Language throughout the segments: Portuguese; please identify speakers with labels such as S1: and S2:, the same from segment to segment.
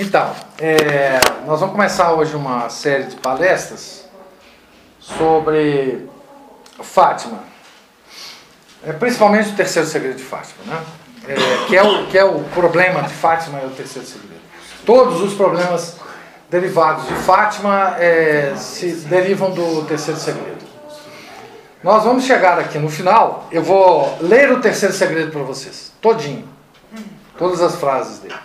S1: Então, é, nós vamos começar hoje uma série de palestras sobre Fátima, é, principalmente o terceiro segredo de Fátima, né? É, que, é o, que é o problema de Fátima é o terceiro segredo. Todos os problemas derivados de Fátima é, se derivam do terceiro segredo. Nós vamos chegar aqui no final, eu vou ler o terceiro segredo para vocês, todinho, todas as frases dele.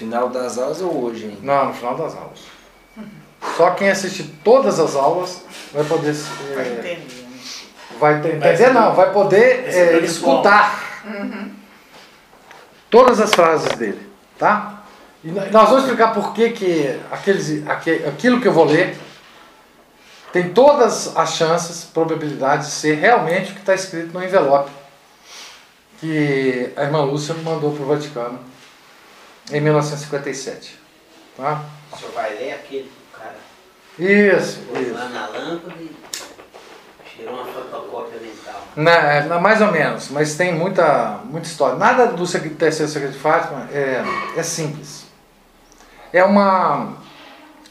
S2: Final das aulas ou hoje ainda?
S1: Não, no final das aulas. Só quem assistir todas as aulas vai poder.
S3: Vai
S1: é,
S3: entender. né?
S1: vai ter- entender, não, vai poder é, escutar todas as frases dele, tá? E nós vamos explicar por que, que aqueles, aque- aquilo que eu vou ler tem todas as chances, probabilidades de ser realmente o que está escrito no envelope que a irmã Lúcia mandou para o Vaticano em 1957. Tá?
S4: O senhor vai ler aquele cara
S1: Isso, isso.
S4: lá na lâmpada e tirou uma fotocópia mental.
S1: Na, na- mais ou menos, mas tem muita, muita história. Nada do terceiro segredo de Fátima é, é simples. É, uma,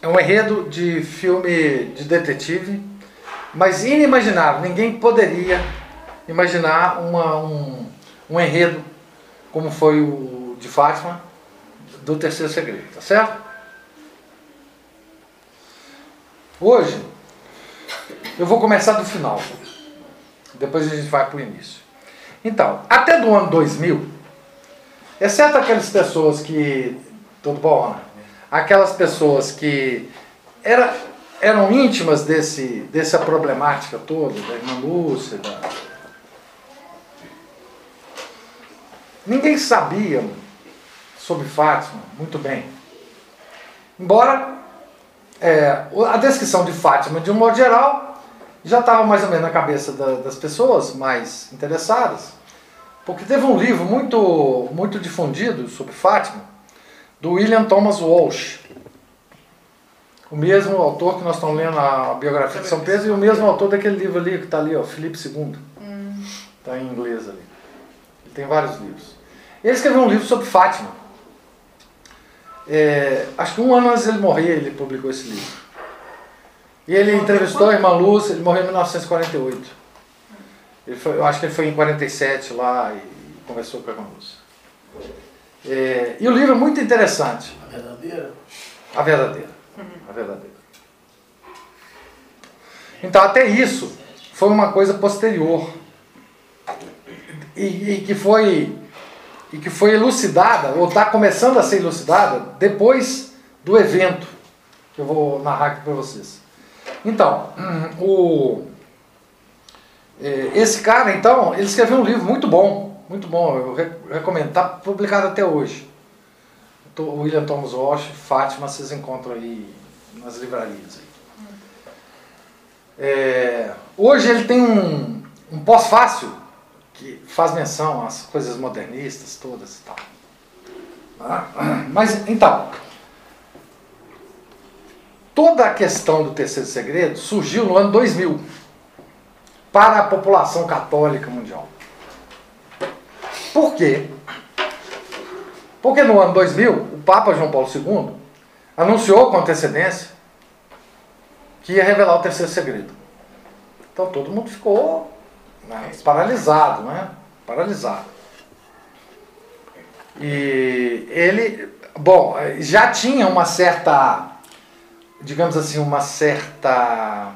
S1: é um enredo de filme de detetive, mas inimaginável. Ninguém poderia imaginar uma, um, um enredo como foi o de Fátima do terceiro segredo, tá certo? Hoje, eu vou começar do final. Depois a gente vai para o início. Então, até do ano 2000, exceto aquelas pessoas que. Tudo bom, Ana? Aquelas pessoas que era, eram íntimas desse, dessa problemática toda, da irmã Lúcia. Ninguém sabia sobre Fátima muito bem. Embora é, a descrição de Fátima, de um modo geral, já estava mais ou menos na cabeça da- das pessoas mais interessadas, porque teve um livro muito, muito difundido sobre Fátima, do William Thomas Walsh, o mesmo autor que nós estamos lendo a biografia de São Pedro e o mesmo autor daquele livro ali que está ali, ó, Filipe II, está em inglês ali. Ele tem vários livros. Ele escreveu um livro sobre Fátima. É, acho que um ano antes dele morrer, ele publicou esse livro. E ele entrevistou a irmã Lúcia, ele morreu em 1948. Ele foi, eu acho que ele foi em 47 lá e conversou com a irmã Lúcia. É, e o livro é muito interessante.
S5: A verdadeira?
S1: A verdadeira. A verdadeira. Então, até isso foi uma coisa posterior. E, e que foi e que foi elucidada, ou está começando a ser elucidada, depois do evento que eu vou narrar aqui para vocês. Então, o, eh, esse cara, então, ele escreveu um livro muito bom, muito bom, eu re- recomendo, está publicado até hoje. O William Thomas Walsh, Fátima, vocês encontram aí nas livrarias. Aí. É, hoje ele tem um, um pós-fácil que faz menção às coisas modernistas todas e tal. Ah, Mas, então, toda a questão do terceiro segredo surgiu no ano 2000 para a população católica mundial. Por quê? Porque no ano 2000, o Papa João Paulo II anunciou com antecedência que ia revelar o terceiro segredo. Então todo mundo ficou paralisado, né? Paralisado. E ele, bom, já tinha uma certa, digamos assim, uma certa,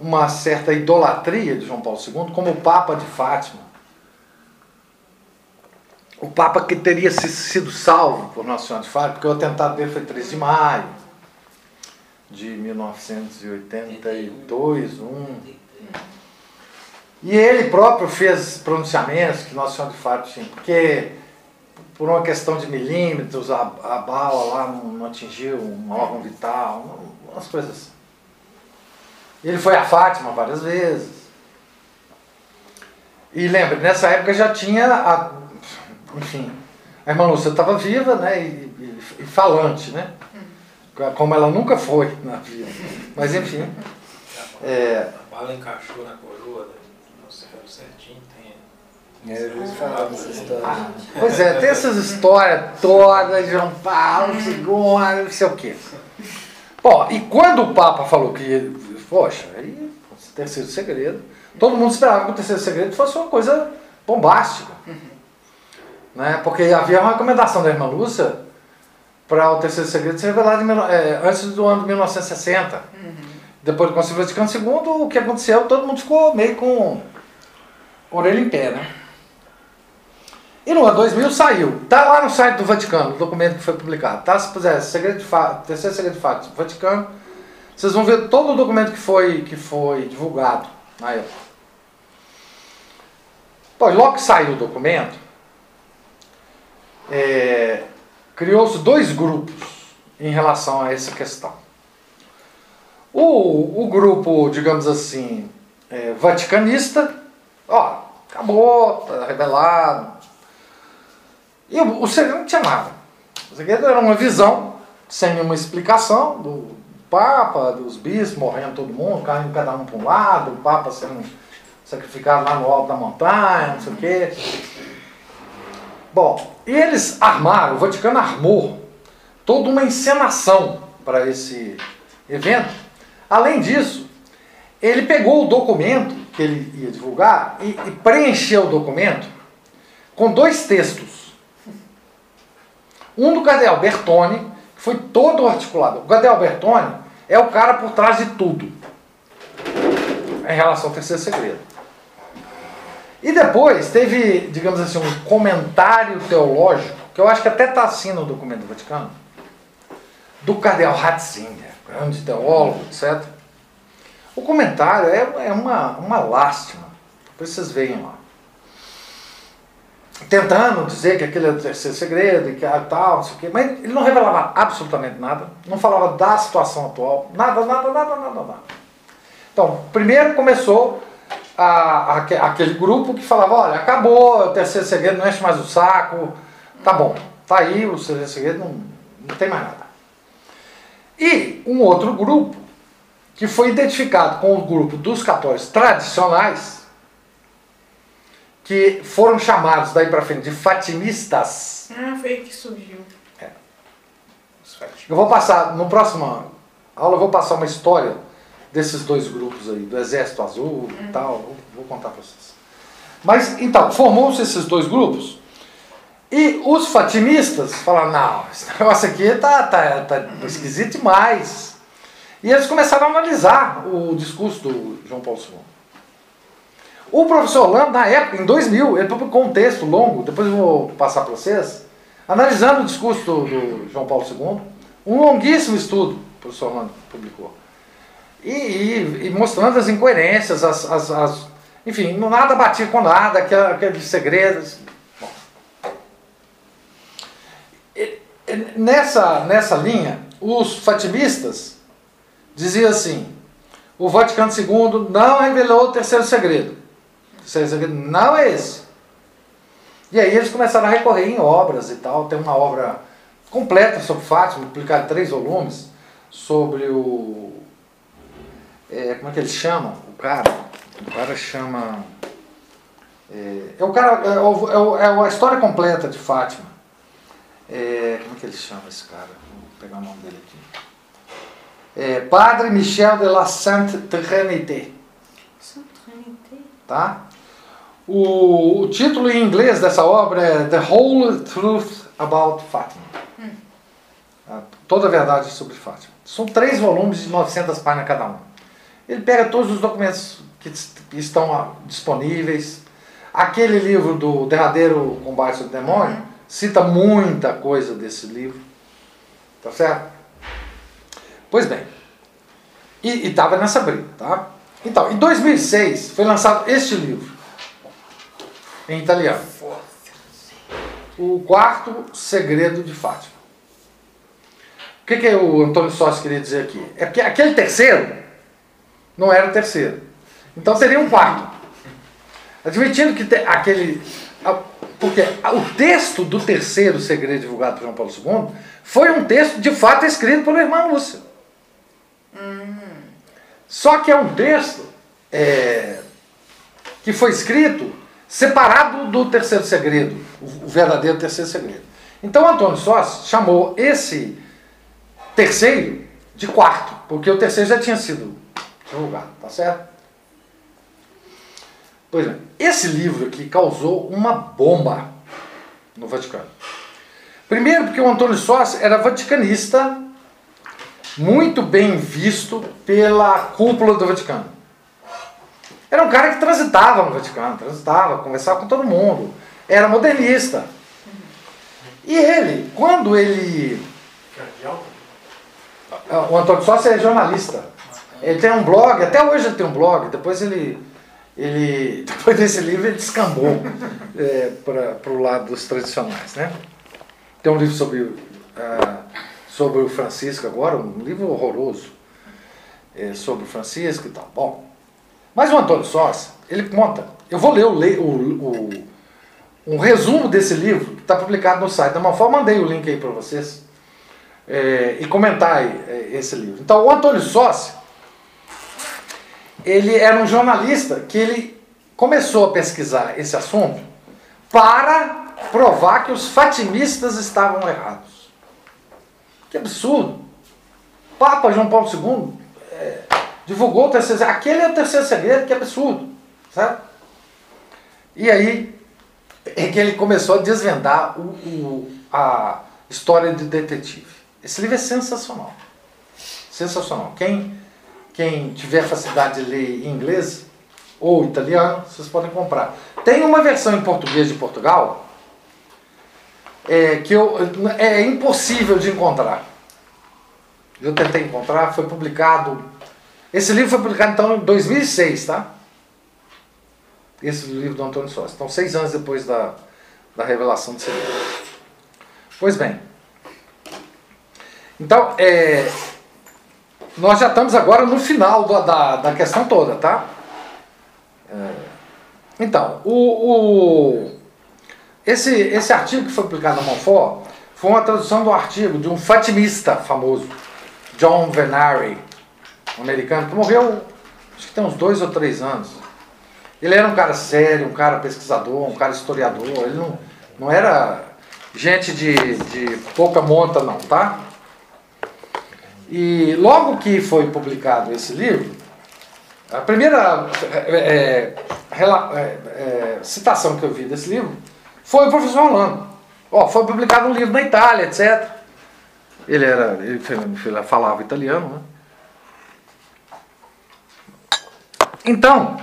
S1: uma certa idolatria de João Paulo II como o Papa de Fátima o Papa que teria sido salvo por Nossa Senhora de Fátima, porque o atentado dele foi 3 de maio de 1982, um. E ele próprio fez pronunciamentos que Nossa Senhora de Fátima tinha, porque por uma questão de milímetros, a, a bala lá não, não atingiu um órgão vital, umas coisas assim. Ele foi a Fátima várias vezes. E lembra, nessa época já tinha, a, enfim, a irmã Lúcia estava viva né, e, e- e falante, né? Como ela nunca foi na vida. Mas enfim. É,
S5: A bala encaixou na coroa do certinho, tem
S2: É, eles falavam essa história.
S1: Ah, pois é, tem essas histórias todas, João Paulo II, não sei o quê. Bom, e quando o Papa falou que, poxa, aí, terceiro segredo, todo mundo esperava que o terceiro segredo fosse uma coisa bombástica. Né? Porque havia uma recomendação da irmã Lúcia para o terceiro segredo ser revelado em é, antes do ano de 1960. Depois do Concílio Vaticano II, o que aconteceu, todo mundo ficou meio com orelha em pé, né? E no ano 2000 saiu. Tá lá no site do Vaticano, o documento que foi publicado. Tá? Se puser, segredo de fato, terceiro segredo de fato, Vaticano, vocês vão ver todo o documento que foi, que foi divulgado na época. Pois, logo que saiu o documento, é, criou-se dois grupos em relação a essa questão. O, o grupo, digamos assim, é, vaticanista, ó, acabou, tá revelado. E o, o segredo não tinha nada. O segredo era uma visão, sem nenhuma explicação, do Papa, dos bispos morrendo todo mundo, caindo cada um para um lado, o Papa sendo sacrificado lá no alto da montanha, não sei o quê. Bom, e eles armaram, o Vaticano armou toda uma encenação para esse evento. Além disso, ele pegou o documento que ele ia divulgar e, e preencheu o documento com dois textos. Um do Cardeal Bertone, que foi todo articulado. O Cardeal Bertone é o cara por trás de tudo em relação ao terceiro segredo. E depois teve, digamos assim, um comentário teológico, que eu acho que até está assim no documento do Vaticano, do Cardeal Ratzinger, grande teólogo, etc. O comentário é, é uma, uma lástima. Depois vocês veem lá. Tentando dizer que aquele é terceiro segredo e que ah, tal, não sei o quê, mas ele não revelava absolutamente nada, não falava da situação atual, nada, nada, nada, nada, nada. Então, primeiro começou a, aque- aquele grupo que falava, olha, acabou, o terceiro segredo não enche mais o saco, tá bom, tá aí, o terceiro segredo não, não tem mais nada. E um outro grupo, que foi identificado com o grupo dos católicos tradicionais, que foram chamados daí para frente de fatimistas.
S3: Ah, foi aí que surgiu.
S1: Eu vou passar, no próximo aula, eu vou passar uma história desses dois grupos aí, do Exército Azul e tal, vou, vou contar para vocês. Mas, então, formou-se esses dois grupos, e os fatimistas falaram, não, esse negócio aqui tá, tá, tá esquisito demais. E eles começaram a analisar o discurso do João Paulo II. O professor Orlando, na época, em 2000, ele publicou um texto longo, depois eu vou passar para vocês, analisando o discurso do, do João Paulo II, um longuíssimo estudo o professor Orlando publicou. E, e- e mostrando as incoerências, as, as- as- enfim, nada batia com nada, aquele- aqueles segredos. Bom. E- e Nessa, nessa linha, os fatimistas diziam assim: o Vaticano II não revelou o terceiro segredo. O terceiro segredo não é esse. E aí eles começaram a recorrer em obras e tal. Tem uma obra completa sobre Fátima, publicada em três volumes, sobre o. é, como é que eles chamam? O cara. O cara chama. É, é o cara. É, é é a história completa de Fátima. É, como é que ele chama esse cara? Vou pegar o nome dele aqui. É, Padre Michel de la Sainte Trinité.
S3: Santa Trinité.
S1: Tá? O, o título em inglês dessa obra é The Whole Truth About Fatima. Tá? Toda a verdade sobre Fátima. São três volumes de 900 páginas cada um. Ele pega todos os documentos que est- que estão ah, disponíveis. Aquele livro do Derradeiro Combate ao Demônio cita muita coisa desse livro. Tá certo? Pois bem. E estava nessa briga, tá? Então, em 2006 foi lançado este livro, em italiano. O Quarto Segredo de Fátima. O que, que o Antônio Sócio queria dizer aqui? É porque aquele terceiro não era o terceiro. Então seria um quarto. Admitindo que aquele. Porque o texto do terceiro segredo divulgado por João Paulo II foi um texto de fato escrito pelo irmão Lúcio. Só que é um texto é, que foi escrito separado do terceiro segredo, o verdadeiro terceiro segredo. Então Antônio Sócio chamou esse terceiro de quarto, porque o terceiro já tinha sido divulgado, tá certo? Pois bem, esse livro aqui causou uma bomba no Vaticano. Primeiro porque o Antônio Sócio era vaticanista, muito bem visto pela cúpula do Vaticano. Era um cara que transitava no Vaticano, transitava, conversava com todo mundo, era modernista. E ele, quando ele. O Antônio Sócio é jornalista. Ele tem um blog, até hoje ele tem um blog, depois ele. ele depois desse livro ele descambou é, para o lado dos tradicionais. Né? Tem um livro sobre, ah, sobre o Francisco agora, um livro horroroso é, sobre o Francisco e tal. Bom, mas o Antônio Sócia, ele conta. Eu vou ler o, o, o, um resumo desse livro que está publicado no site da Malfó. Mandei o link aí para vocês. é, e comentar aí, é, esse livro. Então, o Antônio Sócia, ele era um jornalista que ele começou a pesquisar esse assunto para provar que os fatimistas estavam errados. Que absurdo! Papa João Paulo II é, divulgou o terceiro segredo. Aquele é o terceiro segredo, que absurdo. Certo? E aí é que ele começou a desvendar o, o- a história de detetive. Esse livro é sensacional. Sensacional. Quem, quem tiver facilidade de ler em inglês ou italiano, vocês podem comprar. Tem uma versão em português de Portugal é, que eu, é impossível de encontrar. Eu tentei encontrar, foi publicado. Esse livro foi publicado então em 2006, tá? Esse livro do Antônio Sócio. Então, seis anos depois da, da revelação desse livro. Pois bem. Então, é, nós já estamos agora no final da, da, da questão toda, tá? É, então, o, o- esse, esse artigo que foi publicado na Monfort foi uma tradução do artigo de um fatimista famoso, John Venari, um americano, que morreu acho que tem uns dois ou três anos. Ele era um cara sério, um cara pesquisador, um cara historiador, ele não, não era gente de, de pouca monta não, tá? E logo que foi publicado esse livro, a primeira é, é, é, é, citação que eu vi desse livro foi o professor Orlando. Ó, foi publicado um livro na Itália, etc. Ele era, ele falava italiano, né? Então,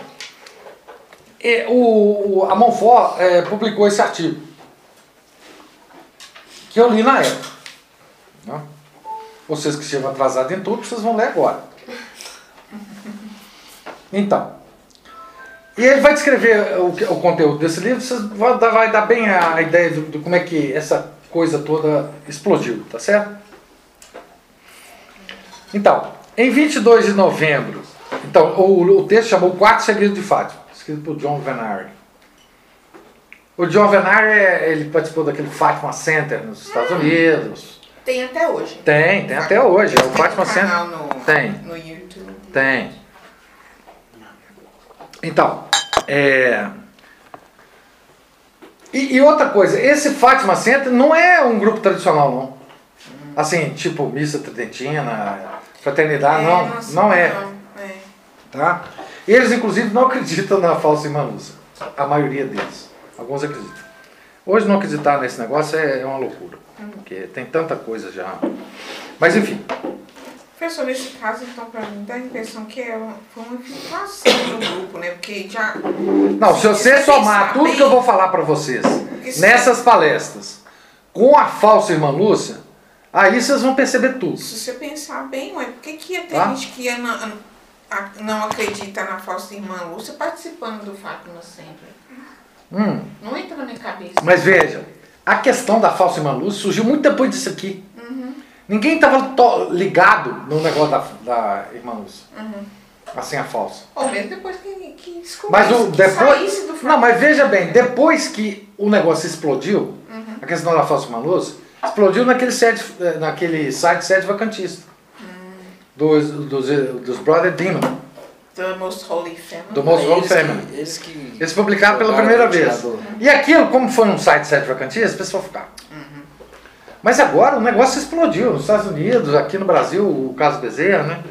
S1: o, o- a Monfort é, publicou esse artigo que eu li na época. né? Vocês que chegam atrasados em tudo, vocês vão ler agora. Então, e ele vai descrever o, o conteúdo desse livro, vocês vão dar, vai dar bem a ideia do, do como é que essa coisa toda explodiu, tá certo? Então, em 22 de novembro, então, o, o texto chamou Quatro Segredos de Fátima, escrito por John Venari. O John Venari, é- ele participou daquele Fátima Center nos Estados Unidos.
S2: Tem até hoje.
S1: Tem, tem até hoje. É o
S2: Tem
S1: Fátima Center.
S2: canal no,
S1: Tem.
S2: no YouTube.
S1: Tem. Então, é... E, e outra coisa, esse Fátima Center não é um grupo tradicional, não. Assim, tipo missa tridentina, fraternidade, não,
S2: nossa,
S1: não é.
S2: não, é.
S1: Tá? Eles, inclusive, não acreditam na falsa Lúcia. A maioria deles. Alguns acreditam. Hoje não acreditar nesse negócio é é uma loucura. Porque tem tanta coisa já. Mas enfim.
S2: Professor, nesse caso, então, pra mim, dá a impressão que é uma, foi uma infiltração no grupo, né? Porque já.
S1: Não, se você somar tudo
S2: bem-
S1: que eu vou falar para vocês nessas palestras com a falsa irmã Lúcia, aí vocês vão perceber tudo.
S2: Se você pensar bem, ué, por que, que ia ter
S1: Tá.
S2: gente que ia na- a- não acredita na falsa irmã Lúcia participando do Fátima sempre?
S1: Hum,
S2: Não entra na minha cabeça.
S1: mas veja, a questão da falsa irmã Lúcia surgiu muito depois disso aqui.
S2: Uhum,
S1: Ninguém estava ligado no negócio da, da irmã Lúcia.
S2: uhum.
S1: Assim, a falsa.
S2: Ou mesmo depois que, que
S1: Mas
S2: descobrisse,
S1: o,
S2: que
S1: depois.
S2: do.
S1: Não, mas veja bem, depois que o negócio explodiu,
S2: Uhum.
S1: a questão da falsa irmã Lúcia, explodiu naquele site, eh, naquele site sede vacantista.
S2: Hum.
S1: Dos, dos, dos Brother Demon.
S2: The Most Holy Family.
S1: Do Most Holy
S5: eles
S1: Family.
S5: que- Eles que.
S1: Eles publicaram pela primeira vez. E aquilo, como foi um site sete vacantias, o pessoal ficava. Mas agora o negócio explodiu nos Estados Unidos, aqui no Brasil, o caso Bezerra, né?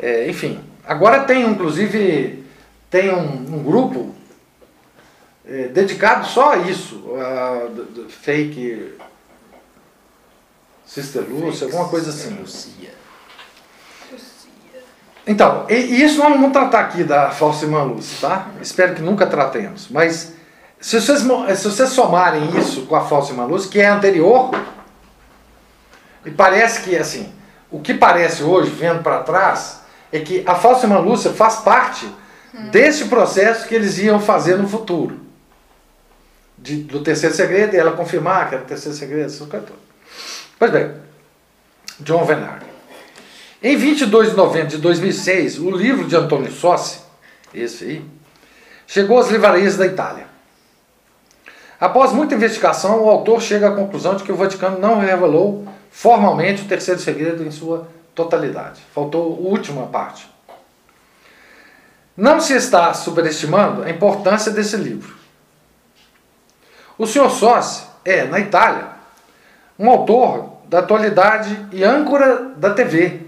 S1: É, enfim, agora tem inclusive tem um, um grupo é, dedicado só a isso, a, do- do fake Sister Lúcia, alguma coisa assim.
S5: Lucia.
S1: Então, e, e isso nós não vamos tratar aqui da falsa irmã Lúcia, tá? Espero que nunca tratemos. Mas se vocês, se vocês somarem isso com a falsa irmã Lúcia, que é anterior, e parece que, assim, o que parece hoje, vendo para trás, é que a falsa irmã Lúcia faz parte desse processo que eles iam fazer no futuro. De- do terceiro segredo, e ela confirmar que era o terceiro segredo, essas coisas todas. Pois bem, John Venard. Em 22 de novembro de 2006, o livro de Antônio Sossi, esse aí, chegou às livrarias da Itália. Após muita investigação, o autor chega à conclusão de que o Vaticano não revelou formalmente o terceiro segredo em sua totalidade. Faltou a última parte. Não se está superestimando a importância desse livro. O Sr. Sossi é, na Itália, um autor da atualidade e âncora da TV,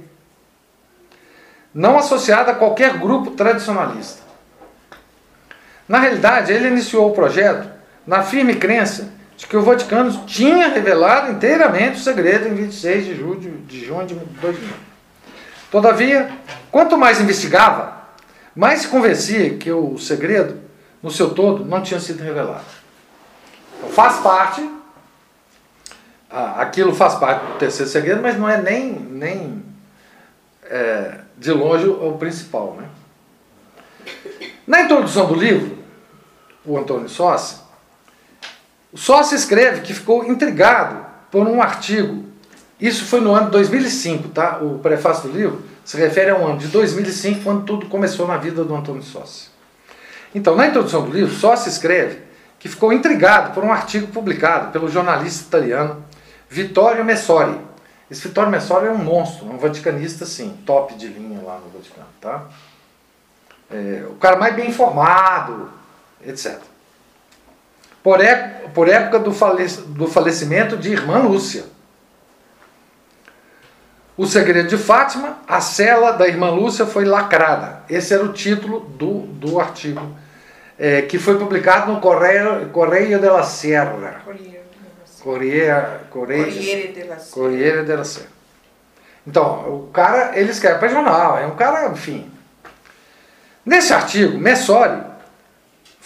S1: não associado a qualquer grupo tradicionalista. Na realidade, ele iniciou o projeto na firme crença de que o Vaticano tinha revelado inteiramente o segredo em 26 de junho de, junho de 2000. Todavia, quanto mais investigava, mais se convencia que o segredo, no seu todo, não tinha sido revelado. Então, faz parte, aquilo faz parte do terceiro segredo, mas não é nem, nem é, de longe o principal. Né? Na introdução do livro, o Antônio Sossi, o Sossi escreve que ficou intrigado por um artigo. Isso foi no ano de 2005, tá? O prefácio do livro se refere ao ano de 2005, quando tudo começou na vida do Antônio Sossi. Então, na introdução do livro, Sossi escreve que ficou intrigado por um artigo publicado pelo jornalista italiano Vittorio Messori. Esse Vittorio Messori é um monstro, um vaticanista, sim, top de linha lá no Vaticano, tá? É, o cara mais bem informado, etc. Por, por época do, falec, do falecimento de irmã Lúcia. O segredo de Fátima, a cela da irmã Lúcia foi lacrada. Esse era o título do, do artigo, é, que foi publicado no Correio, Correio della Sierra. Corriere, Corriere,
S2: Corriere della Sera.
S1: Corriere della Sera. Então, o cara, ele escreve para jornal, é um cara, enfim. Nesse artigo, Messori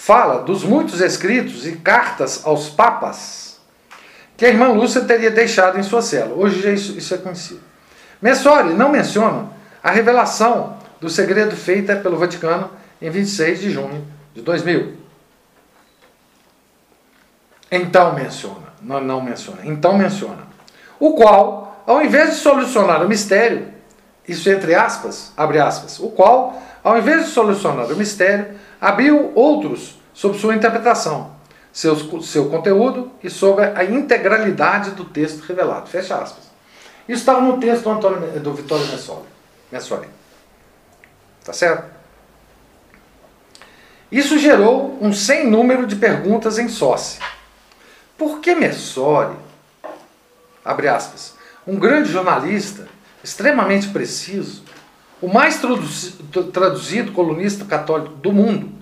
S1: fala dos muitos escritos e cartas aos papas que a irmã Lúcia teria deixado em sua cela. Hoje isso, isso é conhecido. Messori não menciona a revelação do segredo feita pelo Vaticano em 26 de junho de 2000. Então menciona, não, não menciona, então menciona. O qual, ao invés de solucionar o mistério, isso entre aspas, abre aspas, o qual, ao invés de solucionar o mistério, abriu outros sob sua interpretação, seus, seu conteúdo e sobre a integralidade do texto revelado. Fecha aspas. Isso estava no texto do, Antônio, do Vitório Messori. Messori. Tá certo? Isso gerou um sem número de perguntas em Sócia. Por que Messori, abre aspas, um grande jornalista, extremamente preciso, o mais traduzido colunista católico do mundo,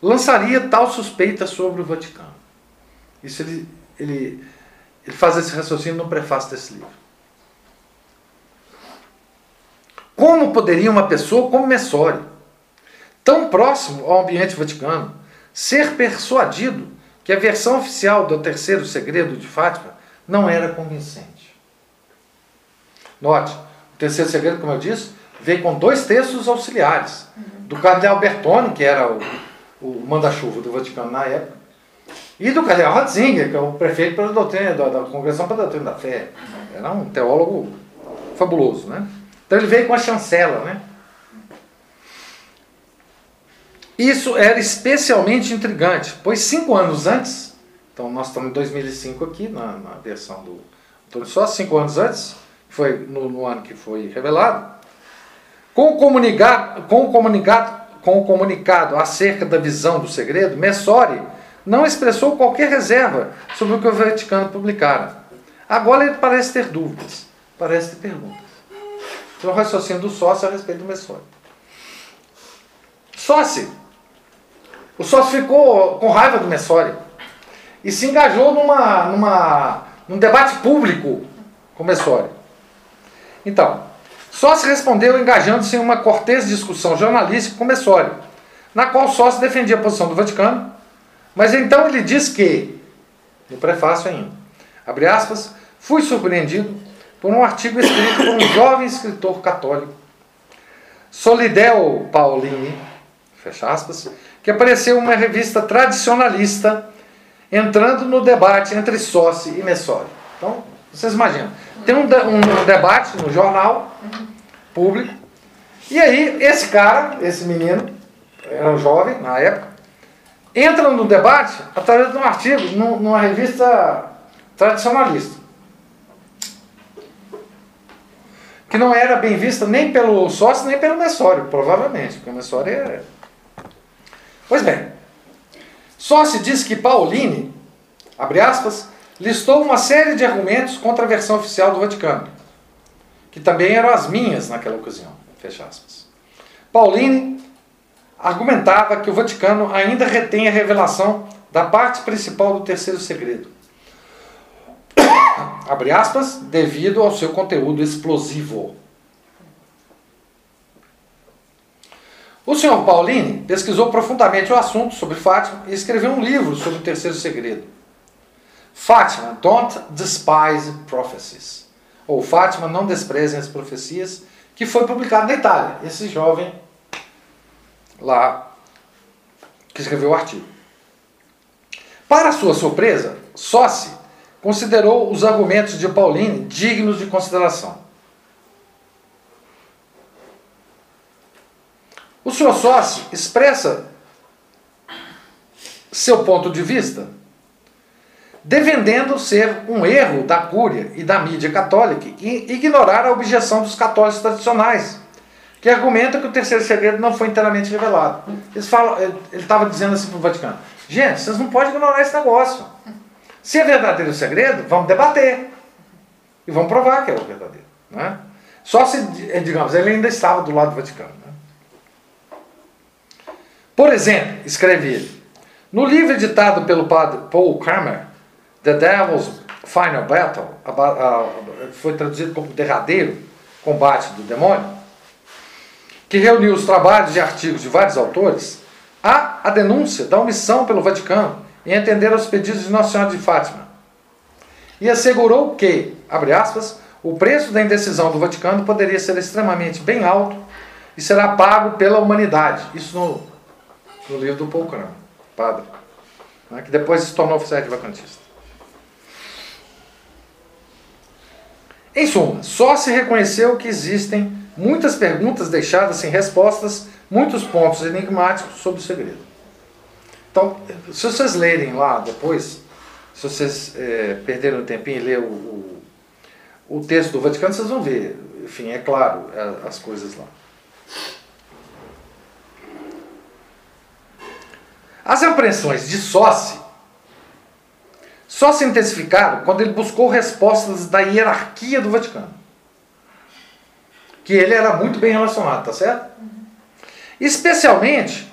S1: lançaria tal suspeita sobre o Vaticano? Isso ele, ele, ele faz esse raciocínio no prefácio desse livro. Como poderia uma pessoa como Messori, tão próximo ao ambiente vaticano, ser persuadido que a versão oficial do terceiro segredo de Fátima não era convincente? Note, o terceiro segredo, como eu disse, veio com dois textos auxiliares. Do cardeal Bertone, que era o, o manda-chuva do Vaticano na época, e do cardeal Ratzinger, que é o prefeito pela doutrina, da, da Congregação para a Doutrina da Fé. Era um teólogo fabuloso, né? Então ele veio com a chancela, né? Isso era especialmente intrigante, pois cinco anos antes, então nós estamos em 2005 aqui, na, na versão do Antônio Só, cinco anos antes, foi no, no, ano que foi revelado, com o comunicado, com o comunicado, com o comunicado acerca da visão do segredo, Messori não expressou qualquer reserva sobre o que o Vaticano publicara. Agora ele parece ter dúvidas, parece ter perguntas. Então, o raciocínio do sócio a respeito do Messori. Sócio. O sócio ficou com raiva do Messori e se engajou numa, numa, num debate público com o Messori. Então, Sócio respondeu engajando-se em uma cortês discussão jornalística com Messori, na qual Sócio defendia a posição do Vaticano, mas então ele diz que, no prefácio ainda, abre aspas, fui surpreendido por um artigo escrito por um jovem escritor católico, Solidel Paulini, fecha aspas, que apareceu em uma revista tradicionalista, entrando no debate entre Sócio e Messori. Então, vocês imaginam, tem um, um debate no jornal público, e aí esse cara, esse menino, era um jovem na época, entra no debate através de um artigo numa revista tradicionalista. Que não era bem vista nem pelo sócio, nem pelo Messório, provavelmente, porque o Messório é. Pois bem, Sócio diz que Pauline, abre aspas, listou uma série de argumentos contra a versão oficial do Vaticano, que também eram as minhas naquela ocasião, fecha aspas. Pauline argumentava que o Vaticano ainda retém a revelação da parte principal do terceiro segredo, abre aspas, devido ao seu conteúdo explosivo. O senhor Pauline pesquisou profundamente o assunto sobre Fátima e escreveu um livro sobre o terceiro segredo. Fátima, don't despise prophecies. Ou Fátima, não desprezem as profecias, que foi publicado na Itália. Esse jovem lá que escreveu o artigo. Para sua surpresa, Sossi considerou os argumentos de Pauline dignos de consideração. O senhor Sossi expressa seu ponto de vista defendendo ser um erro da cúria e da mídia católica e ignorar a objeção dos católicos tradicionais, que argumentam que o terceiro segredo não foi inteiramente revelado. Eles falam, ele estava dizendo assim para o Vaticano: gente, vocês não podem ignorar esse negócio. Se é verdadeiro o segredo, vamos debater. E vamos provar que é o verdadeiro. Né? Só se, digamos, ele ainda estava do lado do Vaticano. Né? Por exemplo, escreve ele, no livro editado pelo padre Paul Kramer, The Devil's Final Battle, foi traduzido como derradeiro combate do demônio, que reuniu os trabalhos e artigos de vários autores, há a denúncia da omissão pelo Vaticano em atender aos pedidos de Nossa Senhora de Fátima. E assegurou que, abre aspas, o preço da indecisão do Vaticano poderia ser extremamente bem alto e será pago pela humanidade. Isso no, no livro do Kramer, padre, né, que depois se tornou oficial de vacantista. Em suma, só se reconheceu que existem muitas perguntas deixadas sem respostas, muitos pontos enigmáticos sobre o segredo. Então, se vocês lerem lá depois, se vocês é, perderem um tempinho e ler o, o, o, texto do Vaticano, vocês vão ver, enfim, é claro, é, as coisas lá. As impressões de Sócio só se intensificaram quando ele buscou respostas da hierarquia do Vaticano. Que ele era muito bem relacionado, tá certo? Especialmente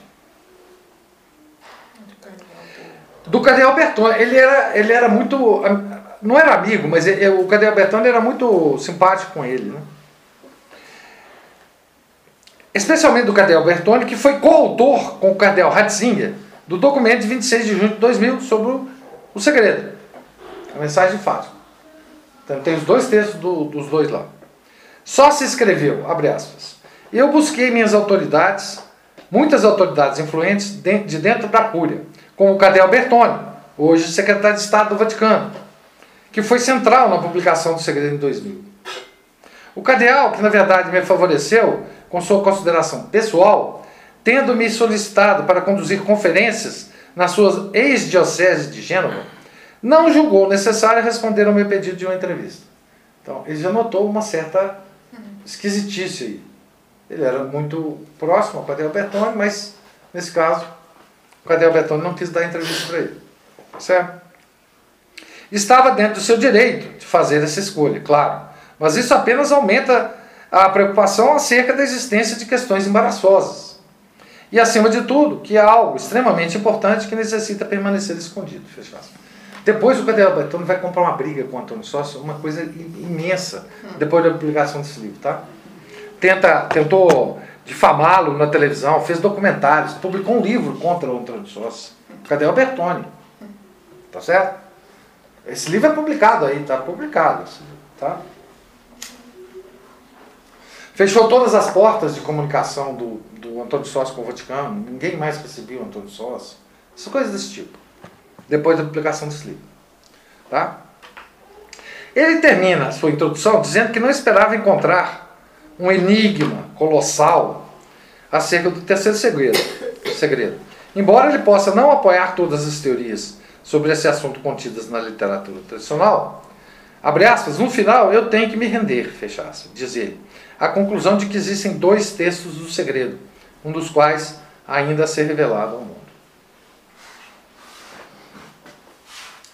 S1: do Cardeal Bertone. Ele era, ele era muito. Não era amigo, mas ele, o Cardeal Bertone era muito simpático com ele. Né? Especialmente do Cardeal Bertone, que foi coautor com o Cardeal Ratzinger do documento de 26 de junho de 2000 sobre o o segredo. A mensagem Fátima. Então tem os dois textos do, dos dois lá. Só se escreveu, abre aspas. Eu busquei minhas autoridades, muitas autoridades influentes de dentro da Cúria, como o Cadê Bertone, hoje secretário de Estado do Vaticano, que foi central na publicação do segredo em 2000. O cardeal, que na verdade me favoreceu com sua consideração pessoal, tendo me solicitado para conduzir conferências nas suas ex-dioceses de Gênova, não julgou necessário responder ao meu pedido de uma entrevista. Então, ele já notou uma certa esquisitice aí. Ele era muito próximo ao Cadê Bertone, mas nesse caso, o Cadê Bertone não quis dar entrevista para ele. Certo? Estava dentro do seu direito de fazer essa escolha, claro. Mas isso apenas aumenta a preocupação acerca da existência de questões embaraçosas. E, acima de tudo, que é algo extremamente importante que necessita permanecer escondido. Depois o Cadê Bertone vai comprar uma briga com o Antônio Sócio, uma coisa imensa, depois da publicação desse livro, tá? Tenta, tentou difamá-lo na televisão, fez documentários, publicou um livro contra o Antônio Sócio. Cadê o Bertone? Tá certo? Esse livro é publicado aí, tá publicado, tá? Fechou todas as portas de comunicação do, do Antônio Sócio com o Vaticano, ninguém mais recebia o Antônio Sócio. Essas coisas desse tipo depois da publicação desse livro. Tá? Ele termina a sua introdução dizendo que não esperava encontrar um enigma colossal acerca do terceiro segredo. segredo. Embora ele possa não apoiar todas as teorias sobre esse assunto contidas na literatura tradicional, abre aspas, no final eu tenho que me render, fecha aspas, diz ele, à conclusão de que existem dois textos do segredo, um dos quais ainda a ser revelado ao mundo.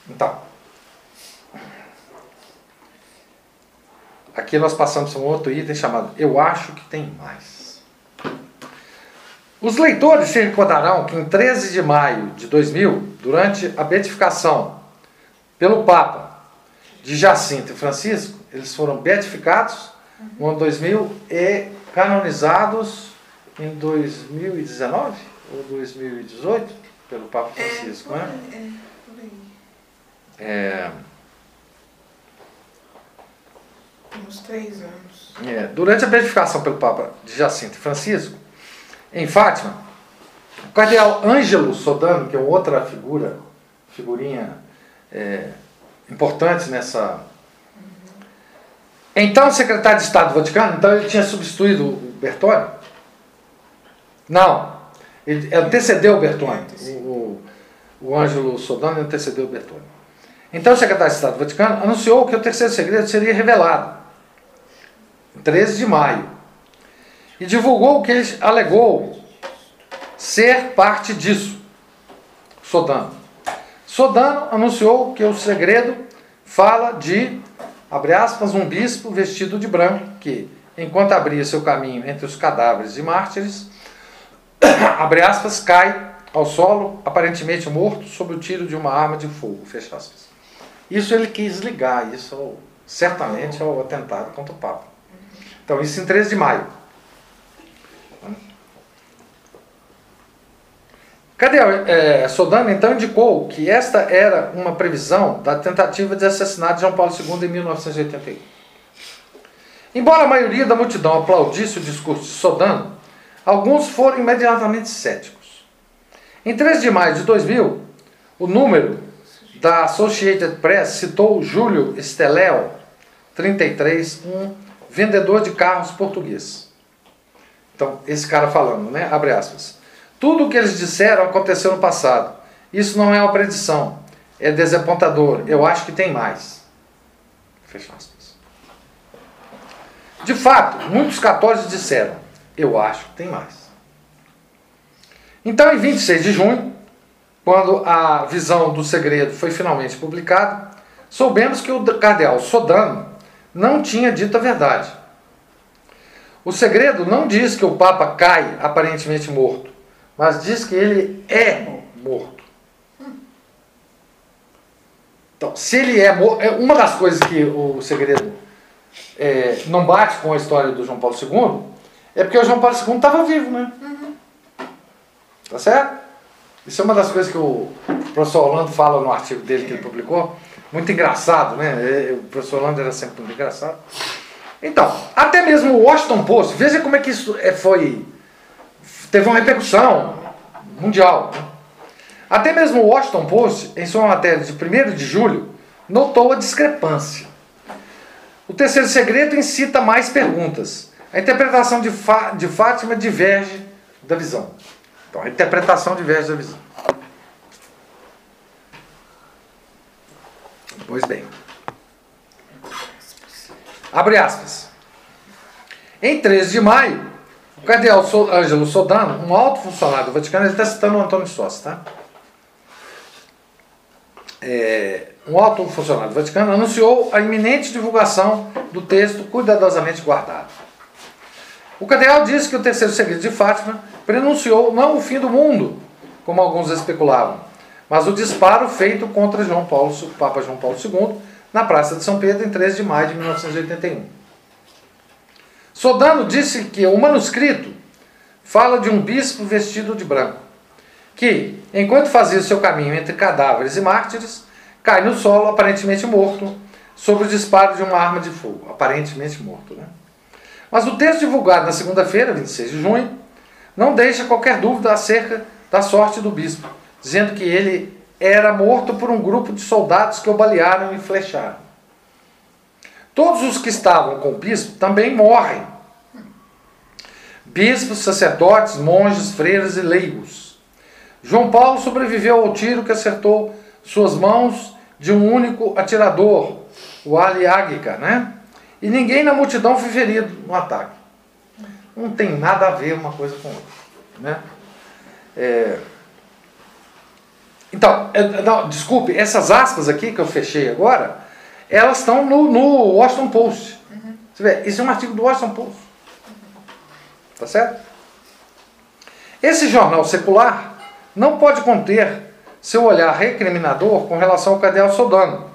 S1: Então, aqui nós passamos para um outro item chamado Eu Acho que Tem Mais. Os leitores se recordarão que em 13 de maio de 2000, durante a beatificação pelo Papa de Jacinto e Francisco, eles foram beatificados no ano 2000 e canonizados em 2019 ou 2018 pelo Papa Francisco,
S2: é,
S1: né?
S2: É.
S1: É,
S2: Uns três anos.
S1: é, durante a beatificação pelo Papa de Jacinto e Francisco, em Fátima, o cardeal Ângelo Sodano, que é outra figura, figurinha é, importante nessa. Então, secretário de Estado do Vaticano, então ele tinha substituído o Bertone? Não. Ele antecedeu o Bertone. O, o, o Ângelo Sodano antecedeu o Bertone. Então o secretário de Estado do Vaticano anunciou que o terceiro segredo seria revelado, em 13 de maio, e divulgou que ele alegou ser parte disso. Sodano. Sodano anunciou que o segredo fala de, abre aspas, um bispo vestido de branco que, enquanto abria seu caminho entre os cadáveres de mártires, abre aspas, cai ao solo, aparentemente morto, sob o tiro de uma arma de fogo, fecha aspas. Isso ele quis ligar, isso certamente ao atentado contra o Papa. Então, isso em 13 de maio. Cadê? É, Sodano então indicou que esta era uma previsão da tentativa de assassinato de João Paulo II em 1981. Embora a maioria da multidão aplaudisse o discurso de Sodano, alguns foram imediatamente céticos. Em 3 de maio de 2000, o número da Associated Press citou Júlio Esteléo, 33, um vendedor de carros português. Então, esse cara falando, né? Abre aspas. Tudo o que eles disseram aconteceu no passado. Isso não é uma predição. É desapontador. Eu acho que tem mais. Fecha aspas. De fato, muitos católicos disseram: Eu acho que tem mais. Então, em 26 de junho, quando a visão do segredo foi finalmente publicada, soubemos que o cardeal Sodano não tinha dito a verdade. O segredo não diz que o Papa cai aparentemente morto, mas diz que ele é morto. Então, se ele é morto, é uma das coisas que o segredo é, não bate com a história do João Paulo II é porque o João Paulo II estava vivo, né? Uhum. Tá certo? Isso é uma das coisas que o professor Orlando fala no artigo dele que ele publicou. Muito engraçado, né? É, o professor Orlando era sempre muito engraçado. Então, até mesmo o Washington Post, veja como é que isso é, foi. Teve uma repercussão mundial. Né? Até mesmo o Washington Post, em sua matéria de 1 de julho, notou a discrepância. O terceiro segredo incita mais perguntas. A interpretação de, de Fátima diverge da visão. Então, a interpretação diversa da visão. Pois bem. Abre aspas. Em 13 de maio, O So- Ângelo Sodano, um alto funcionário do Vaticano, ele está citando o Antônio Sossi, tá? É, um alto funcionário do Vaticano anunciou a iminente divulgação do texto cuidadosamente guardado. O cardeal disse que o terceiro segredo de Fátima prenunciou não o fim do mundo, como alguns especulavam, mas o disparo feito contra João Paulo, Papa João Paulo II na Praça de São Pedro em 13 de maio de 1981. Sodano disse que o manuscrito fala de um bispo vestido de branco, que, enquanto fazia seu caminho entre cadáveres e mártires, cai no solo aparentemente morto, sob o disparo de uma arma de fogo, aparentemente morto. Né? Mas o texto divulgado na segunda-feira, 26 de junho, não deixa qualquer dúvida acerca da sorte do bispo, dizendo que ele era morto por um grupo de soldados que o balearam e flecharam. Todos os que estavam com o bispo também morrem. Bispos, sacerdotes, monges, freiras e leigos. João Paulo sobreviveu ao tiro que acertou suas mãos de um único atirador, o Ali Águica, né? E ninguém na multidão foi ferido no ataque. Não tem nada a ver uma coisa com outra. Né? É... Então, é, não, desculpe, essas aspas aqui que eu fechei agora, elas estão no, no Washington Post. Você vê, isso é um artigo do Washington Post. Tá certo? Esse jornal secular não pode conter seu olhar recriminador com relação ao cardeal Sodano,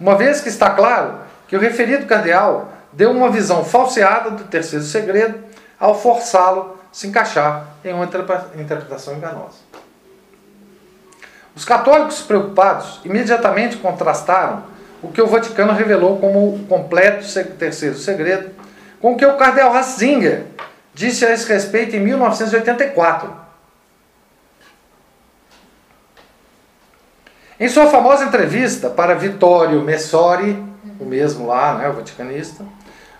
S1: uma vez que está claro que o referido cardeal deu uma visão falseada do terceiro segredo ao forçá-lo a se encaixar em uma interpretação enganosa. Os católicos preocupados imediatamente contrastaram o que o Vaticano revelou como o completo terceiro segredo com o que o cardeal Ratzinger disse a esse respeito em 1984. Em sua famosa entrevista para Vittorio Messori, o mesmo lá, né, o vaticanista,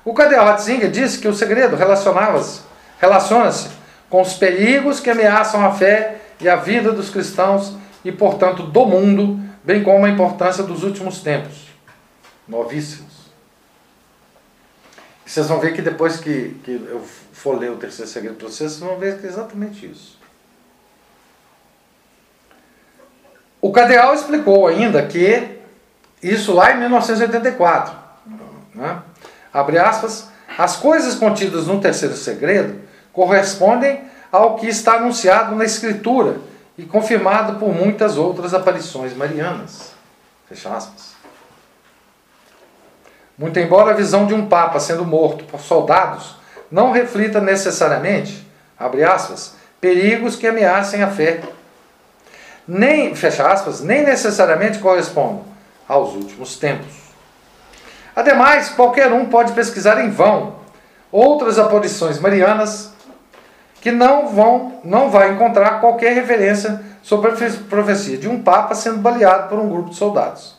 S1: o cardeal Ratzinger disse que o segredo relacionava-se, relaciona-se com os perigos que ameaçam a fé e a vida dos cristãos e, portanto, do mundo, bem como a importância dos últimos tempos, novíssimos. E vocês vão ver que depois que, que eu for ler o terceiro segredo para vocês, vocês vão ver que é exatamente isso. O cardeal explicou ainda que isso lá em 1984, né? abre aspas, as coisas contidas no terceiro segredo correspondem ao que está anunciado na Escritura e confirmado por muitas outras aparições marianas. Fecha aspas. Muito embora a visão de um papa sendo morto por soldados não reflita necessariamente, abre aspas, perigos que ameacem a fé. Nem, fecha aspas, nem necessariamente correspondem aos últimos tempos. Ademais, qualquer um pode pesquisar em vão outras aparições marianas que não vão não vai encontrar qualquer referência sobre a profecia de um papa sendo baleado por um grupo de soldados.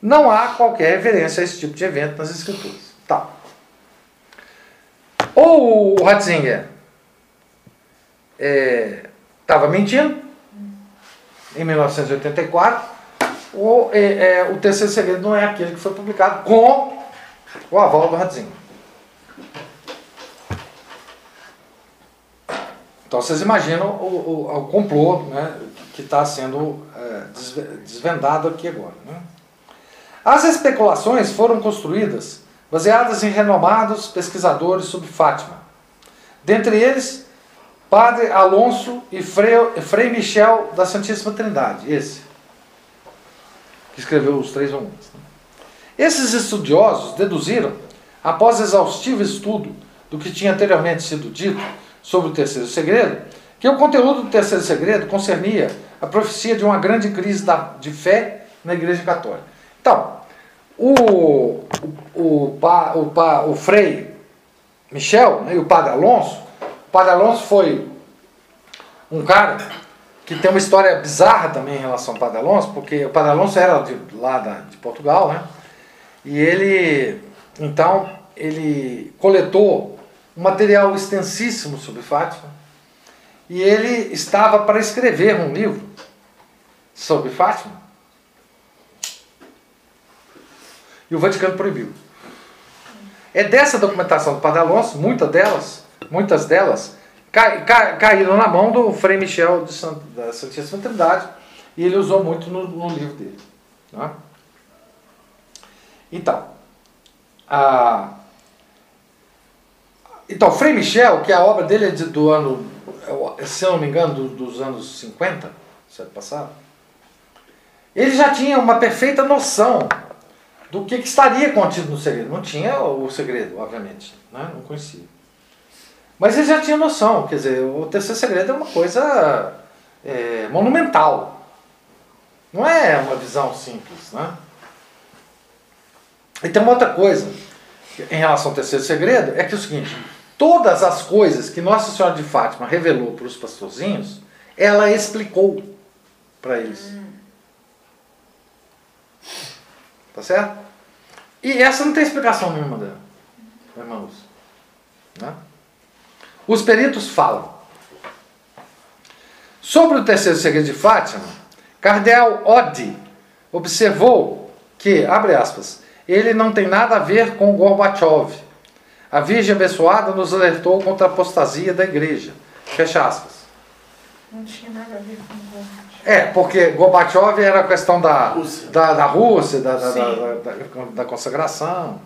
S1: Não há qualquer referência a esse tipo de evento nas escrituras. Tá. Ou o Ratzinger estava é, mentindo em 1984, ou é, é, o terceiro segredo não é aquele que foi publicado com o aval do Ratzinger. Então vocês imaginam o, o, o complô né, que está sendo é, desvendado aqui agora. Né? As especulações foram construídas baseadas em renomados pesquisadores sobre Fátima. Dentre eles, Padre Alonso e Frei, Michel da Santíssima Trindade, esse, que escreveu os três volumes. Né? Esses estudiosos deduziram, após exaustivo estudo do que tinha anteriormente sido dito sobre o terceiro segredo, que o conteúdo do terceiro segredo concernia a profecia de uma grande crise de fé na Igreja Católica. Então, o, o, o, o, o Frei Michel né, e o Padre Alonso, o Padre Alonso foi um cara que tem uma história bizarra também em relação ao Padre Alonso, porque o Padre Alonso era de, lá da, de Portugal, né? E ele, então, ele coletou um material extensíssimo sobre Fátima, e ele estava para escrever um livro sobre Fátima, e o Vaticano proibiu. É dessa documentação do Padre Alonso, muitas delas, muitas delas caíram na mão do Frei Michel de Sant- da Santíssima Trindade e ele usou muito no, no livro dele. né? Então, a, então, Frei Michel, que a obra dele é de- do ano, se eu não me engano, do- dos anos 50, século passado, ele já tinha uma perfeita noção do que, que estaria contido no segredo. Não tinha o segredo, obviamente, né? não conhecia. Mas ele já tinha noção, quer dizer, o terceiro segredo é uma coisa é, monumental. Não é uma visão simples, né? E tem uma outra coisa em relação ao terceiro segredo, é que é o seguinte, todas as coisas que Nossa Senhora de Fátima revelou para os pastorzinhos, ela explicou para eles. Tá certo? E essa não tem explicação nenhuma dela, irmã Lúcia. Né? Os peritos falam. Sobre o terceiro segredo de Fátima, Cardeal Oddi observou que, abre aspas, ele não tem nada a ver com Gorbachev. A Virgem abençoada nos alertou contra a apostasia da igreja. Fecha aspas.
S2: Não tinha nada a ver com governo.
S1: É, porque Gorbachev era a questão da
S4: Rússia.
S1: da, da Rússia, da, da, da, consagração.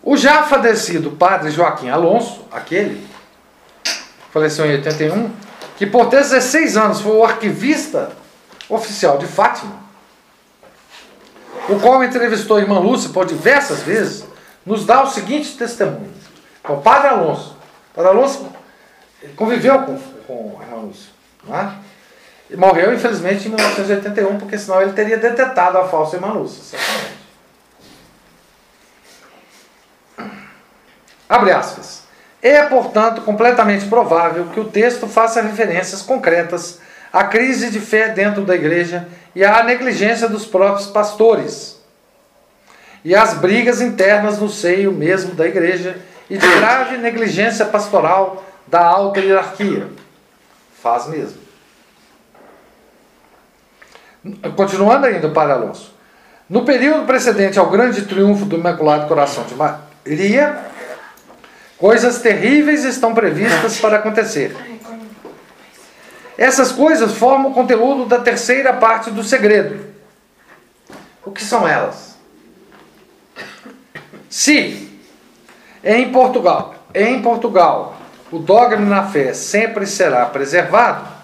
S1: O já falecido padre Joaquim Alonso, aquele, faleceu em 81, que por 16 anos foi o arquivista oficial de Fátima, o qual entrevistou a irmã Lúcia por diversas vezes, nos dá o seguinte testemunho. Então, o padre Alonso. O padre Alonso conviveu com, com a irmã Lúcia. Não é? Morreu, infelizmente, em 1981, porque senão ele teria detetado a falsa certamente. Abre aspas. É, portanto, completamente provável que o texto faça referências concretas à crise de fé dentro da igreja e à negligência dos próprios pastores, e às brigas internas no seio mesmo da igreja e de grave negligência pastoral da alta hierarquia. Faz mesmo. Continuando ainda, Padre Alonso. No período precedente ao grande triunfo do Imaculado Coração de Maria, coisas terríveis estão previstas para acontecer. Essas coisas formam o conteúdo da terceira parte do segredo. O que são elas? Se em Portugal, em Portugal, o dogma na fé sempre será preservado,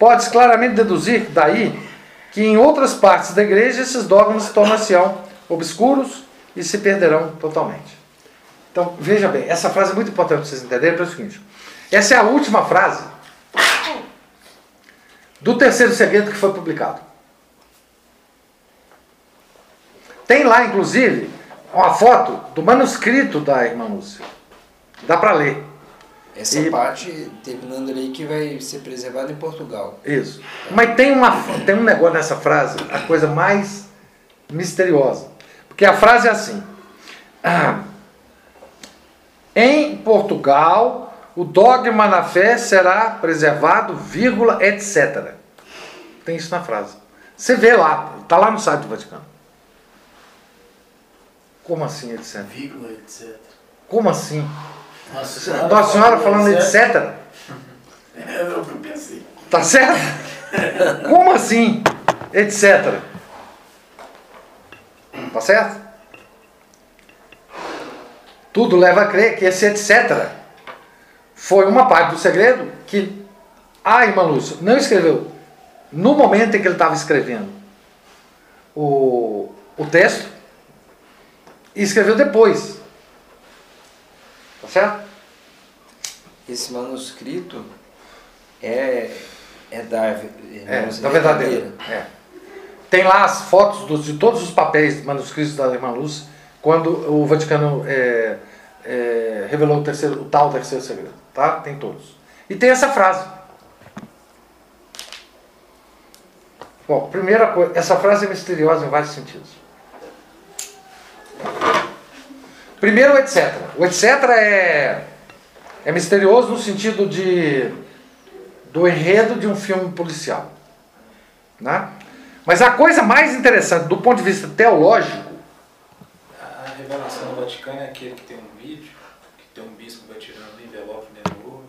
S1: pode claramente deduzir daí que em outras partes da igreja esses dogmas tornar-se-ão obscuros e se perderão totalmente. Então, veja bem, essa frase é muito importante para vocês entenderem, é o seguinte: essa é a última frase do terceiro segredo que foi publicado. Tem lá, inclusive, uma foto do manuscrito da irmã Lúcia. Dá para ler.
S5: Essa
S1: E-
S5: parte, terminando ali, que vai ser preservada em Portugal.
S1: Isso. Mas tem, uma, tem um negócio nessa frase, a coisa mais misteriosa. Porque a frase é assim: ah, Em Portugal, o dogma na fé será preservado, vírgula, etc. Tem isso na frase. Você vê lá, está lá no site do Vaticano. Como assim, etc?
S4: Vírgula, etc.
S1: Como assim?
S4: Nossa
S1: Nossa Senhora falando etc?
S4: É eu pensei.
S1: Tá certo? Como assim? Etc. Tá certo? Tudo leva a crer que esse etc. foi uma parte do segredo que a irmã Lúcia não escreveu no momento em que ele estava escrevendo o, o texto e escreveu depois. Tá certo?
S5: Esse manuscrito é, é da,
S1: É,
S5: irmãos,
S1: da verdadeira. É. Tem lá as fotos dos- de todos os papéis manuscritos da irmã Lúcia, quando o Vaticano é, é, revelou o, terceiro, o tal terceiro segredo. Tá? Tem todos. E tem essa frase. Bom, primeira coisa, essa frase é misteriosa em vários sentidos. Primeiro, o etc. O etc é, é misterioso no sentido de do enredo de um filme policial. Né? Mas a coisa mais interessante do ponto de vista teológico,
S6: A revelação do Vaticano é aquele que tem um vídeo, que Tem um bispo vai tirando o envelope dentro do ovo.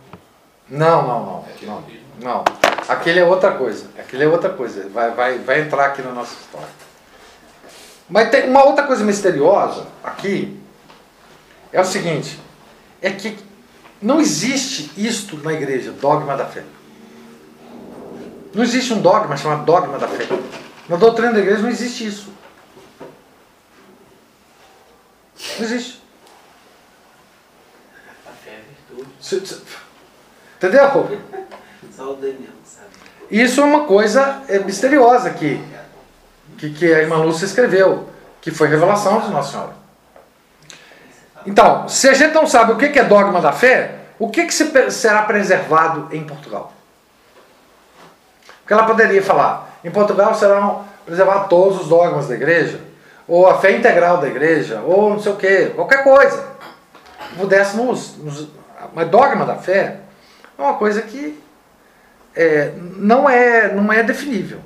S1: Não, não, não.
S6: Aquele
S1: Não,
S6: vídeo.
S1: não. Aquele é outra coisa. Aquele é outra coisa. Vai, vai, vai entrar aqui na nossa história. Mas tem uma outra coisa misteriosa aqui. É o seguinte. É que não existe isto na igreja, dogma da fé. Não existe um dogma chamado dogma da fé. Na doutrina da igreja não existe isso. Não existe.
S4: A fé é virtude.
S1: Entendeu?
S4: Só o Daniel sabe.
S1: Isso é uma coisa é, misteriosa que, que, que a irmã Lúcia escreveu, que foi revelação de Nossa Senhora. Então, se a gente não sabe o que é dogma da fé, o que, que será preservado em Portugal? Porque ela poderia falar, em Portugal serão preservados todos os dogmas da igreja, ou a fé integral da igreja, ou não sei o que, qualquer coisa. Pudesse nos- Mas dogma da fé é uma coisa que é, não, é, não é definível.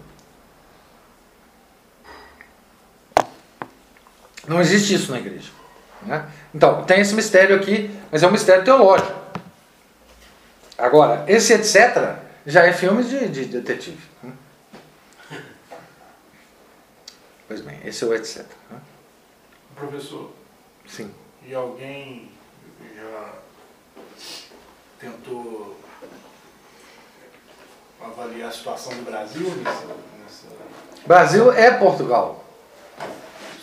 S1: Não existe isso na igreja. né? Então, tem esse mistério aqui, mas é um mistério teológico. Agora, esse etc. já é filme de, de detetive. né? Pois bem, esse é o etc. né?
S6: Professor,
S1: Sim.
S6: e alguém já tentou avaliar a situação do Brasil nessa, nessa-
S1: Brasil é Portugal.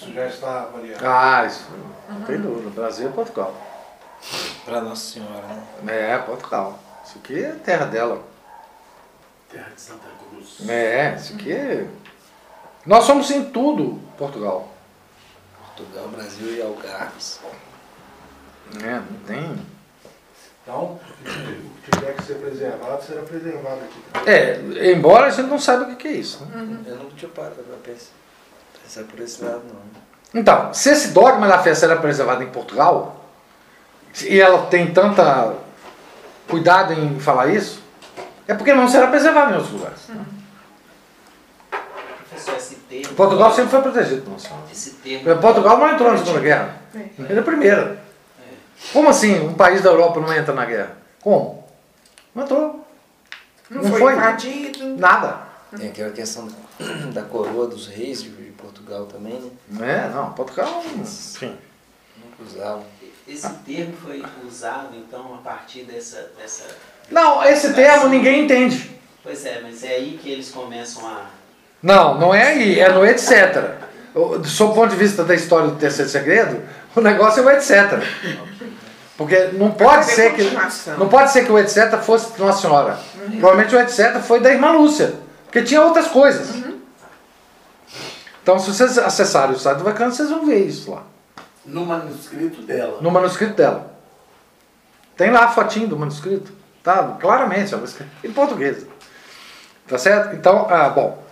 S6: Isso já está avaliado.
S1: Ah, isso não tem dúvida. Brasil é Portugal.
S5: Pra Nossa Senhora, né?
S1: É, Portugal. Isso aqui é terra dela.
S4: Terra de Santa Cruz.
S1: É, isso aqui é. Nós somos em tudo Portugal.
S5: Portugal, Brasil e Algarves.
S1: É, não tem.
S6: Então, o que tiver que ser preservado, será preservado aqui.
S1: É, embora a gente não saiba o que é isso. né?
S5: Eu nunca tinha parado pra pensar, pensar por esse lado, não.
S1: Então, se esse dogma da fé será preservado em Portugal, e ela tem tanta cuidado em falar isso, é porque não será preservado em outros lugares.
S4: Professor, esse termo.
S1: Portugal sempre foi protegido.
S4: Esse termo.
S1: Portugal não entrou na Segunda Guerra.
S2: É.
S1: Era a primeira. Como assim um país da Europa não entra na guerra? Como? Não entrou.
S2: Não,
S1: Não
S2: foi,
S1: foi?
S2: invadido.
S1: Nada.
S5: Tem aquela questão da, coroa dos reis de, de Portugal também, né?
S1: É, não, Portugal, enfim.
S5: Nunca usavam.
S4: Esse termo foi usado, então, a partir dessa, dessa.
S1: Não, esse termo ninguém entende.
S4: Pois é, mas é aí que eles começam a.
S1: Não, não é aí, é no etc. O- Sob o ponto de vista da história do terceiro segredo, o negócio é o etc. Porque não pode
S2: fazer
S1: ser que. Não pode ser que o etc fosse de Nossa Senhora. Provavelmente o etc foi da irmã Lúcia. Porque tinha outras coisas. Então, se vocês acessarem o site do Vacano, vocês vão ver isso lá.
S7: No manuscrito dela.
S1: No manuscrito dela. Tem lá a fotinho do manuscrito. Tá? Claramente, escreveu em português. Tá certo? Então, ah, bom.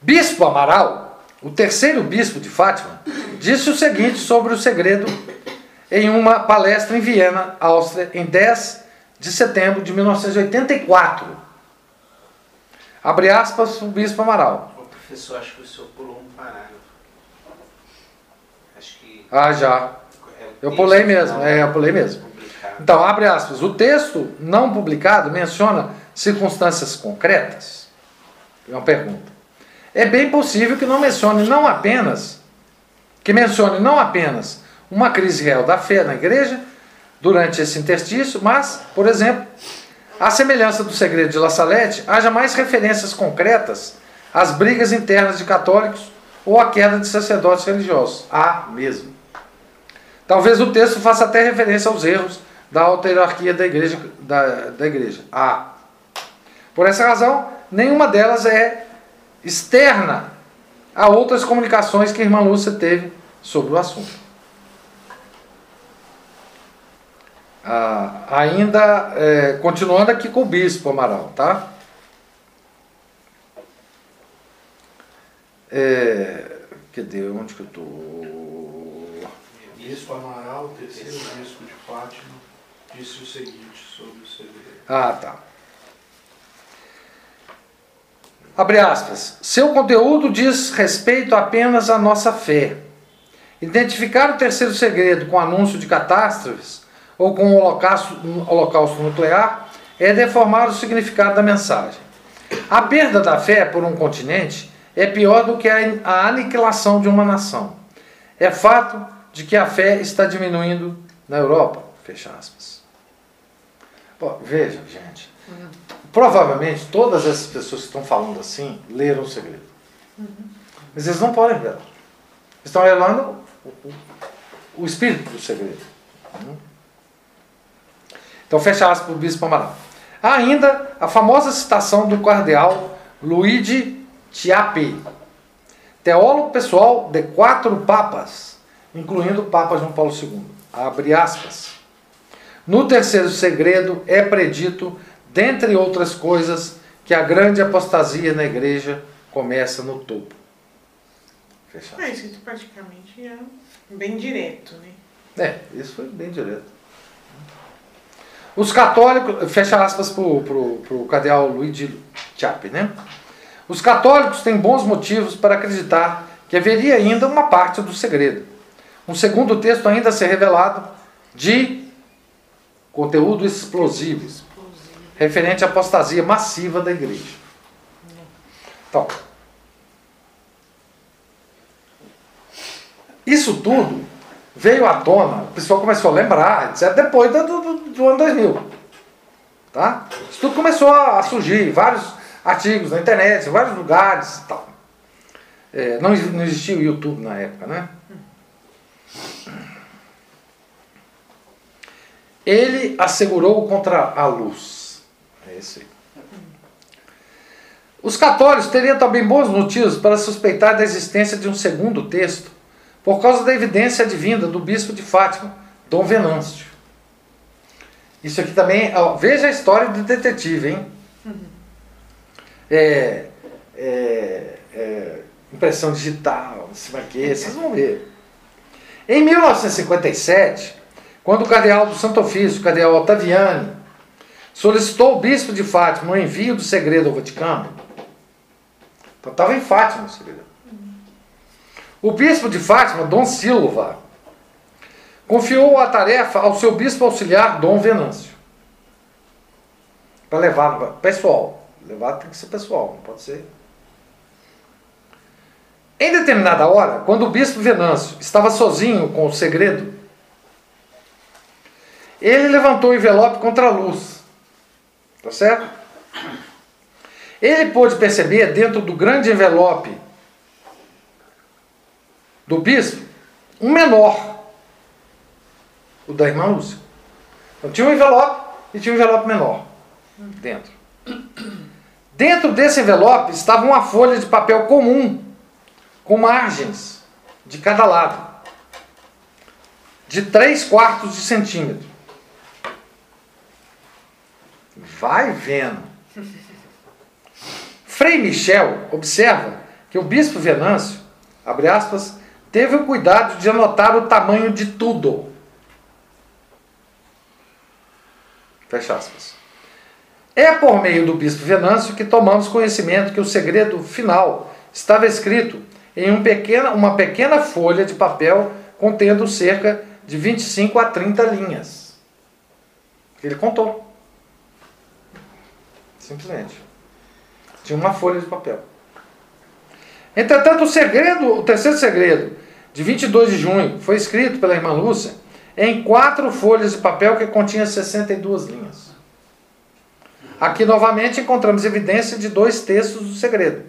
S1: Bispo Amaral, o terceiro bispo de Fátima, disse o seguinte sobre o segredo em uma palestra em Viena, Áustria, em 10 de setembro de 1984. Abre aspas o bispo Amaral.
S4: Ô, professor, acho que o senhor pulou um parágrafo. Acho que.
S1: Ah, já.
S4: é o
S1: Eu pulei mesmo,
S4: final
S1: é, eu pulei mesmo.
S4: publicado.
S1: Então, abre aspas. O texto não publicado menciona circunstâncias concretas? É uma pergunta. É bem possível que não mencione não apenas que mencione não apenas uma crise real da fé na igreja durante esse interstício, mas, por exemplo, à semelhança do segredo de La Salette, haja mais referências concretas às brigas internas de católicos ou à queda de sacerdotes religiosos. Há mesmo. Talvez o texto faça até referência aos erros da alta hierarquia da igreja. Da, da igreja. Há. Por essa razão, nenhuma delas é externa a outras comunicações que a irmã Lúcia teve sobre o assunto. Ah, ainda é, continuando aqui com o bispo Amaral, tá? É, cadê? Onde que eu tô?
S6: Bispo Amaral, terceiro bispo de Fátima, disse o seguinte sobre o segredo.
S1: Ah, tá. Abre aspas. Seu conteúdo diz respeito apenas à nossa fé Identificar o terceiro segredo com anúncio de catástrofes ou com o holocausto, holocausto nuclear é deformar o significado da mensagem. A perda da fé por um continente é pior do que a aniquilação de uma nação. É fato de que a fé está diminuindo na Europa. Fecha aspas. Bom, veja, gente. Provavelmente todas essas pessoas que estão falando assim leram o segredo. Mas eles não podem ver. Estão revelando o, o- o espírito do segredo. Então, fecha aspas para o Bispo Amaral. Há ainda a famosa citação do cardeal Luigi Chiappe, teólogo pessoal de quatro papas, incluindo o Papa João Paulo II. Abre aspas. No terceiro segredo é predito, dentre outras coisas, que a grande apostasia na igreja começa no topo. Fecha aspas.
S2: É, isso praticamente é bem direto, né?
S1: É, isso foi bem direto. Os católicos, fecha aspas para o cardeal Luigi Chiappe, né? Os católicos têm bons motivos para acreditar que haveria ainda uma parte do segredo. Um segundo texto ainda a ser revelado de conteúdo explosivo, referente à apostasia massiva da igreja. Então, isso tudo veio à tona, o pessoal começou a lembrar, etc., depois do, do, do ano 2000. Tá? Isso tudo começou a surgir, vários artigos na internet, em vários lugares e tal. É, não, não existia o YouTube na época, né? Ele assegurou contra a luz. É esse aí. Os católicos teriam também bons motivos para suspeitar da existência de um segundo texto, por causa da evidência advinda do bispo de Fátima, Dom Venâncio. Isso aqui também, ó, veja a história do detetive, hein? É, é, é, impressão digital, não sei o que, vocês vão ver. Em 1957, quando o cardeal do Santo Ofício, o cardeal Ottaviani, solicitou ao bispo de Fátima o envio do segredo ao Vaticano, então estava em Fátima o segredo. O bispo de Fátima, Dom Silva, confiou a tarefa ao seu bispo auxiliar, Dom Venâncio. Para levar, pessoal. Levar tem que ser pessoal, não pode ser. Em determinada hora, quando o bispo Venâncio estava sozinho com o segredo, ele levantou o envelope contra a luz. Tá certo? Ele pôde perceber dentro do grande envelope do bispo um menor, o da irmã Lúcia. Então tinha um envelope e tinha um envelope menor dentro. Dentro desse envelope estava uma folha de papel comum, com margens de cada lado, de 3 quartos de centímetro. Vai vendo. Frei Michel observa que o bispo Venâncio, abre aspas, teve o cuidado de anotar o tamanho de tudo. Fecha aspas. É por meio do bispo Venâncio que tomamos conhecimento que o segredo final estava escrito em um pequena, uma pequena folha de papel contendo cerca de 25 a 30 linhas. Ele contou. Simplesmente. Tinha uma folha de papel. Entretanto, o segredo, o terceiro segredo, de 22 de junho, foi escrito pela irmã Lúcia em quatro folhas de papel que continha 62 linhas. Aqui novamente encontramos evidência de dois textos do segredo.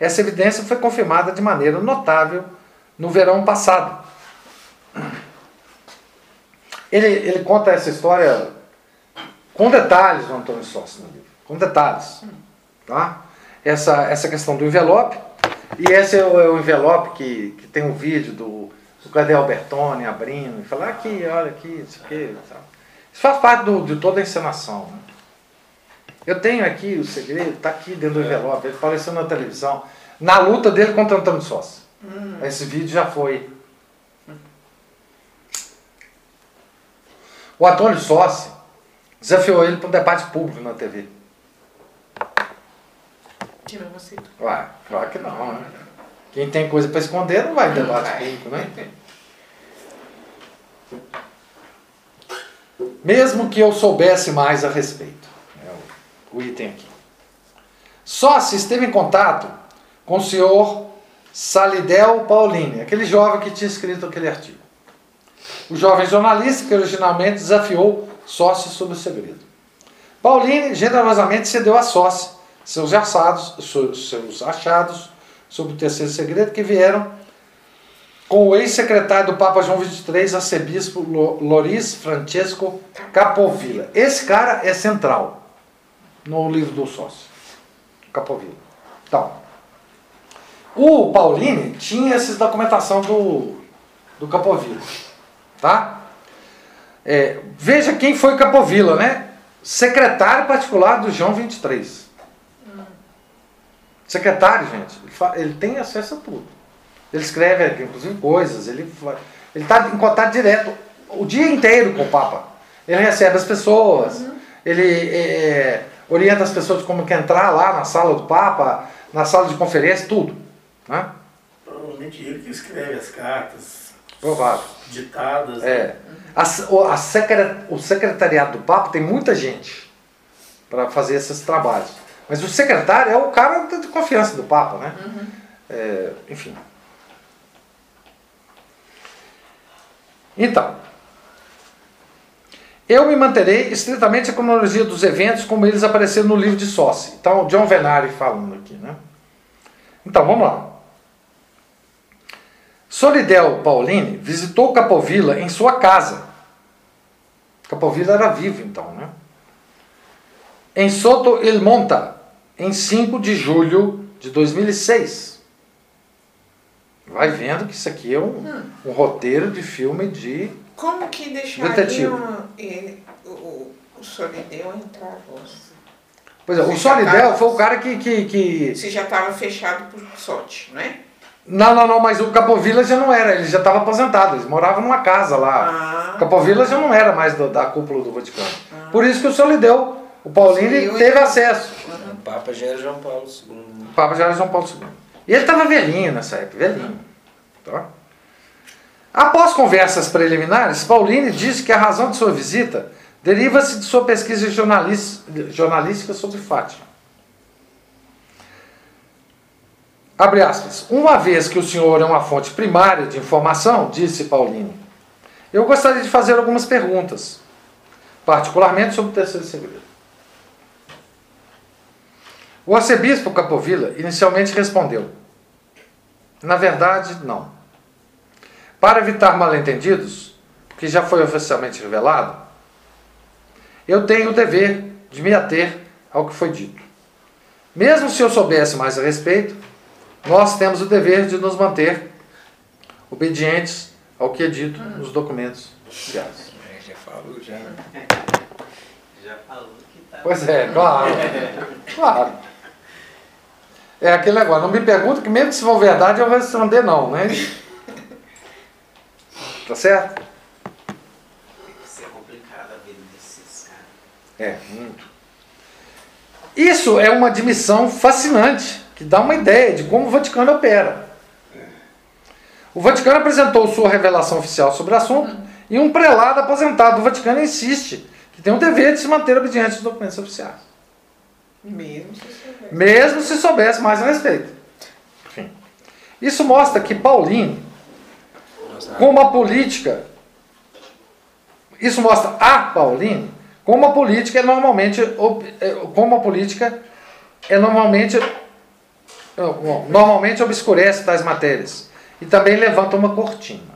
S1: Essa evidência foi confirmada de maneira notável no verão passado. Ele, ele conta essa história com detalhes no Antônio livro. Com detalhes. Tá? Essa, essa questão do envelope. E esse é o, é o envelope que, que tem um vídeo do, do Cadê Albertoni abrindo e falar aqui, olha aqui, isso aqui. Sabe? Isso faz parte do, de toda a encenação. Né? Eu tenho aqui o segredo, está aqui dentro do envelope, ele apareceu na televisão, na luta dele contra o Antônio Sossi. Esse vídeo já foi. O Antônio Sossi desafiou ele para um debate público na TV.
S2: Você.
S1: Ué, claro que não, né? Quem tem coisa para esconder não vai em debate público, né? Mesmo que eu soubesse mais a respeito. É o, o item aqui. Só se esteve em contato com o senhor Salidel Paulini, aquele jovem que tinha escrito aquele artigo. O jovem jornalista que originalmente desafiou sócio sobre o segredo. Paulini generosamente cedeu a sócio seus achados, seus achados sobre o terceiro segredo que vieram com o ex-secretário do Papa João XXIII, arcebispo Loris Francesco Capovilla. Esse cara é central no livro do sócio, Capovilla. Então, o Paulini tinha essa documentação do, do Capovilla, tá? É, veja quem foi Capovilla, né? Secretário particular do João 23. Secretário, gente, ele, tem acesso a tudo. Ele escreve, inclusive, coisas, ele está em contato direto o dia inteiro com o Papa. Ele recebe as pessoas, ele é, orienta as pessoas como que entrar lá na sala do Papa, na sala de conferência, tudo. Né?
S7: Provavelmente ele que escreve as cartas
S1: Provável.
S7: ditadas.
S1: É. A, o, a secre- o secretariado do Papa tem muita gente para fazer esses trabalhos. Mas o secretário é o cara de confiança do Papa, né? É, enfim. Então, eu me manterei estritamente a cronologia dos eventos como eles apareceram no livro de Sossi. Então, John Venari falando aqui, né? Então, vamos lá. Solidel Paulini visitou Capovilla em sua casa. Capovilla era vivo então, né? Em Soto Il Monta, em 5 de julho de 2006. Vai vendo que isso aqui é um, um roteiro de filme de.
S2: Como que deixariam ele, o, o, Solideu entrar?
S1: Pois é, o
S2: Você já
S1: Solidel
S2: tá-
S1: foi o cara que, que, que.
S2: Se já estava fechado por sorte, não é?
S1: Não, não, não, mas o Capovilla já não era, ele já estava aposentado, eles moravam numa casa lá.
S2: Ah,
S1: Capovilla já não era mais do- da cúpula do Vaticano. Por isso que o Solideu, o
S2: Sim, eu-
S1: teve acesso.
S5: O Papa já era João Paulo II.
S1: O Papa já era João Paulo II. E ele estava velhinho nessa época, velhinho. Tá? Após conversas preliminares, Paulini disse que a razão de sua visita deriva-se de sua pesquisa jornalística sobre Fátima. Abre aspas. Uma vez que o senhor é uma fonte primária de informação, disse Paulini, eu gostaria de fazer algumas perguntas, particularmente sobre o terceiro segredo. O arcebispo Capovilla inicialmente respondeu: Na verdade, não. Para evitar mal-entendidos, porque já foi oficialmente revelado, eu tenho o dever de me ater ao que foi dito. Mesmo se eu soubesse mais a respeito, nós temos o dever de nos manter obedientes ao que é dito nos documentos enviados.
S5: É, já falou, já.
S4: Já falou que tá.
S1: Pois é, claro. Claro. É aquele negócio, não me pergunta que mesmo que se for verdade eu vou responder não, né? Tá certo?
S4: Isso é complicado a vida desses caras.
S1: É, muito. Isso é uma admissão fascinante, que dá uma ideia de como o Vaticano opera. O Vaticano apresentou sua revelação oficial sobre o assunto e um prelado aposentado do Vaticano insiste que tem o dever de se manter obediente aos documentos oficiais.
S2: mesmo se.
S1: Mesmo se soubesse mais a respeito. Enfim. Isso mostra que Paulinho, como a política, isso mostra a Paulinho como a política é normalmente, é, como a política é normalmente, é, normalmente obscurece tais matérias e também levanta uma cortina.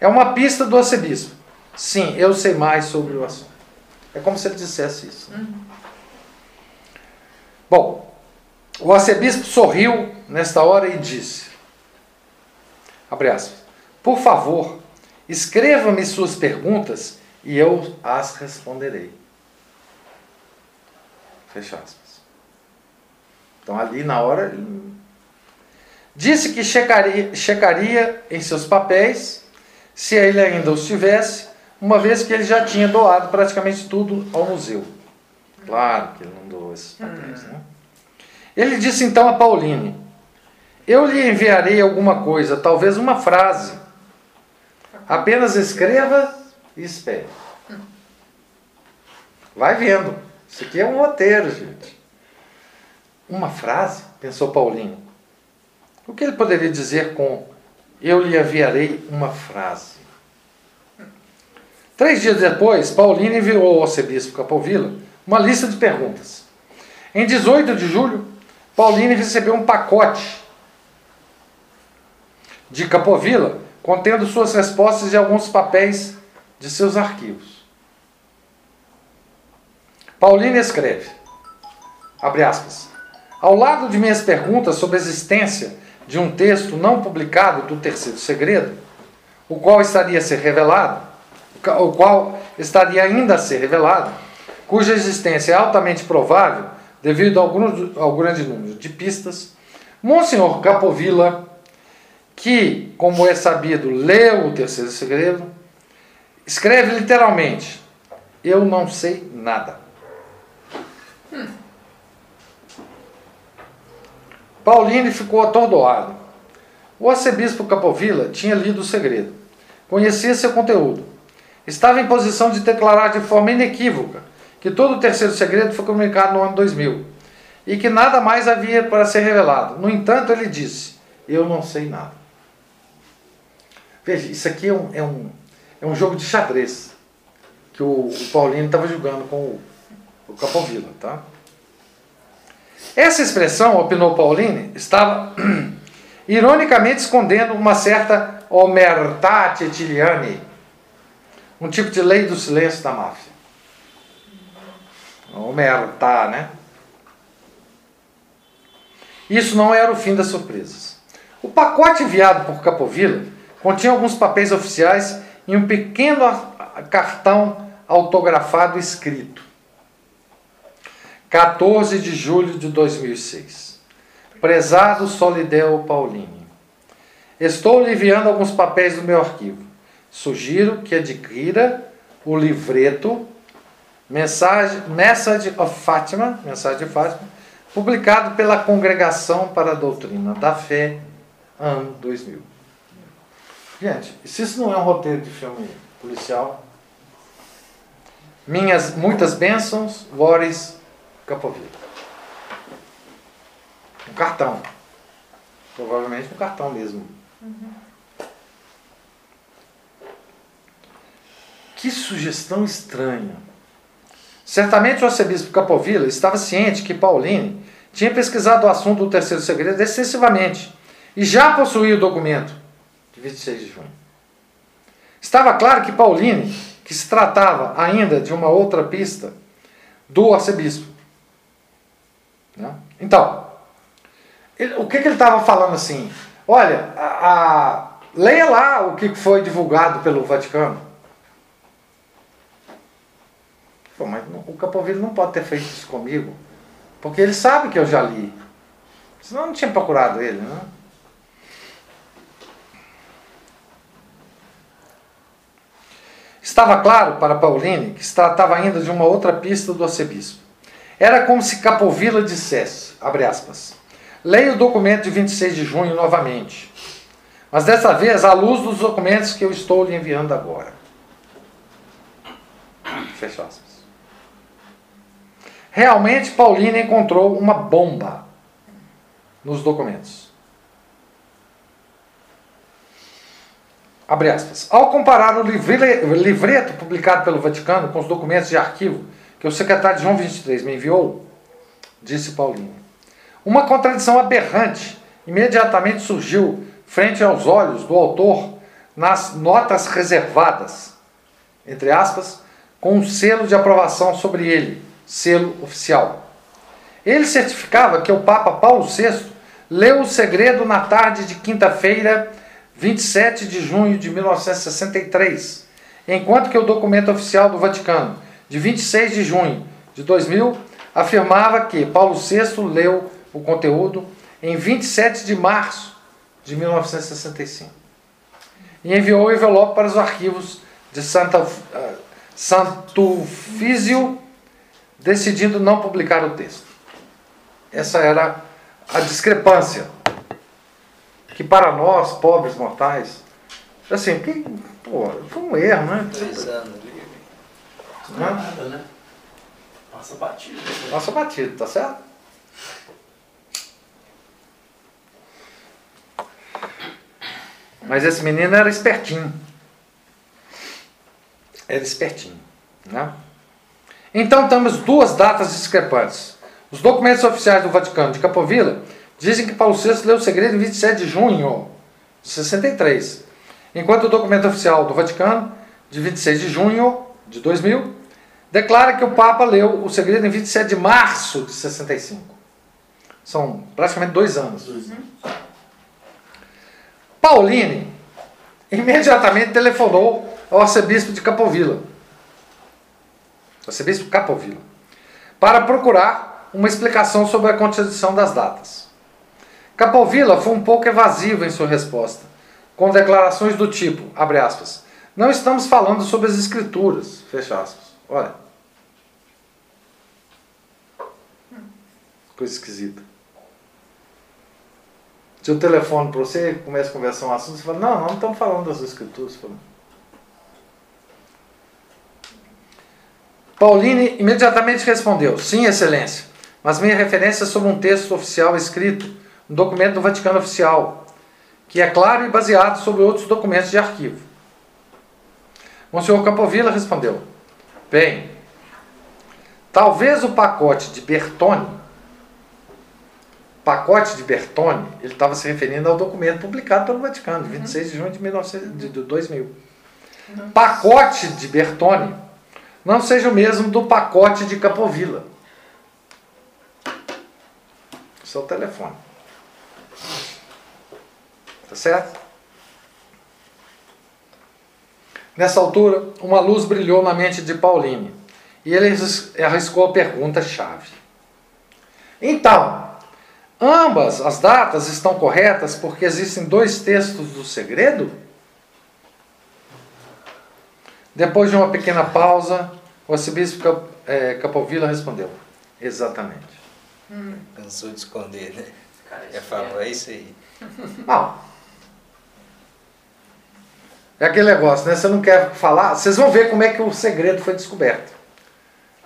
S1: É uma pista do arcebispo. Sim, eu sei mais sobre o assunto. É como se ele dissesse isso. né? Bom, o arcebispo sorriu nesta hora e disse: abre aspas, por favor, escreva-me suas perguntas e eu as responderei. Fecha aspas. Então ali na hora disse que checaria, checaria em seus papéis se ele ainda os tivesse, uma vez que ele já tinha doado praticamente tudo ao museu. Claro que ele não doou esses papéis, né? Ele disse então a Pauline: Eu lhe enviarei alguma coisa, talvez uma frase, Apenas escreva e espere. Vai vendo. Isso aqui é um roteiro, gente. Uma frase, pensou Paulinho. O que ele poderia dizer com eu lhe enviarei uma frase? Três dias depois, Paulino enviou ao arcebispo Capovilla uma lista de perguntas. Em 18 de julho, Paulino recebeu um pacote de Capovilla contendo suas respostas e alguns papéis de seus arquivos. Paulino escreve, abre aspas, ao lado de minhas perguntas sobre a existência de um texto não publicado do terceiro segredo, o qual estaria a ser revelado, o qual estaria ainda a ser revelado, cuja existência é altamente provável devido ao, ao grande número de pistas, Monsenhor Capovilla, que, como é sabido, leu o terceiro segredo, escreve literalmente: Eu não sei nada. Hum. Pauline ficou atordoado. O arcebispo Capovilla tinha lido o segredo, conhecia seu conteúdo, estava em posição de declarar de forma inequívoca que todo o terceiro segredo foi comunicado no ano 2000 e que nada mais havia para ser revelado. No entanto, ele disse: Eu não sei nada. Veja, isso aqui é um, é um, é um jogo de xadrez que o, o Paulino estava jogando com o, o Capovilla. Tá? Essa expressão, opinou Pauline, estava ironicamente escondendo uma certa omertà titiliani, um tipo de lei do silêncio da máfia. Omertà, né? Isso não era o fim das surpresas. O pacote enviado por Capovilla continha alguns papéis oficiais e um pequeno cartão autografado escrito. 14 de julho de 2006. Prezado Solidel Paulini, estou lhe enviando alguns papéis do meu arquivo. Sugiro que adquira o livreto Mensagem, Message of Fátima, Mensagem de Fátima, publicado pela Congregação para a Doutrina da Fé, ano 2000. Gente, se isso não é um roteiro de filme policial, minhas muitas bênçãos, Boris Capovilla. Um cartão. Provavelmente um cartão mesmo. Uhum. Que sugestão estranha. Certamente o arcebispo Capovilla estava ciente que Pauline tinha pesquisado o assunto do terceiro segredo excessivamente e já possuía o documento de 26 de junho. Estava claro que Pauline, que se tratava ainda de uma outra pista do arcebispo, né? Então, ele, o que, que ele estava falando assim? Olha, a, a, leia lá o que foi divulgado pelo Vaticano. Pô, mas o Capoville não pode ter feito isso comigo, porque ele sabe que eu já li. Senão eu não tinha procurado ele, né? Estava claro para Pauline que se tratava ainda de uma outra pista do arcebispo. Era como se Capovilla dissesse, abre aspas, leia o documento de 26 de junho novamente, mas dessa vez à luz dos documentos que eu estou lhe enviando agora. Fecha aspas. Realmente, Paulina encontrou uma bomba nos documentos. Abre aspas. Ao comparar o livreto publicado pelo Vaticano com os documentos de arquivo que o secretário João 23 me enviou, disse Paulinho. Uma contradição aberrante imediatamente surgiu frente aos olhos do autor nas notas reservadas, entre aspas, com um selo de aprovação sobre ele, selo oficial. Ele certificava que o Papa Paulo VI leu o segredo na tarde de quinta-feira, 27 de junho de 1963, enquanto que o documento oficial do Vaticano, de 26 de junho de 2000, afirmava que Paulo VI leu o conteúdo em 27 de março de 1965 e enviou o envelope para os arquivos de Santa, uh, Santo Físio, decidindo não publicar o texto. Essa era a discrepância que para nós, pobres mortais, Assim, que, pô, foi um erro, né?
S5: Dois anos ali.
S7: Não é nada, né? Passa batido. né?
S1: Nossa batido, tá certo? Mas esse menino era espertinho. Era espertinho. Né? Então temos duas datas discrepantes. Os documentos oficiais do Vaticano de Capovilla dizem que Paulo VI leu o segredo em 27 de junho de 63, enquanto o documento oficial do Vaticano, de 26 de junho de 2000, declara que o Papa leu o segredo em 27 de março de 65. São praticamente dois anos. Pauline imediatamente telefonou ao arcebispo de Capovilla, arcebispo Capovilla, para procurar uma explicação sobre a contradição das datas. Capovilla foi um pouco evasivo em sua resposta, com declarações do tipo, abre aspas, não estamos falando sobre as escrituras, fecha aspas. Olha. Coisa esquisita. Se eu telefono para você, começa a conversar um assunto, você fala, não, não estamos falando das escrituras. Você fala, Pauline imediatamente respondeu, sim, excelência, mas minha referência é sobre um texto oficial escrito, um documento do Vaticano Oficial, que é claro e baseado sobre outros documentos de arquivo. Monsenhor Capovilla respondeu, bem, talvez o pacote de Bertone pacote de Bertone, ele estava se referindo ao documento publicado pelo Vaticano, de 26 de junho de, 1900, de 2000. Pacote de Bertone não seja o mesmo do pacote de Capovilla. Seu telefone. Tá certo? Nessa altura, uma luz brilhou na mente de Pauline e ele arriscou a pergunta-chave. Então, Ambas as datas estão corretas porque existem dois textos do segredo? Depois de uma pequena pausa, o arcebispo Cap, é, Capovilla respondeu: Exatamente.
S5: Cansou de esconder, né?
S4: Cara,
S5: Já falou, é isso aí.
S1: Não. É aquele negócio, né? Você não quer falar. Vocês vão ver como é que o segredo foi descoberto.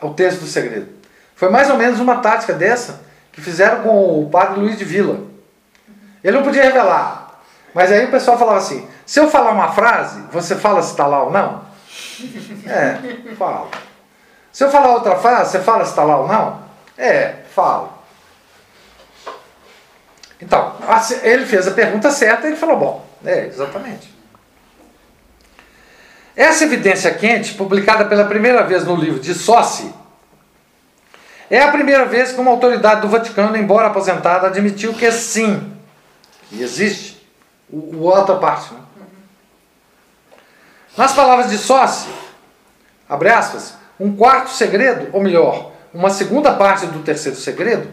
S1: O texto do segredo. Foi mais ou menos uma tática dessa que fizeram com o padre Luiz de Vila. Ele não podia revelar. Mas aí o pessoal falava assim: se eu falar uma frase, você fala se está lá ou não? É, falo. Se eu falar outra frase, você fala se está lá ou não? É, falo. Então, ele fez a pergunta certa e ele falou: bom, é, exatamente. Essa evidência quente, publicada pela primeira vez no livro de Sossi, é a primeira vez que uma autoridade do Vaticano, embora aposentada, admitiu que sim, que existe o, o outra parte. Né? Nas palavras de Sossi, abre aspas, um quarto segredo, ou melhor, uma segunda parte do terceiro segredo,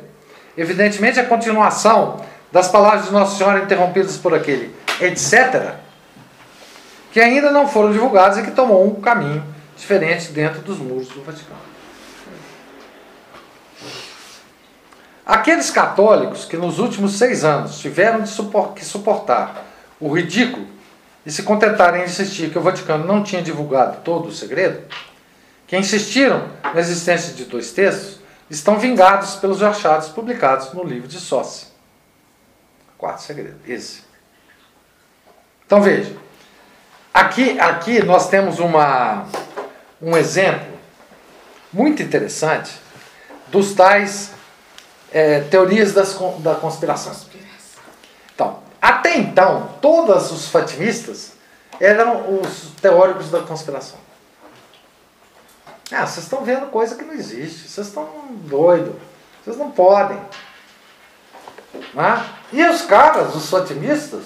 S1: evidentemente a continuação das palavras de Nossa Senhora interrompidas por aquele etc., que ainda não foram divulgados e que tomou um caminho diferente dentro dos muros do Vaticano. Aqueles católicos que nos últimos seis anos tiveram de supor, que suportar o ridículo e se contentarem em insistir que o Vaticano não tinha divulgado todo o segredo, que insistiram na existência de dois textos, estão vingados pelos achados publicados no livro de Sócia. Quarto segredo, esse. Então veja, aqui, aqui nós temos uma, um exemplo muito interessante dos tais é, teorias das, da conspiração. Até então, todos os fatimistas eram os teóricos da conspiração. Ah, vocês estão vendo coisa que não existe, vocês estão doidos, vocês não podem. Né? E os caras, os fatimistas,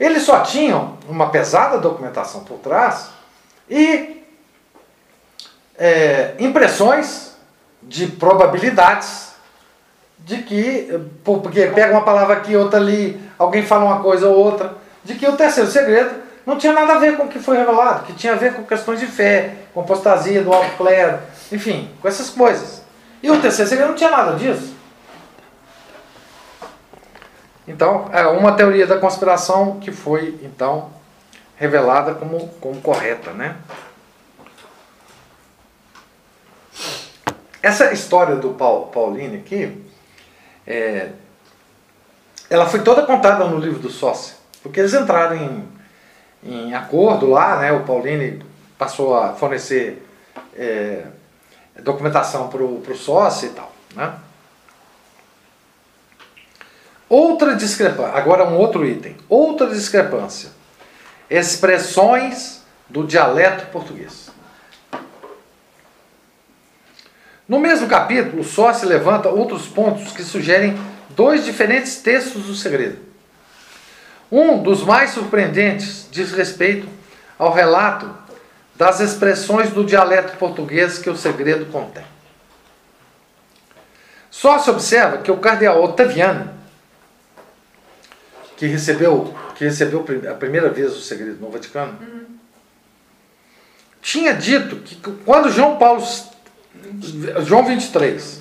S1: eles só tinham uma pesada documentação por trás e é, impressões de probabilidades de que, porque pega uma palavra aqui, outra ali, alguém fala uma coisa ou outra, de que o terceiro segredo não tinha nada a ver com o que foi revelado, que tinha a ver com questões de fé, com apostasia do alto clero, enfim, com essas coisas. E o terceiro segredo não tinha nada disso. Então, é uma teoria da conspiração que foi, então, revelada como, como correta, né? Essa história do Paul, Pauline aqui, é, ela foi toda contada no livro do Sócio, porque eles entraram em, em acordo lá, né? O Pauline passou a fornecer é, documentação para o sócio e tal, né? Outra discrepância, agora um outro item, outra discrepância. Expressões do dialeto português. No mesmo capítulo, só se levanta outros pontos que sugerem dois diferentes textos do segredo. Um dos mais surpreendentes diz respeito ao relato das expressões do dialeto português que o segredo contém. Só se observa que o cardeal Otaviano, que recebeu, que recebeu a primeira vez o segredo no Vaticano, uhum. tinha dito que quando João Paulo João 23,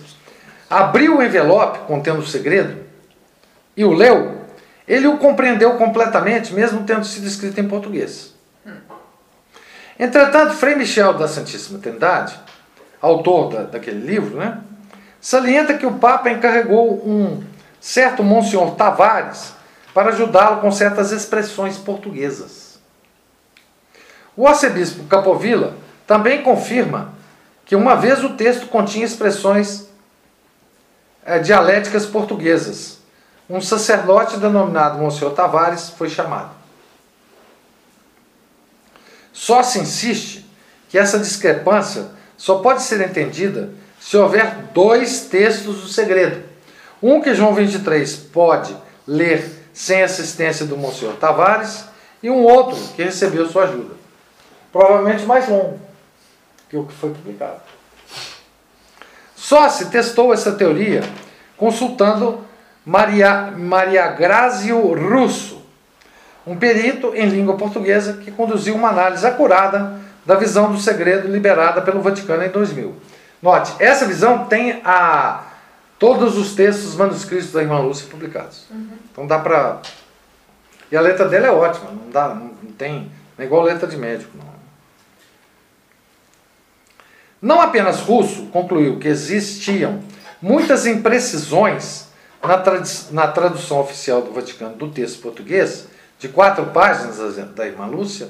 S1: abriu o envelope contendo o segredo e o leu, ele o compreendeu completamente, mesmo tendo sido escrito em português. Entretanto, Frei Michel da Santíssima Trindade, autor da, daquele livro, né, salienta que o Papa encarregou um certo Monsenhor Tavares para ajudá-lo com certas expressões portuguesas. O arcebispo Capovilla também confirma que uma vez o texto continha expressões é, dialéticas portuguesas. Um sacerdote denominado Monsenhor Tavares foi chamado. Só se insiste que essa discrepância só pode ser entendida se houver dois textos do segredo. Um que João 23 pode ler sem assistência do Monsenhor Tavares e um outro que recebeu sua ajuda. Provavelmente mais longo que o que foi publicado. Só se testou essa teoria consultando Maria, Maria Grazio Russo, um perito em língua portuguesa que conduziu uma análise acurada da visão do segredo liberada pelo Vaticano em 2000. Note, essa visão tem a todos os textos manuscritos da irmã Lúcia publicados. Uhum. Então dá para e a letra dela é ótima, não dá, não tem, não é igual letra de médico, não. Não apenas Russo concluiu que existiam muitas imprecisões na, na tradução oficial do Vaticano do texto português, de quatro páginas da irmã Lúcia,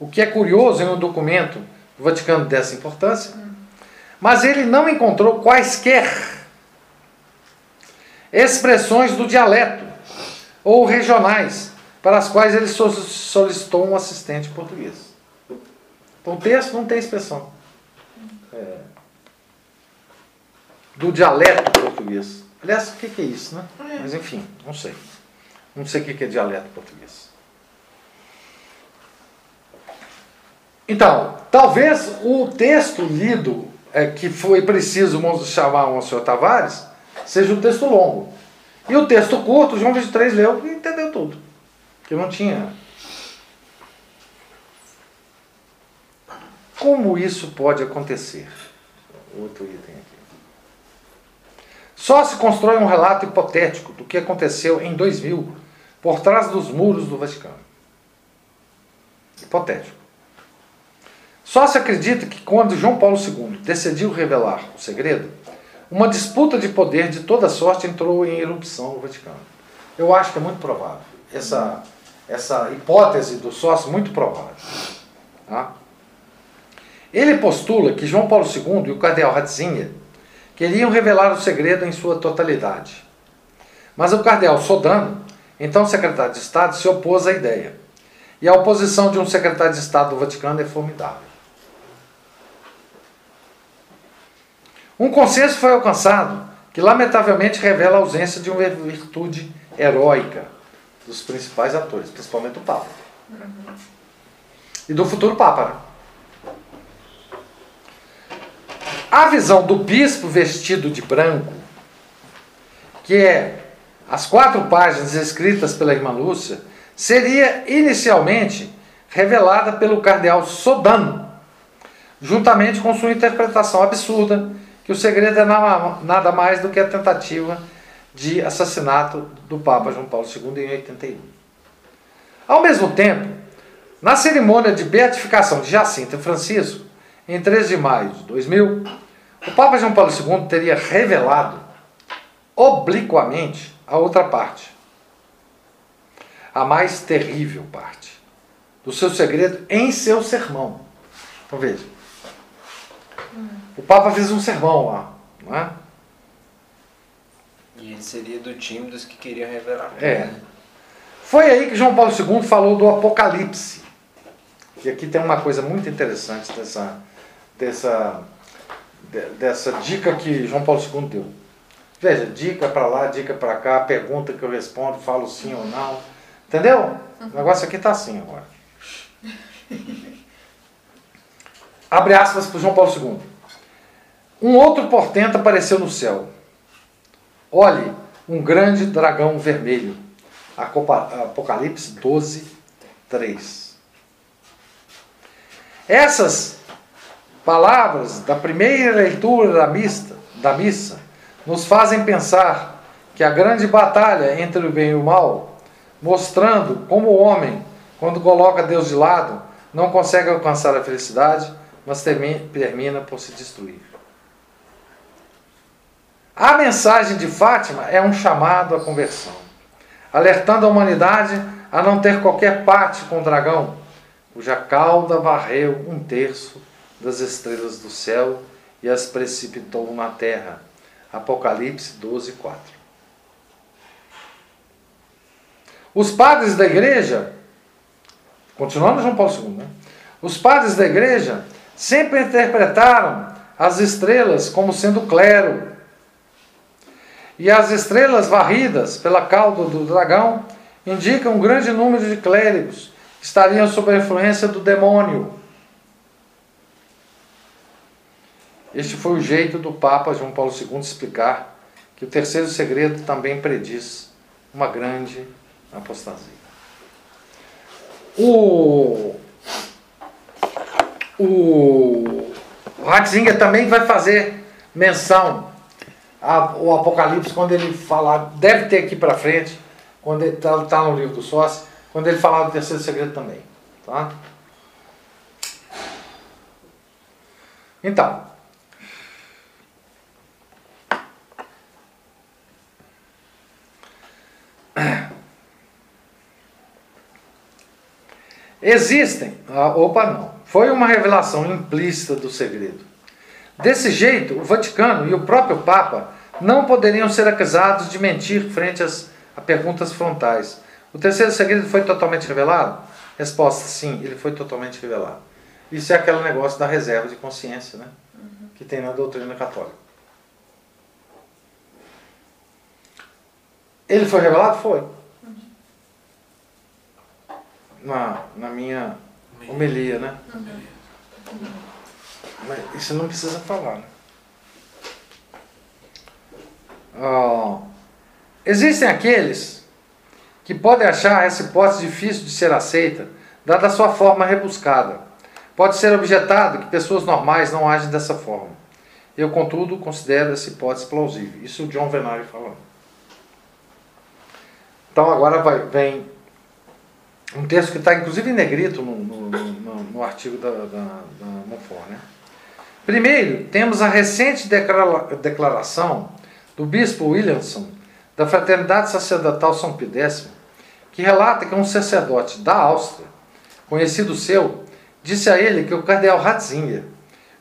S1: o que é curioso em um documento do Vaticano dessa importância, mas ele não encontrou quaisquer expressões do dialeto ou regionais para as quais ele solicitou um assistente português. Então o texto não tem expressão é, do dialeto português. Aliás, o que é isso, né? É. Mas enfim, não sei. Não sei o que é dialeto português. Então, talvez o texto lido é, que foi preciso chamar o senhor Tavares seja um texto longo. E o texto curto, João 23 leu e entendeu tudo. Que não tinha Como isso pode acontecer? Outro item aqui. Só se constrói um relato hipotético do que aconteceu em 2000 por trás dos muros do Vaticano. Hipotético. Só se acredita que quando João Paulo II decidiu revelar o segredo, uma disputa de poder de toda sorte entrou em erupção no Vaticano. Eu acho que é muito provável. Essa, essa hipótese do sócio, muito provável. Tá? Ele postula que João Paulo II e o cardeal Ratzinger queriam revelar o segredo em sua totalidade. Mas o cardeal Sodano, então secretário de Estado, se opôs à ideia. E a oposição de um secretário de Estado do Vaticano é formidável. Um consenso foi alcançado que, lamentavelmente, revela a ausência de uma virtude heróica dos principais atores, principalmente do Papa. E do futuro Papa. Né? A visão do bispo vestido de branco, que é as quatro páginas escritas pela irmã Lúcia, seria inicialmente revelada pelo cardeal Sodano, juntamente com sua interpretação absurda que o segredo é nada mais do que a tentativa de assassinato do Papa João Paulo II em 81. Ao mesmo tempo, na cerimônia de beatificação de Jacinto e Francisco, em 13 de maio de 2000, o Papa João Paulo II teria revelado obliquamente a outra parte, a mais terrível parte do seu segredo em seu sermão. Então veja, o Papa fez um sermão lá, não é?
S5: E ele seria do time dos que queriam revelar.
S1: É. Foi aí que João Paulo II falou do Apocalipse. E aqui tem uma coisa muito interessante dessa, dessa, de- dessa dica que João Paulo II deu. Veja, dica para lá, dica para cá, pergunta que eu respondo, falo sim ou não. Entendeu? O negócio aqui está assim agora. Abre aspas para João Paulo II. Um outro portento apareceu no céu. Olhe, um grande dragão vermelho. Apocalipse 12, 3. Essas palavras da primeira leitura da missa, da missa nos fazem pensar que a grande batalha entre o bem e o mal, mostrando como o homem, quando coloca Deus de lado, não consegue alcançar a felicidade, mas termi- termina por se destruir. A mensagem de Fátima é um chamado à conversão, alertando a humanidade a não ter qualquer parte com o dragão, cuja cauda varreu um terço das estrelas do céu e as precipitou na terra. Apocalipse 12, 4. Os padres da igreja, continuando João Paulo II, né? os padres da igreja sempre interpretaram as estrelas como sendo clero, e as estrelas varridas pela cauda do dragão indicam um grande número de clérigos que estariam sob a influência do demônio. Este foi o jeito do Papa João Paulo II explicar que o terceiro segredo também prediz uma grande apostasia. O, o, o Ratzinger também vai fazer menção a- o Apocalipse, quando ele falar, deve ter aqui para frente, quando ele está no livro do sócio, quando ele falar do terceiro segredo também. Tá? Então, existem. ah, opa, não. Foi uma revelação implícita do segredo. Desse jeito, o Vaticano e o próprio Papa não poderiam ser acusados de mentir frente às, a perguntas frontais. O terceiro segredo foi totalmente revelado? Resposta: sim, ele foi totalmente revelado. Isso é aquele negócio da reserva de consciência, né? Que tem na doutrina católica. Ele foi revelado? Foi. Na, na minha homilia, né? Mas isso não precisa falar. Né? Ah, existem aqueles que podem achar essa hipótese difícil de ser aceita, dada a sua forma rebuscada. Pode ser objetado que pessoas normais não agem dessa forma. Eu, contudo, considero essa hipótese plausível. Isso o John Venari falando. Então agora vai, vem um texto que está inclusive em negrito no, no, no, no artigo da, da, da Monfort, né? Primeiro, temos a recente declara- declaração do bispo Williamson, da Fraternidade Sacerdotal São Pio que relata que um sacerdote da Áustria, conhecido seu, disse a ele que o cardeal Ratzinger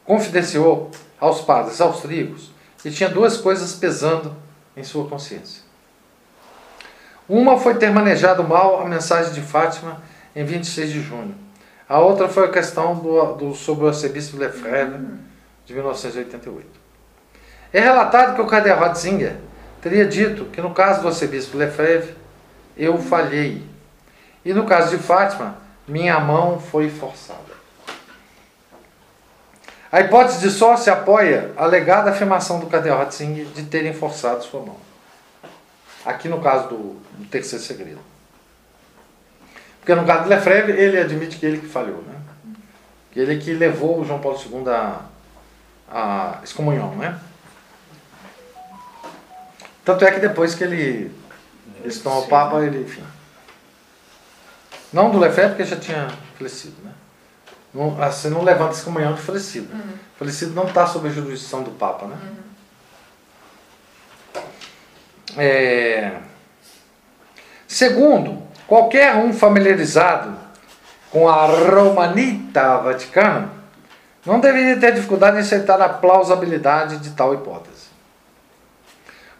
S1: confidenciou aos padres austríacos que tinha duas coisas pesando em sua consciência. Uma foi ter manejado mal a mensagem de Fátima em 26 de junho. A outra foi a questão do, do, sobre o arcebispo Lefebvre, de 1988. É relatado que o cardeal Ratzinger teria dito que no caso do arcebispo Lefebvre, eu falhei. E no caso de Fátima, minha mão foi forçada. A hipótese de sócio apoia a alegada afirmação do cardeal Ratzinger de terem forçado sua mão. Aqui no caso do, do terceiro segredo. Porque no caso do Lefebvre, ele admite que ele que falhou, né? Que ele que levou o João Paulo II à, à excomunhão, né? Tanto é que depois que ele, ele se tornou Papa, ele, enfim. Não do Lefebvre, porque já tinha falecido, né? Não, você não levanta esse comunhão de falecido. Falecido não está sob a jurisdição do Papa, né? É... Segundo, qualquer um familiarizado com a Romanita Vaticana não deveria ter dificuldade em aceitar a plausibilidade de tal hipótese.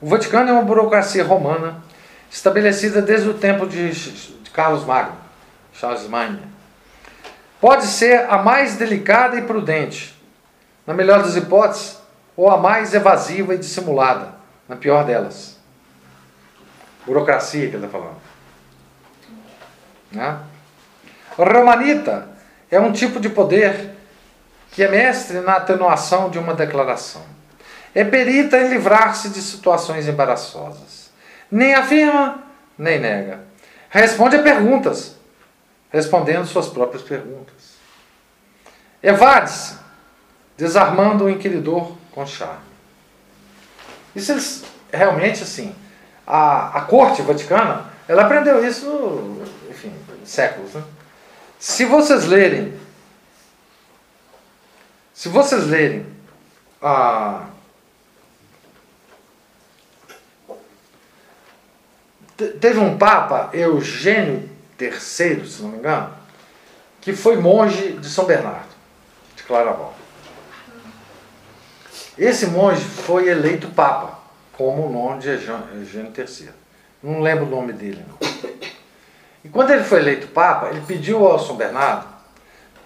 S1: O Vaticano é uma burocracia romana estabelecida desde o tempo de Carlos Magno, Charles Magno. Pode ser a mais delicada e prudente, na melhor das hipóteses, ou a mais evasiva e dissimulada, na pior delas. Burocracia que ele está falando. Né? Romanita é um tipo de poder que é mestre na atenuação de uma declaração. É perita em livrar-se de situações embaraçosas. Nem afirma, nem nega. Responde a perguntas, respondendo suas próprias perguntas. Evade-se, desarmando o inquiridor com charme. Isso eles, realmente assim, a, a corte vaticana, ela aprendeu isso, enfim, séculos. Né? Se vocês lerem, se vocês lerem a Te- teve um papa, Eugênio III, se não me engano, que foi monge de São Bernardo, de Claraval. Esse monge foi eleito papa, como o nome de Eugê- Eugênio III. Não lembro o nome dele, não. E quando ele foi eleito papa, ele pediu ao São Bernardo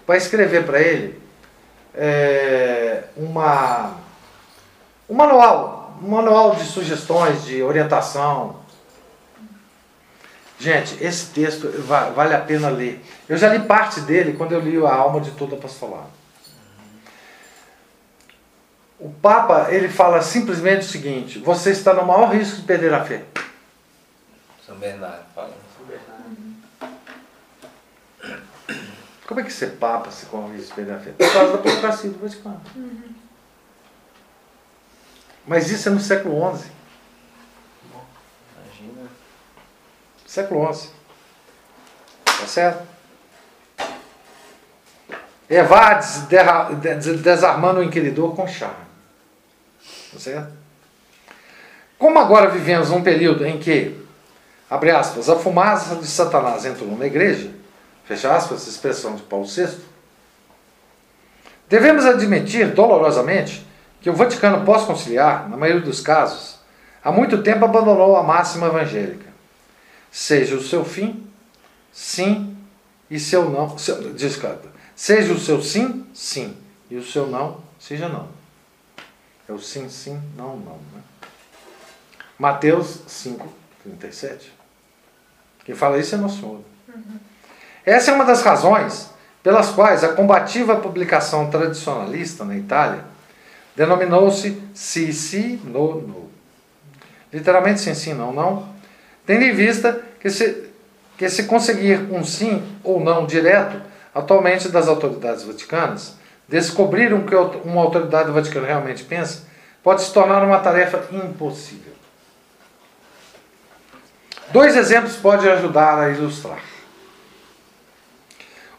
S1: para escrever para ele é, uma, um manual, um manual de sugestões, de orientação. Gente, esse texto va- vale a pena ler. Eu já li parte dele quando eu li A Alma de Todo Apostolado. O Papa, ele fala simplesmente o seguinte, você está no maior risco de perder a fé.
S5: São Bernardo fala.
S1: Como é que ser Papa se corre o risco de perder a fé? Por causa da burocracia do Vaticano. Mas isso é no século XI.
S5: Imagina.
S1: Século XI. Tá certo? Evades desarmando o inquiridor com charme. Tá certo? Como agora vivemos um período em que, abre aspas, a fumaça de Satanás entrou na igreja, fecha aspas, expressão de Paulo VI, devemos admitir dolorosamente que o Vaticano pós-conciliar, na maioria dos casos, há muito tempo abandonou a máxima evangélica seja o seu fim, sim, e seu não. Seu, desculpa. Seja o seu sim, sim, e o seu não, seja não. É o sim, sim, não, não. Né? Mateus 5, 37. Quem fala isso é Nosso Senhor. Essa é uma das razões pelas quais a combativa publicação tradicionalista na Itália denominou-se Si, Si, No, No. Literalmente sim, sim, não, não, tendo em vista que se, que se conseguir um sim ou não direto, atualmente das autoridades vaticanas, descobrir o que uma autoridade vaticana realmente pensa, pode se tornar uma tarefa impossível. Dois exemplos podem ajudar a ilustrar.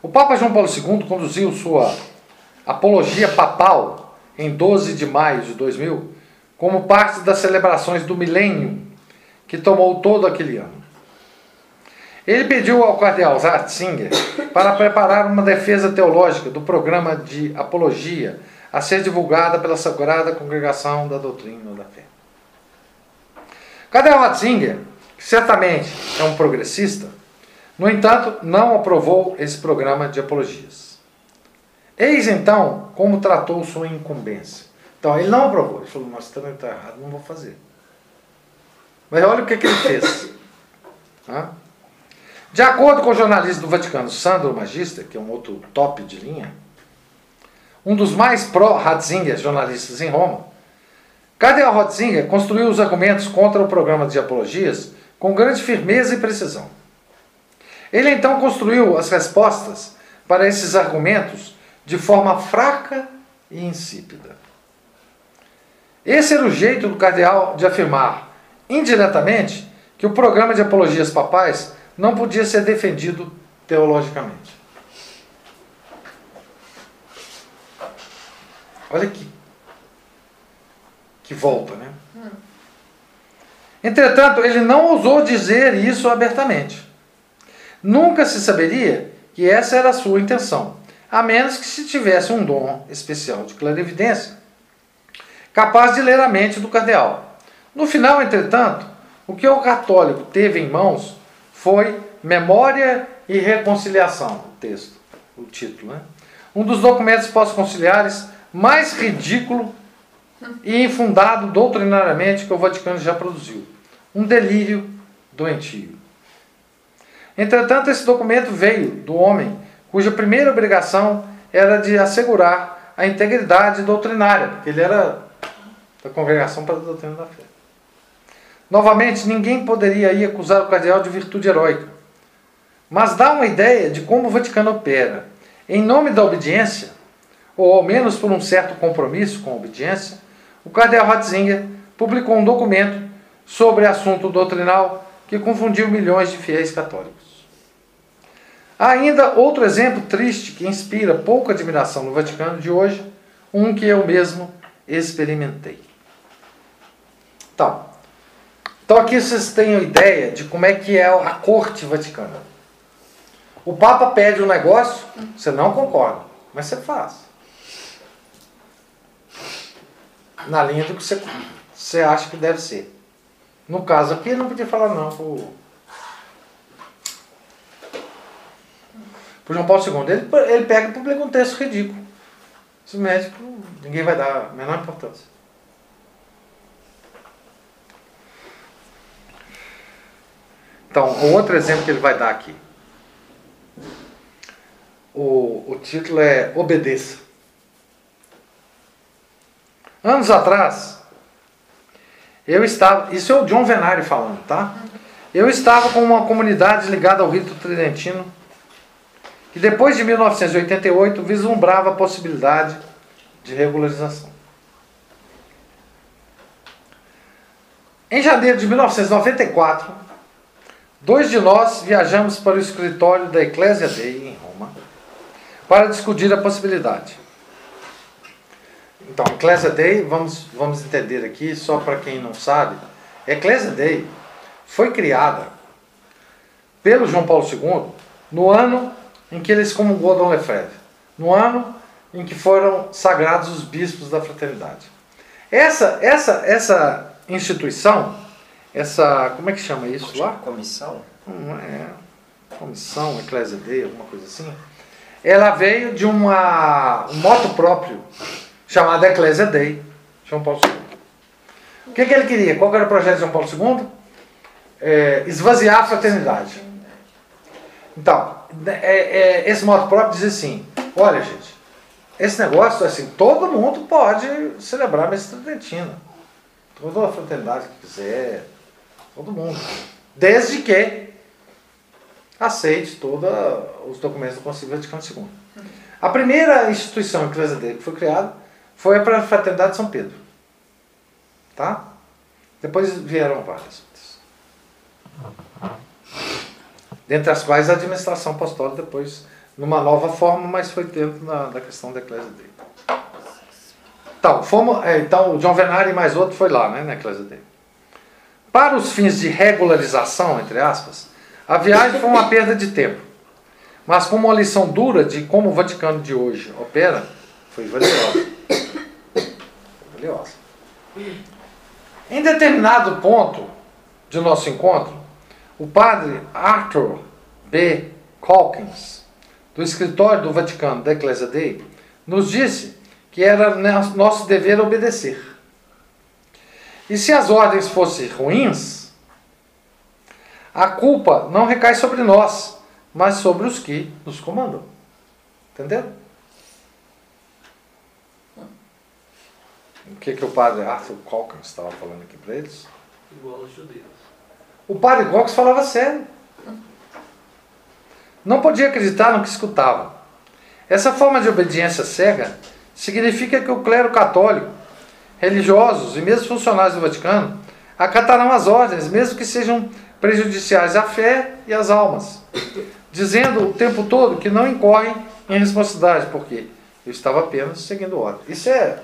S1: O Papa João Paulo II conduziu sua apologia papal em 12 de maio de 2000 como parte das celebrações do milênio que tomou todo aquele ano. Ele pediu ao cardeal Ratzinger para preparar uma defesa teológica do programa de apologia a ser divulgada pela Sagrada Congregação da Doutrina da Fé. Cardeal Ratzinger, que certamente é um progressista, no entanto, não aprovou esse programa de apologias. Eis então como tratou sua incumbência. Então, ele não aprovou. Ele falou, mas também está errado, não vou fazer. Mas olha o que, que ele fez. Hã? De acordo com o jornalista do Vaticano, Sandro Magister, que é um outro top de linha, um dos mais pró-Ratzinger jornalistas em Roma, Cardeal Ratzinger construiu os argumentos contra o programa de apologias com grande firmeza e precisão. Ele então construiu as respostas para esses argumentos de forma fraca e insípida. Esse era o jeito do cardeal de afirmar indiretamente, que o programa de apologias papais não podia ser defendido teologicamente. Olha que, que volta, né? Entretanto, ele não ousou dizer isso abertamente. Nunca se saberia que essa era a sua intenção, a menos que se tivesse um dom especial de clarividência, capaz de ler a mente do cardeal. No final, entretanto, o que o católico teve em mãos foi Memória e Reconciliação, o texto, o título, né? Um dos documentos pós-conciliares mais ridículo e infundado doutrinariamente que o Vaticano já produziu. Um delírio doentio. Entretanto, esse documento veio do homem cuja primeira obrigação era de assegurar a integridade doutrinária, porque ele era da Congregação para a Doutrina da Fé. Novamente, ninguém poderia aí acusar o cardeal de virtude heróica, mas dá uma ideia de como o Vaticano opera. Em nome da obediência, ou ao menos por um certo compromisso com a obediência, o cardeal Ratzinger publicou um documento sobre assunto doutrinal que confundiu milhões de fiéis católicos. Há ainda outro exemplo triste que inspira pouca admiração no Vaticano de hoje, um que eu mesmo experimentei. Então, então aqui vocês têm a ideia de como é que é a corte vaticana. O Papa pede um negócio, você não concorda, mas você faz. Na linha do que você, você acha que deve ser. No caso aqui, não podia falar não pro, pro João Paulo II. Ele, ele pega e publica um texto ridículo. Simplesmente ninguém vai dar a menor importância. Então, o outro exemplo que ele vai dar aqui. O, o título é Obedeça. Anos atrás, eu estava. Isso é o John Venari falando, tá? Eu estava com uma comunidade ligada ao rito tridentino, que depois de 1988 vislumbrava a possibilidade de regularização. Em janeiro de 1994, dois de nós viajamos para o escritório da Ecclesia Dei, em Roma, para discutir a possibilidade. Então, Ecclesia Dei, vamos, vamos entender aqui, só para quem não sabe, Ecclesia Dei foi criada pelo João Paulo II no ano em que ele excomungou Dom Lefebvre, no ano em que foram sagrados os bispos da fraternidade. Essa, essa, essa instituição, essa, como é que chama isso lá?
S5: Comissão?
S1: Não é, comissão, Ecclesia Dei, alguma coisa assim. Ela veio de uma, um moto próprio chamada Ecclesia Dei, João Paulo II. O que, que ele queria? Qual era o projeto de João Paulo II? É, esvaziar a fraternidade. Então, é, é, esse modo próprio diz assim: olha, gente, esse negócio, assim, todo mundo pode celebrar a missa tridentina. Toda a fraternidade que quiser, todo mundo. Desde que aceite todos os documentos do Concílio Vaticano II. A primeira instituição eclesiástica que foi criada foi a Fraternidade de São Pedro. Tá? Depois vieram várias outras. Dentre as quais a administração apostólica depois, numa nova forma, mas foi dentro da, da questão da Eclésia dele. Então, fomos, é, então, o John Venari e mais outro foi lá, né, na Eclésia dele. Para os fins de regularização, entre aspas, a viagem foi uma perda de tempo. Mas como uma lição dura de como o Vaticano de hoje opera, foi valiosa valiosa. Em determinado ponto de nosso encontro, o padre Arthur B. Calkins, do escritório do Vaticano da Ecclesia Dei, nos disse que era nosso dever obedecer. E se as ordens fossem ruins, a culpa não recai sobre nós, mas sobre os que nos comandam. Entendeu? O que, que o padre Arthur Calkins estava falando aqui para eles?
S4: Igual aos judeus.
S1: O padre Calkins falava sério. Não podia acreditar no que escutava. Essa forma de obediência cega significa que o clero católico, religiosos e mesmo funcionários do Vaticano acatarão as ordens, mesmo que sejam prejudiciais à fé e às almas, dizendo o tempo todo que não incorrem em responsabilidade, porque eu estava apenas seguindo ordem. Isso é.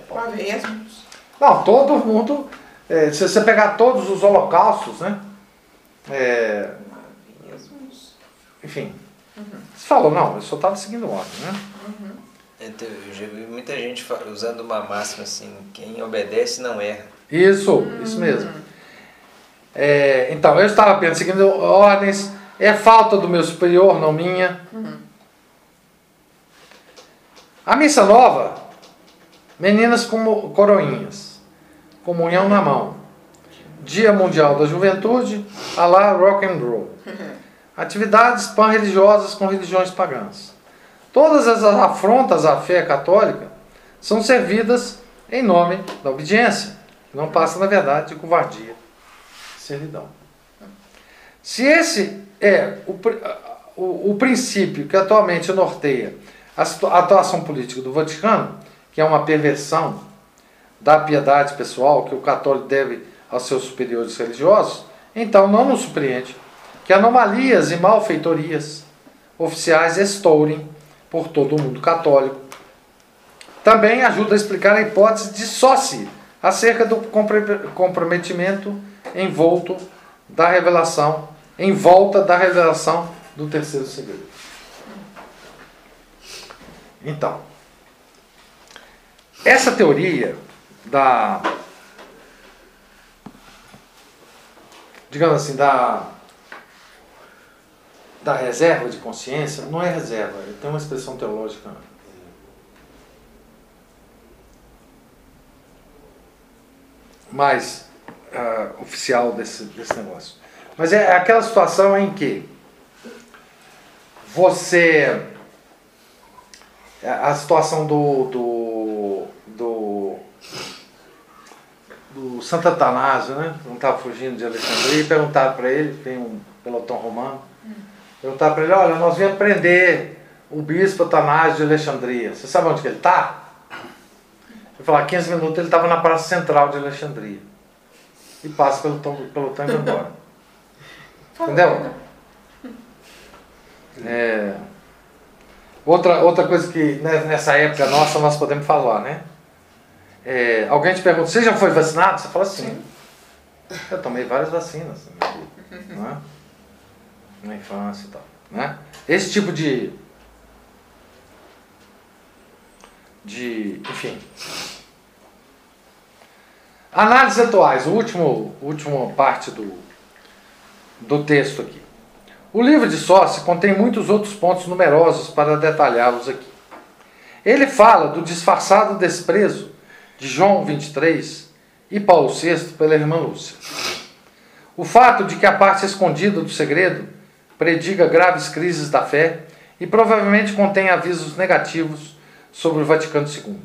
S1: Não, todo mundo. é, se você pegar todos os holocaustos, né? É, enfim. Você falou, não, eu só estava seguindo ordem, né?
S5: Então, Eu já vi muita gente usando uma máxima assim, quem obedece não erra.
S1: Isso, isso mesmo. É, então, eu estava apenas seguindo ordens, é falta do meu superior, não minha. A missa nova, meninas como coroinhas, comunhão na mão, Dia Mundial da Juventude, a lá rock and roll. Atividades pan-religiosas com religiões pagãs. Todas as afrontas à fé católica são servidas em nome da obediência, que não passa, na verdade, de covardia servidão. Se esse é o, o, o princípio que atualmente norteia a atuação política do Vaticano, que é uma perversão da piedade pessoal que o católico deve aos seus superiores religiosos, então não nos surpreende que anomalias e malfeitorias oficiais estourem por todo o mundo católico. Também ajuda a explicar a hipótese de Sóci acerca do comprometimento envolto da revelação, em volta da revelação do terceiro segredo. Então, essa teoria da digamos assim, da da reserva de consciência, não é reserva, tem uma expressão teológica mais ah, oficial desse, desse negócio. Mas é aquela situação em que você. A situação do. do, do, do Santo Atanásio, né? Não estava fugindo de Alexandria, e perguntaram para ele, tem um pelotão romano, perguntaram para ele: olha, nós viemos prender o bispo Atanásio de Alexandria. Você sabe onde que ele está? Ele falou: há 15 minutos ele estava na praça central de Alexandria. E passa pelo pelotão, pelotão e vai embora. Entendeu? É, outra, outra coisa que nessa época nossa nós podemos falar, né? É, alguém te pergunta, você já foi vacinado? Você fala sim. Eu tomei várias vacinas não é? Na infância e tal. Né? Esse tipo de. de. enfim. Análises atuais, o último, última parte do, do texto aqui. O livro de Sócio contém muitos outros pontos numerosos para detalhá-los aqui. Ele fala do disfarçado desprezo de João 23 e Paulo VI pela irmã Lúcia. O fato de que a parte escondida do segredo prediga graves crises da fé e provavelmente contém avisos negativos sobre o Vaticano II.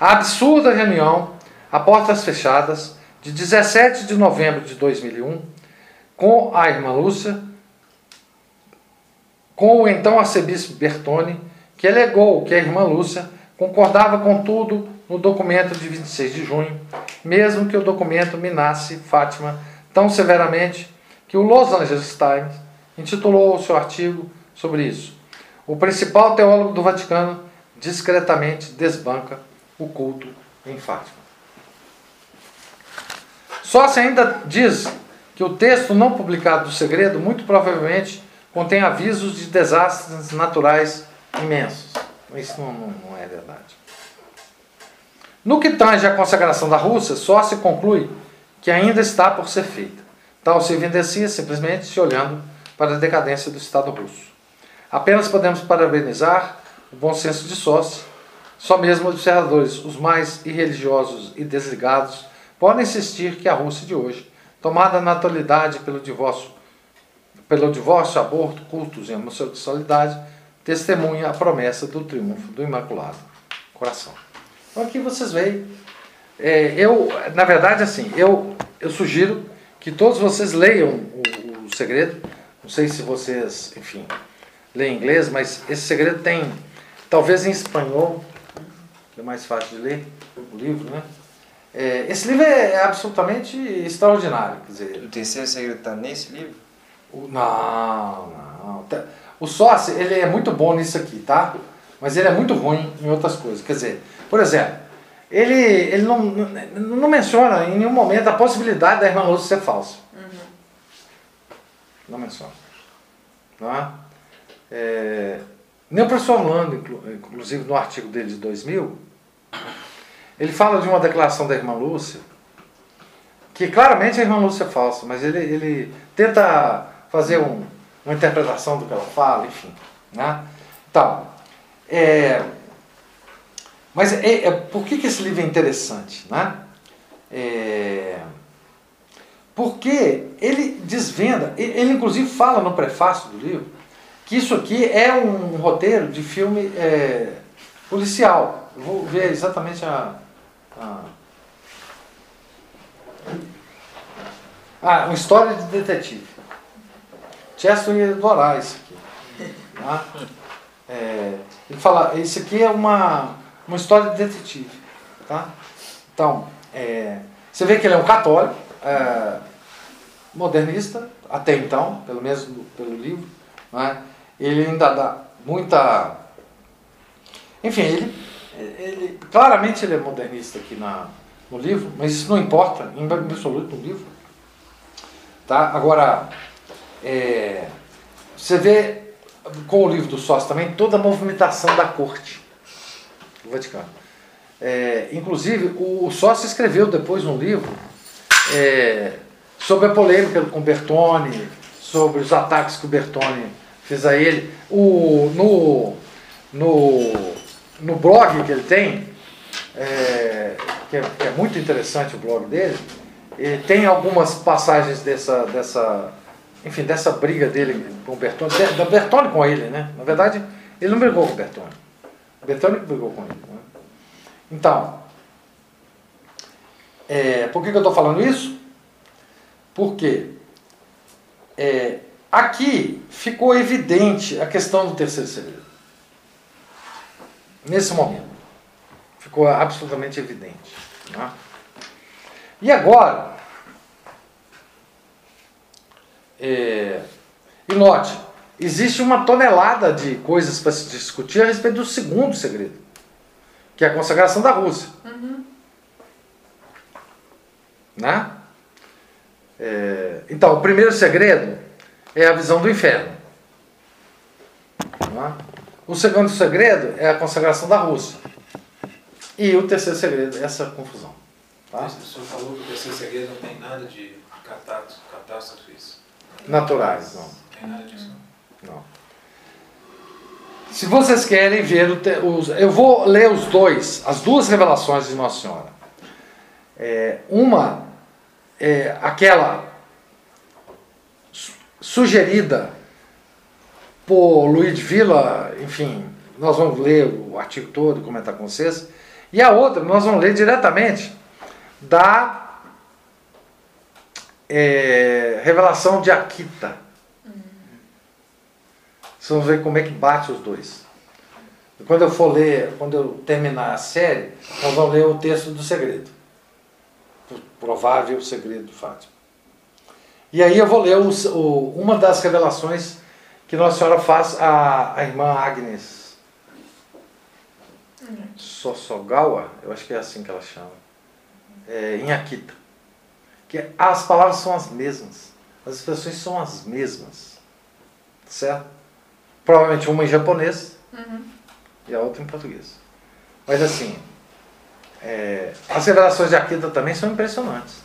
S1: A absurda reunião, a portas fechadas, de 17 de novembro de 2001, com a irmã Lúcia, com o então arcebispo Bertone, que alegou que a irmã Lúcia concordava com tudo no documento de 26 de junho, mesmo que o documento minasse Fátima tão severamente que o Los Angeles Times intitulou o seu artigo sobre isso. O principal teólogo do Vaticano discretamente desbanca o culto em Fátima. Sócia ainda diz que o texto não publicado do segredo muito provavelmente contém avisos de desastres naturais imensos. Isso não, não, não é verdade. No que tange à consagração da Rússia, só se conclui que ainda está por ser feita. Tal se evidencia simplesmente se olhando para a decadência do Estado russo. Apenas podemos parabenizar o bom senso de Sócio. Só mesmo observadores, os mais irreligiosos e desligados, podem insistir que a Rússia de hoje, tomada na atualidade pelo divórcio, pelo divórcio, aborto, cultos e homossexualidade, testemunha a promessa do triunfo do Imaculado Coração. Então aqui vocês veem. É, eu, na verdade, assim, eu, eu sugiro que todos vocês leiam o, o segredo. Não sei se vocês, enfim, leem inglês, mas esse segredo tem, talvez em espanhol, que é mais fácil de ler, o livro, né? É, esse livro é absolutamente extraordinário. Quer dizer,
S5: O terceiro segredo está nesse livro?
S1: o- não, não. Tá- O sócio, ele é muito bom nisso aqui, tá? Mas ele é muito ruim em outras coisas. Quer dizer, por exemplo, ele, ele não, não, não menciona em nenhum momento a possibilidade da irmã Lúcia ser falsa. Não menciona. Não é? É, nem o professor Orlando, inclu- inclusive no artigo dele de 2000, ele fala de uma declaração da irmã Lúcia, que claramente a irmã Lúcia é falsa, mas ele, ele tenta fazer um- uma interpretação do que ela fala, enfim. Né? Então, é, mas é, é- por que, que esse livro é interessante? Né? É, porque ele desvenda, ele inclusive fala no prefácio do livro, que isso aqui é um roteiro de filme é, policial. Eu vou ver exatamente a. a- Ah, uma história de detetive. Chester ia adorar isso aqui. tá? É, ele fala, isso aqui é uma, uma história de detetive. Tá? Então, é, você vê que ele é um católico, é, modernista, até então, pelo menos no- pelo livro. né? Ele ainda dá muita. Enfim, ele, ele claramente ele é modernista aqui na, no livro, mas isso não importa em absoluto no livro. Tá? Agora, é, você vê com o livro do sócio também toda a movimentação da corte do Vaticano. É, inclusive, o sócio escreveu depois um livro é, sobre a polêmica com Bertone, sobre os ataques que o Bertone fez a ele. O, no, no, no blog que ele tem, é, que, é, que é muito interessante o blog dele, ele tem algumas passagens dessa, dessa, enfim, dessa briga dele com o Bertone, da Bertone com ele, né? Na verdade, ele não brigou com o Bertone. O Bertone brigou com ele. Né? Então, é, por que, que eu estou falando isso? Porque é, aqui ficou evidente a questão do terceiro segredo. Nesse momento. Ficou absolutamente evidente. né? E agora, é, e note, existe uma tonelada de coisas para se discutir a respeito do segundo segredo, que é a consagração da Rússia. Né? É, então, o primeiro segredo é a visão do inferno. Né? O segundo segredo é a consagração da Rússia. E o terceiro segredo é essa confusão. Tá?
S6: O senhor falou que o terceiro segredo não tem nada de catástrofe- catástrofes.
S1: Naturais, não.
S6: Tem nada disso. não.
S1: Se vocês querem ver, os, eu vou ler os dois, as duas revelações de Nossa Senhora. É, uma é aquela su- sugerida por Luiz de Villa, enfim, nós vamos ler o artigo todo e comentar com vocês. E a outra, nós vamos ler diretamente da é, revelação de Akita. Vocês vão ver como é que bate os dois. E quando eu for ler, quando eu terminar a série, nós vamos ler o texto do segredo. Provável segredo de Fátima. E aí eu vou ler o- uma das revelações que Nossa Senhora faz à, à irmã Agnes Sossogawa, eu acho que é assim que ela chama, é, em Akita. Que as palavras são as mesmas, as expressões são as mesmas. Certo? Provavelmente uma em japonês e a outra em português. Mas assim, é, as revelações de Akita também são impressionantes.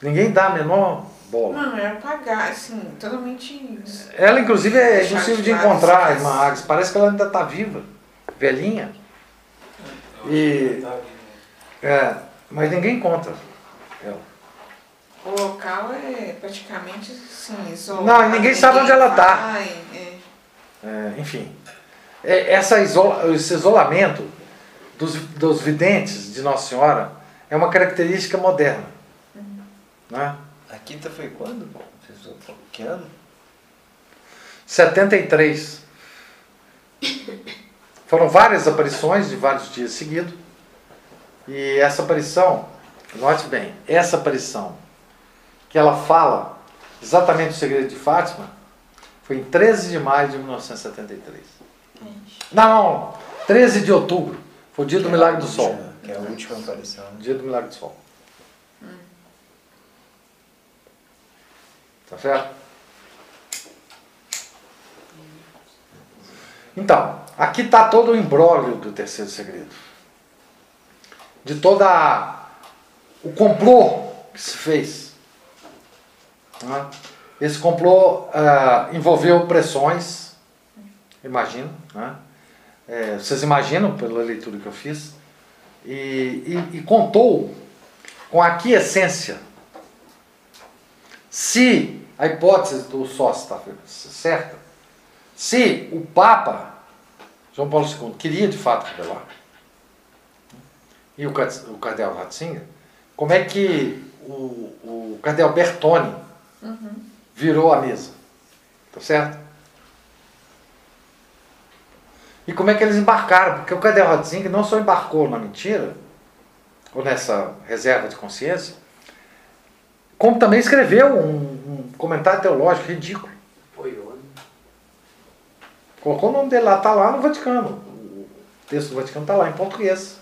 S1: Ninguém dá a menor bola.
S2: Não, é apagar, assim, totalmente.
S1: Ela, inclusive, é impossível de encontrar a irmã Agnes. Parece que ela ainda está viva, velhinha.
S6: Eu
S1: E-
S6: acho que
S1: É, mas ninguém encontra ela.
S2: O local é praticamente assim, isolado.
S1: Não, e ninguém sabe onde ela tá.
S2: vai, é.
S1: É, enfim, é, essa isola- esse isolamento dos, dos videntes de Nossa Senhora é uma característica moderna. Né?
S5: A quinta foi quando? Que ano?
S1: 73. Foram várias aparições de vários dias seguidos. E essa aparição, note bem, essa aparição que ela fala exatamente o segredo de Fátima foi em 13 de maio de 1973. Não, 13 de outubro. Foi o dia do
S5: Que é
S1: Milagre do Sol.
S5: última- Que é a última aparição.
S1: Dia do Milagre do Sol. Tá certo? Então, aqui está todo o imbróglio do terceiro segredo. De toda a- o complô que se fez. né? Esse complô ah, envolveu pressões, imagino. Né? É, vocês imaginam pela leitura que eu fiz? E, e- e contou com a aquiescência. Se a hipótese do sócio está certa, se o Papa João Paulo II queria de fato revelar, e o, o Cardeal Ratzinger, como é que o, o Cardeal Bertone virou a mesa? Tá certo? E como é que eles embarcaram? Porque o Cardeal Ratzinger não só embarcou na mentira, ou nessa reserva de consciência, como também escreveu um, um comentário teológico ridículo. Colocou o nome dele lá, está lá no Vaticano. O texto do Vaticano está lá em português.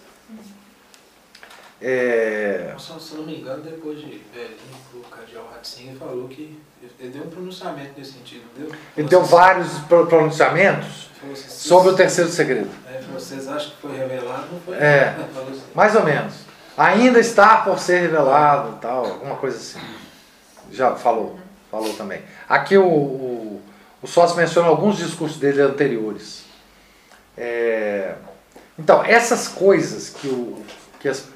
S1: É,
S6: Se, não me engano, depois de velhinho, o Cardeal Ratzinger falou que ele deu um pronunciamento nesse sentido, deu?
S1: ele deu vários pro- pronunciamentos Sobre o terceiro segredo.
S6: É, vocês acham que foi revelado? Não foi.
S1: É. Mais ou menos. Ainda está por ser revelado, tal, alguma coisa assim. Já falou, falou também. Aqui o, o, o sócio menciona alguns discursos dele anteriores. É, então, essas coisas que, o, que as,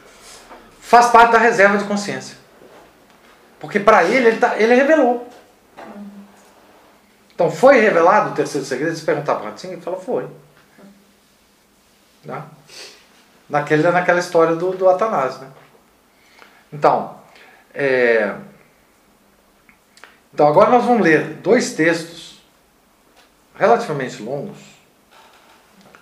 S1: faz parte da reserva de consciência. Porque para ele, ele, tá, ele revelou. Então, foi revelado o terceiro segredo? Se perguntar para Ratinho, ele fala, foi. Né? naquele, naquela história do, do Atanásio. Né? Então, é, então, agora nós vamos ler dois textos relativamente longos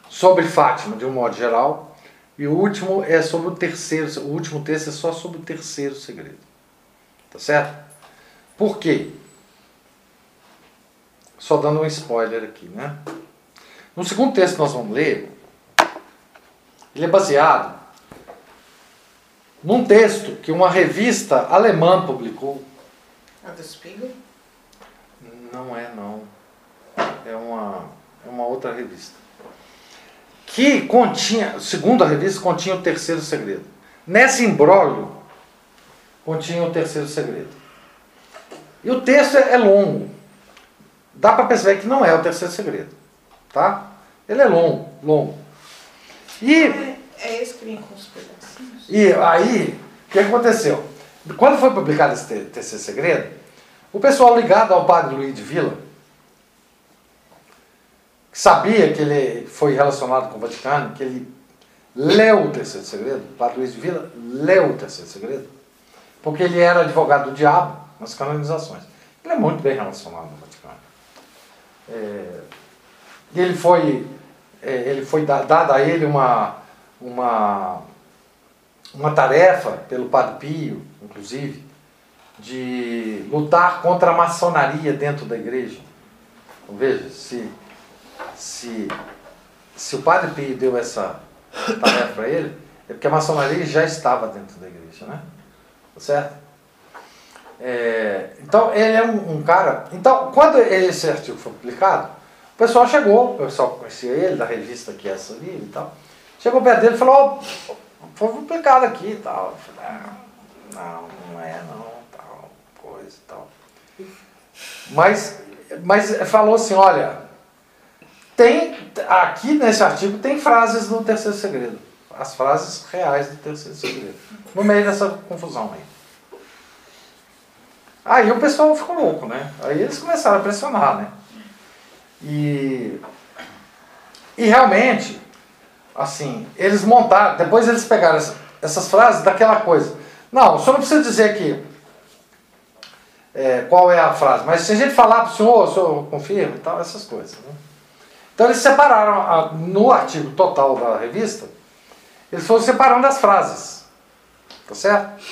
S1: sobre Fátima, de um modo geral, e o último é sobre o terceiro, o último texto é só sobre o terceiro segredo. Tá certo? Por quê? Só dando um spoiler aqui, né? No segundo texto que nós vamos ler, ele é baseado num texto que uma revista alemã publicou.
S2: A do Spiegel?
S1: Não é, não. É uma, é uma outra revista. Que continha, segundo a revista, continha o terceiro segredo. Nesse imbróglio, continha o terceiro segredo. E o texto é é longo. Dá para perceber que não é o terceiro segredo. Tá? Ele é longo, longo. E
S2: É, é esse que vem com os pedacinhos?
S1: e aí, o que aconteceu? Quando foi publicado esse te- terceiro segredo, o pessoal ligado ao padre Luiz de Vila, que sabia que ele foi relacionado com o Vaticano, que ele leu o terceiro segredo, o padre Luiz de Vila leu o terceiro segredo, porque ele era advogado do diabo nas canonizações. Ele é muito bem relacionado no Vaticano. É, ele foi, é, ele foi da- dada a ele uma, uma, uma tarefa pelo Padre Pio, inclusive, de lutar contra a maçonaria dentro da igreja. Então, veja, se, se, se o Padre Pio deu essa tarefa para ele, é porque a maçonaria já estava dentro da igreja, né? Tá certo? É, então, ele é um, um cara. Então, quando esse artigo foi publicado, o pessoal chegou, o pessoal conhecia ele, da revista que é essa ali e tal. Chegou perto dele e falou: "Ó, foi publicado aqui e tal. Eu falei, "Ah, não, não é não, tal, coisa e tal. Mas, mas falou assim: olha, tem, aqui nesse artigo tem frases do terceiro segredo. As frases reais do terceiro segredo. No meio dessa confusão aí. Aí o pessoal ficou louco, né? Aí eles começaram a pressionar, né? E, e realmente, assim, eles montaram, depois eles pegaram essa- essas frases daquela coisa. Não, o senhor não precisa dizer aqui é, qual é a frase, mas se a gente falar para o senhor, o senhor confirma e tal, essas coisas. Né? Então eles separaram, a- no artigo total da revista, eles foram separando as frases. Tá certo?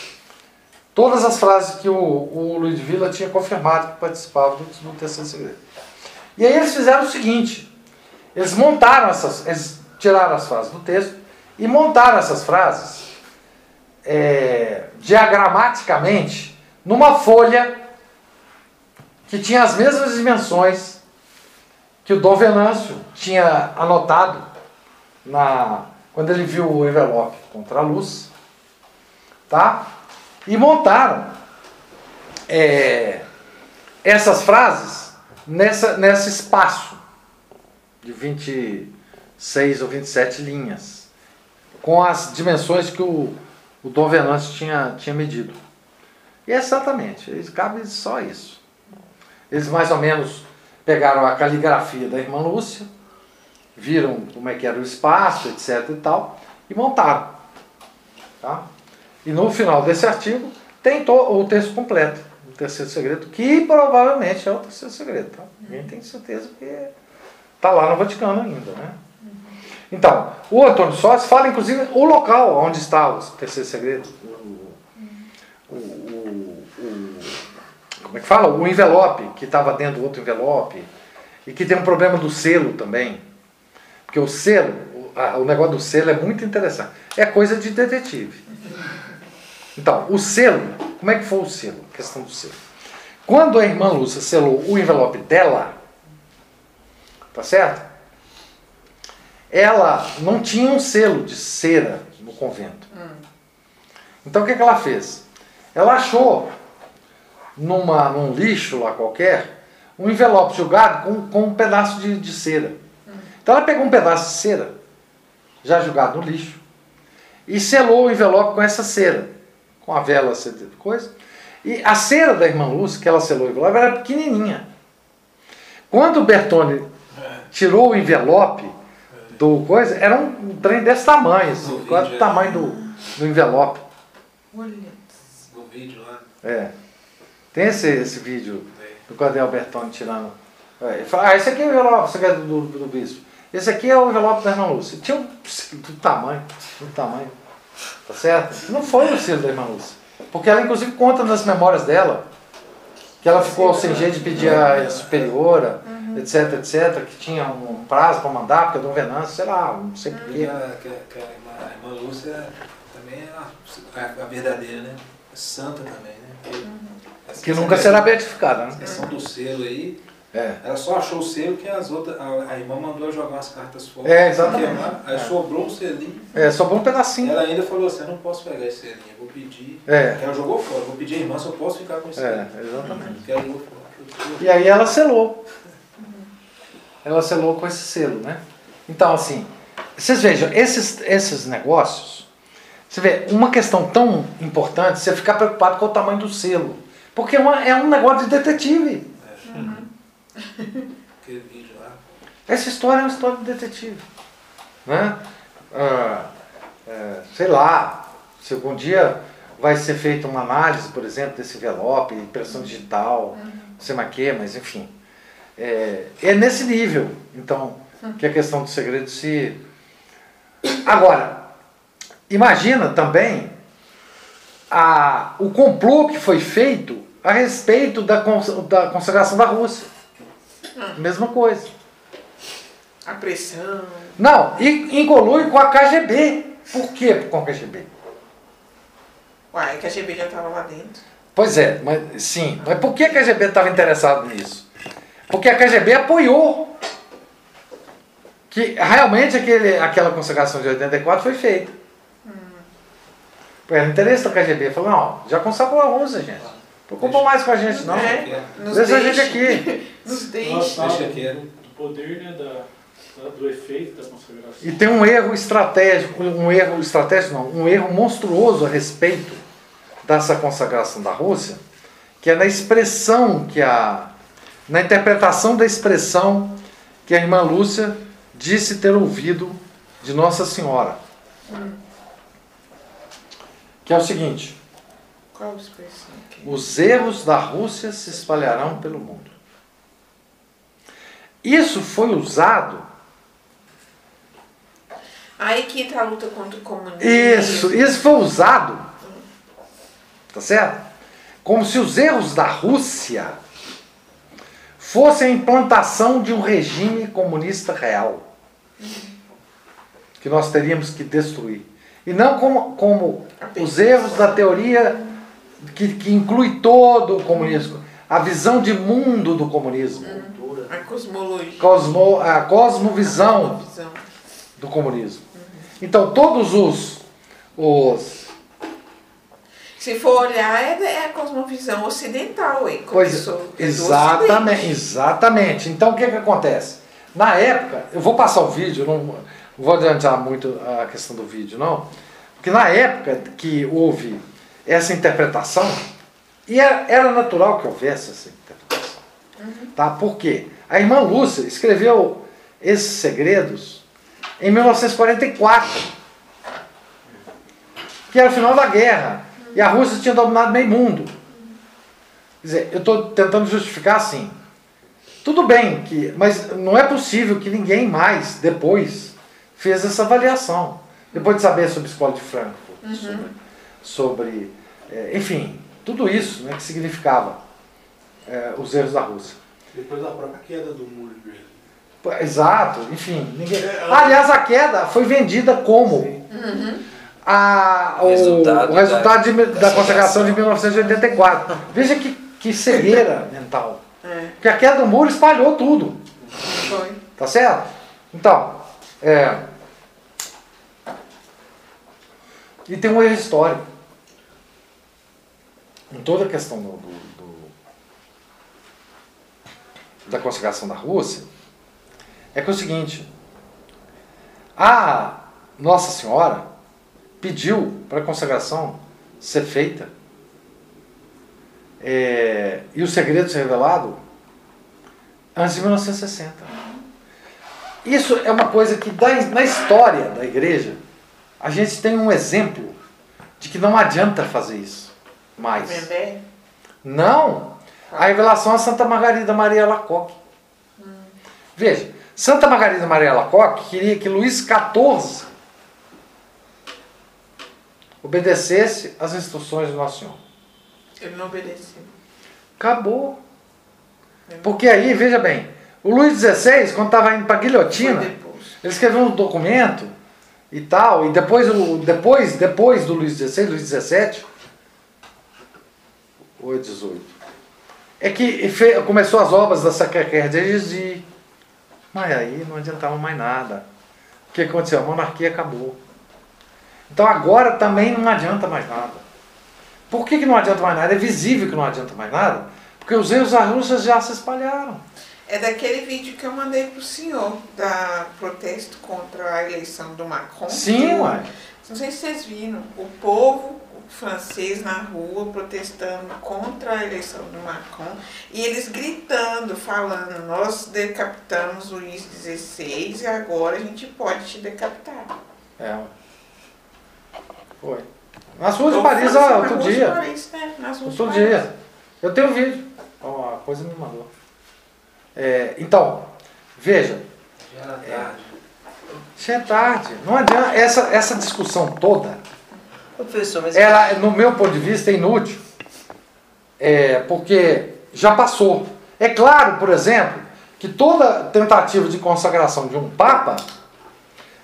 S1: Todas as frases que o, o Luiz Villa tinha confirmado que participava do, do terceiro segredo. E aí eles fizeram o seguinte: eles montaram essas, eles tiraram as frases do texto e montaram essas frases é, diagramaticamente numa folha que tinha as mesmas dimensões que o Dom Venâncio tinha anotado na, quando ele viu o envelope contra a luz, tá? E montaram é, essas frases nessa, nesse espaço de 26 ou 27 linhas, com as dimensões que o, o Dom Venâncio tinha, tinha medido. E exatamente, eles cabe só isso. Eles mais ou menos pegaram a caligrafia da irmã Lúcia, viram como é que era o espaço, etc e tal, e montaram. Tá? E no final desse artigo tem o texto completo, o terceiro segredo, que provavelmente é o terceiro segredo. Tá? Ninguém tem certeza que está lá no Vaticano ainda. Né? Então, o Antônio Sócio fala inclusive o local onde está o terceiro segredo. O, o, o, como é que fala? O envelope que estava dentro do outro envelope. E que tem um problema do selo também. Porque o selo, o negócio do selo é muito interessante. É coisa de detetive. Então, o selo, como é que foi o selo? A questão do selo. Quando a irmã Lúcia selou o envelope dela, tá certo? Ela não tinha um selo de cera no convento. Então o que, que ela fez? Ela achou numa, num lixo lá qualquer um envelope jogado com, com um pedaço de, de cera. Então ela pegou um pedaço de cera, já jogado no lixo, e selou o envelope com essa cera, com a vela, coisa. E a cera da irmã Lúcia, que ela selou o envelope, era pequenininha. Quando o Bertone tirou o envelope do coisa, era um trem desse tamanho, assim, quase o tamanho do, do envelope.
S2: Olha.
S6: No vídeo lá.
S1: É. Tem esse, esse vídeo do Cadê Bertone tirando. É, ele fala, ah, esse aqui é o envelope, esse aqui é do, do, do bispo. Esse aqui é o envelope da irmã Lúcia. Tinha um do tamanho, do tamanho. Tá certo? Não foi o selo da irmã Lúcia. Porque ela inclusive conta nas memórias dela que ela ficou sem jeito de pedir a superiora, etc, etc, que tinha um prazo para mandar, porque é Dom Venâncio, sei lá, não sei porquê.
S6: a, que, que a irmã, a Lúcia também é a, a- a verdadeira, né? É santa também, né? Porque
S1: Que nunca será beatificada, né?
S6: questão do selo aí,
S1: É.
S6: ela só achou o selo que as outras. A, a irmã mandou jogar umas cartas fora.
S1: É, exatamente.
S6: queimar, Aí
S1: É.
S6: sobrou um selinho.
S1: É, sobrou um pedacinho.
S6: Ela ainda falou assim: eu não posso pegar esse selinho, eu vou pedir.
S1: É.
S6: Ela jogou fora, vou pedir a irmã se eu posso ficar com esse
S1: É,
S6: selinho.
S1: exatamente.
S6: Ela jogou fora.
S1: E aí ela selou. Ela selou com esse selo, né? Então, assim, vocês vejam, esses, esses negócios, você vê, uma questão tão importante, você ficar preocupado com o tamanho do selo. Porque é, uma- é um negócio de detetive. Essa história é uma história de detetive. Né? Ah, é, sei lá, se algum dia vai ser feita uma análise, por exemplo, desse envelope, impressão digital, não sei mais o que, mas enfim. É, é nesse nível, então, que a questão do segredo se. Agora, imagina também a, o complô que foi feito a respeito da, cons- da consagração da Rússia. Mesma coisa.
S2: A pressão.
S1: Não, e incolui com a KGB. Por que com a KGB?
S2: Uai, a GB já tava lá dentro.
S1: Pois é, mas sim. Mas por que a KGB estava interessado nisso? Porque a KGB apoiou que realmente aquele, aquela consagração de 84 foi feita. Era interesse da KGB. Falou, não, já consagrou a Rússia, gente. Não preocupa mais com a gente, não.
S2: É, nos
S1: Deixa a gente aqui.
S2: Nos deixe.
S8: Nossa,
S6: Deixa quieto.
S8: do poder né, da, do efeito da consagração.
S1: E tem um erro estratégico, um erro estratégico não, um erro monstruoso a respeito dessa consagração da Rússia, que é na expressão que a na interpretação da expressão que a irmã Lúcia disse ter ouvido de Nossa Senhora. Que é o seguinte:
S2: Qual?
S1: Os erros da Rússia se espalharão pelo mundo. Isso foi usado
S2: Aí que tá a luta contra o comunismo.
S1: Isso, isso foi usado Tá certo? Como se os erros da Rússia fossem a implantação de um regime comunista real. Que nós teríamos que destruir. E não como, como os erros da teoria que, que inclui todo o comunismo. A visão de mundo do comunismo.
S2: A cosmologia.
S1: Cosmo, a cosmovisão
S2: Visão.
S1: do comunismo. Então, todos os, os
S2: Se for olhar, é, é a cosmovisão ocidental, hein?
S1: Pois,
S2: Começou, é
S1: exatamente, exatamente. Então, o que, que acontece? Na época, eu vou passar o vídeo, não vou adiantar muito a questão do vídeo, não. Porque na época que houve essa interpretação, e era, era natural que houvesse essa interpretação. Tá? Por quê? A irmã Lúcia escreveu esses segredos em 1944, que era o final da guerra, e a Rússia tinha dominado meio mundo. Quer dizer, eu estou tentando justificar assim. Tudo bem, que, mas não é possível que ninguém mais, depois, fez essa avaliação. Depois de saber sobre a escola de Frankfurt, sobre, sobre, eh, enfim, tudo isso né, que significava eh, os erros da Rússia.
S7: Depois da própria queda do muro de Berlim.
S1: Exato, enfim. Ninguém... Aliás, a queda foi vendida como a, o,
S5: Resultado
S1: o resultado de-
S5: da-
S1: da,
S5: da
S1: consagração de
S5: separação.
S1: 1984. Veja que, que cegueira mental.
S2: É,
S1: Porque a queda do muro espalhou tudo.
S2: foi.
S1: Tá certo? Então, é. E tem um erro histórico. Em toda a questão do, do- do- da consagração da Rússia, é que é o seguinte: a Nossa Senhora pediu para a consagração ser feita é, e o segredo ser revelado antes de 1960. Isso é uma coisa que na história da igreja a gente tem um exemplo de que não adianta fazer isso mais. Não! A revelação a Santa Margarida Maria Lacoque. Veja, Santa Margarida Maria Lacoque queria que Luís XIV obedecesse às instruções do Nosso Senhor.
S2: Ele não obedeceu.
S1: Acabou. Porque aí, veja bem, o Luís XVI, quando estava indo para a guilhotina, ele escreveu um documento e tal, e depois, depois, depois do Luís XVI, Luís XVII, ou é 18, é que fe- começou as obras da Sacré-Cœur de Jésus, mas aí não adiantava mais nada. O que aconteceu? A monarquia acabou. Então agora também não adianta mais nada. Por que, que não adianta mais nada? É visível que não adianta mais nada, porque os erros da Rússia já se espalharam.
S2: É daquele vídeo que eu mandei pro senhor, da protesto contra a eleição do Macron.
S1: Sim, ué.
S2: Não sei se vocês viram. O povo francês na rua protestando contra a eleição do Macron e eles gritando, falando: Nós decapitamos o Luís XVI e agora a gente pode te decapitar.
S1: É. Foi. Nas ruas de Paris, ah,
S2: na
S1: outro dia.
S2: Paris, né? Nas ruas de
S1: Outro
S2: Paris.
S1: dia. Eu tenho um vídeo. Ó, a coisa me mandou. É, então, veja,
S6: Já era tarde.
S1: já é tarde. Não adianta. Essa, essa discussão toda,
S5: Professor, mas
S1: ela, no meu ponto de vista, é inútil. É, porque já passou. É claro, por exemplo, que toda tentativa de consagração de um Papa,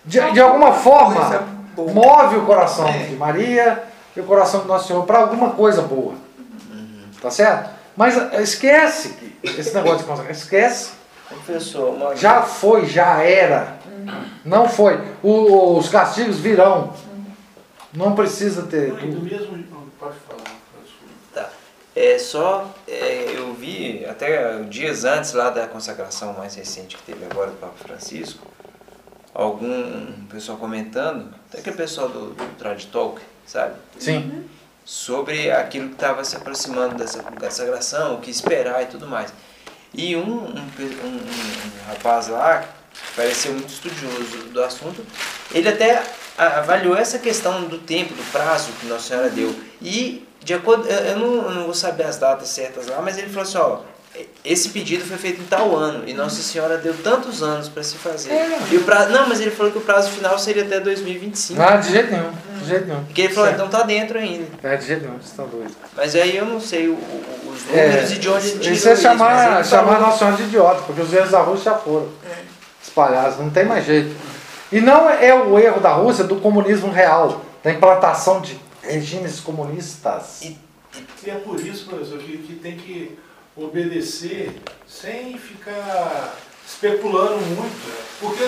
S1: de, de alguma forma, move o coração
S2: É.
S1: de Maria e o coração do Nosso Senhor para alguma coisa boa. Tá certo? Mas eh, esquece que esse negócio de consagração. Esquece.
S5: professor, uma...
S1: Já foi, já era. Não foi. O- os castigos virão. Não precisa ter.
S7: Não, do mesmo não, pode falar.
S5: Tá. É só, é, eu vi até dias antes lá da consagração mais recente que teve agora do Papa Francisco, algum pessoal comentando, até aquele pessoal do, do Trad Talk, sabe?
S1: Sim.
S5: Sobre aquilo que estava se aproximando dessa consagração, o que esperar e tudo mais. E um, um, um- um- rapaz lá, que pareceu muito estudioso do assunto, ele até avaliou essa questão do tempo, do prazo que Nossa Senhora deu. E, de acordo, eu eu não, eu não vou saber as datas certas lá, mas ele falou assim: ó, esse pedido foi feito em tal ano e Nossa Senhora deu tantos anos para se fazer.
S1: É.
S5: E o prazo, não, mas ele falou que o prazo final seria até 2025.
S1: Não, de jeito nenhum. De jeito nenhum.
S5: Porque ele falou,
S1: Certo.
S5: então tá dentro ainda.
S1: É, de jeito nenhum, vocês estão doidos.
S5: Mas aí eu não sei o- o- os
S1: É,
S5: números e de onde tirou
S1: isso é chamar,
S5: ele
S1: chamar
S5: falou-
S1: Nossa Senhora de idiota, porque os erros da Rússia já foram espalhados, não tem mais jeito. E não é o erro da Rússia do comunismo real, da implantação de regimes comunistas.
S8: E é por isso, professor, que, que tem que obedecer sem ficar especulando muito. Porque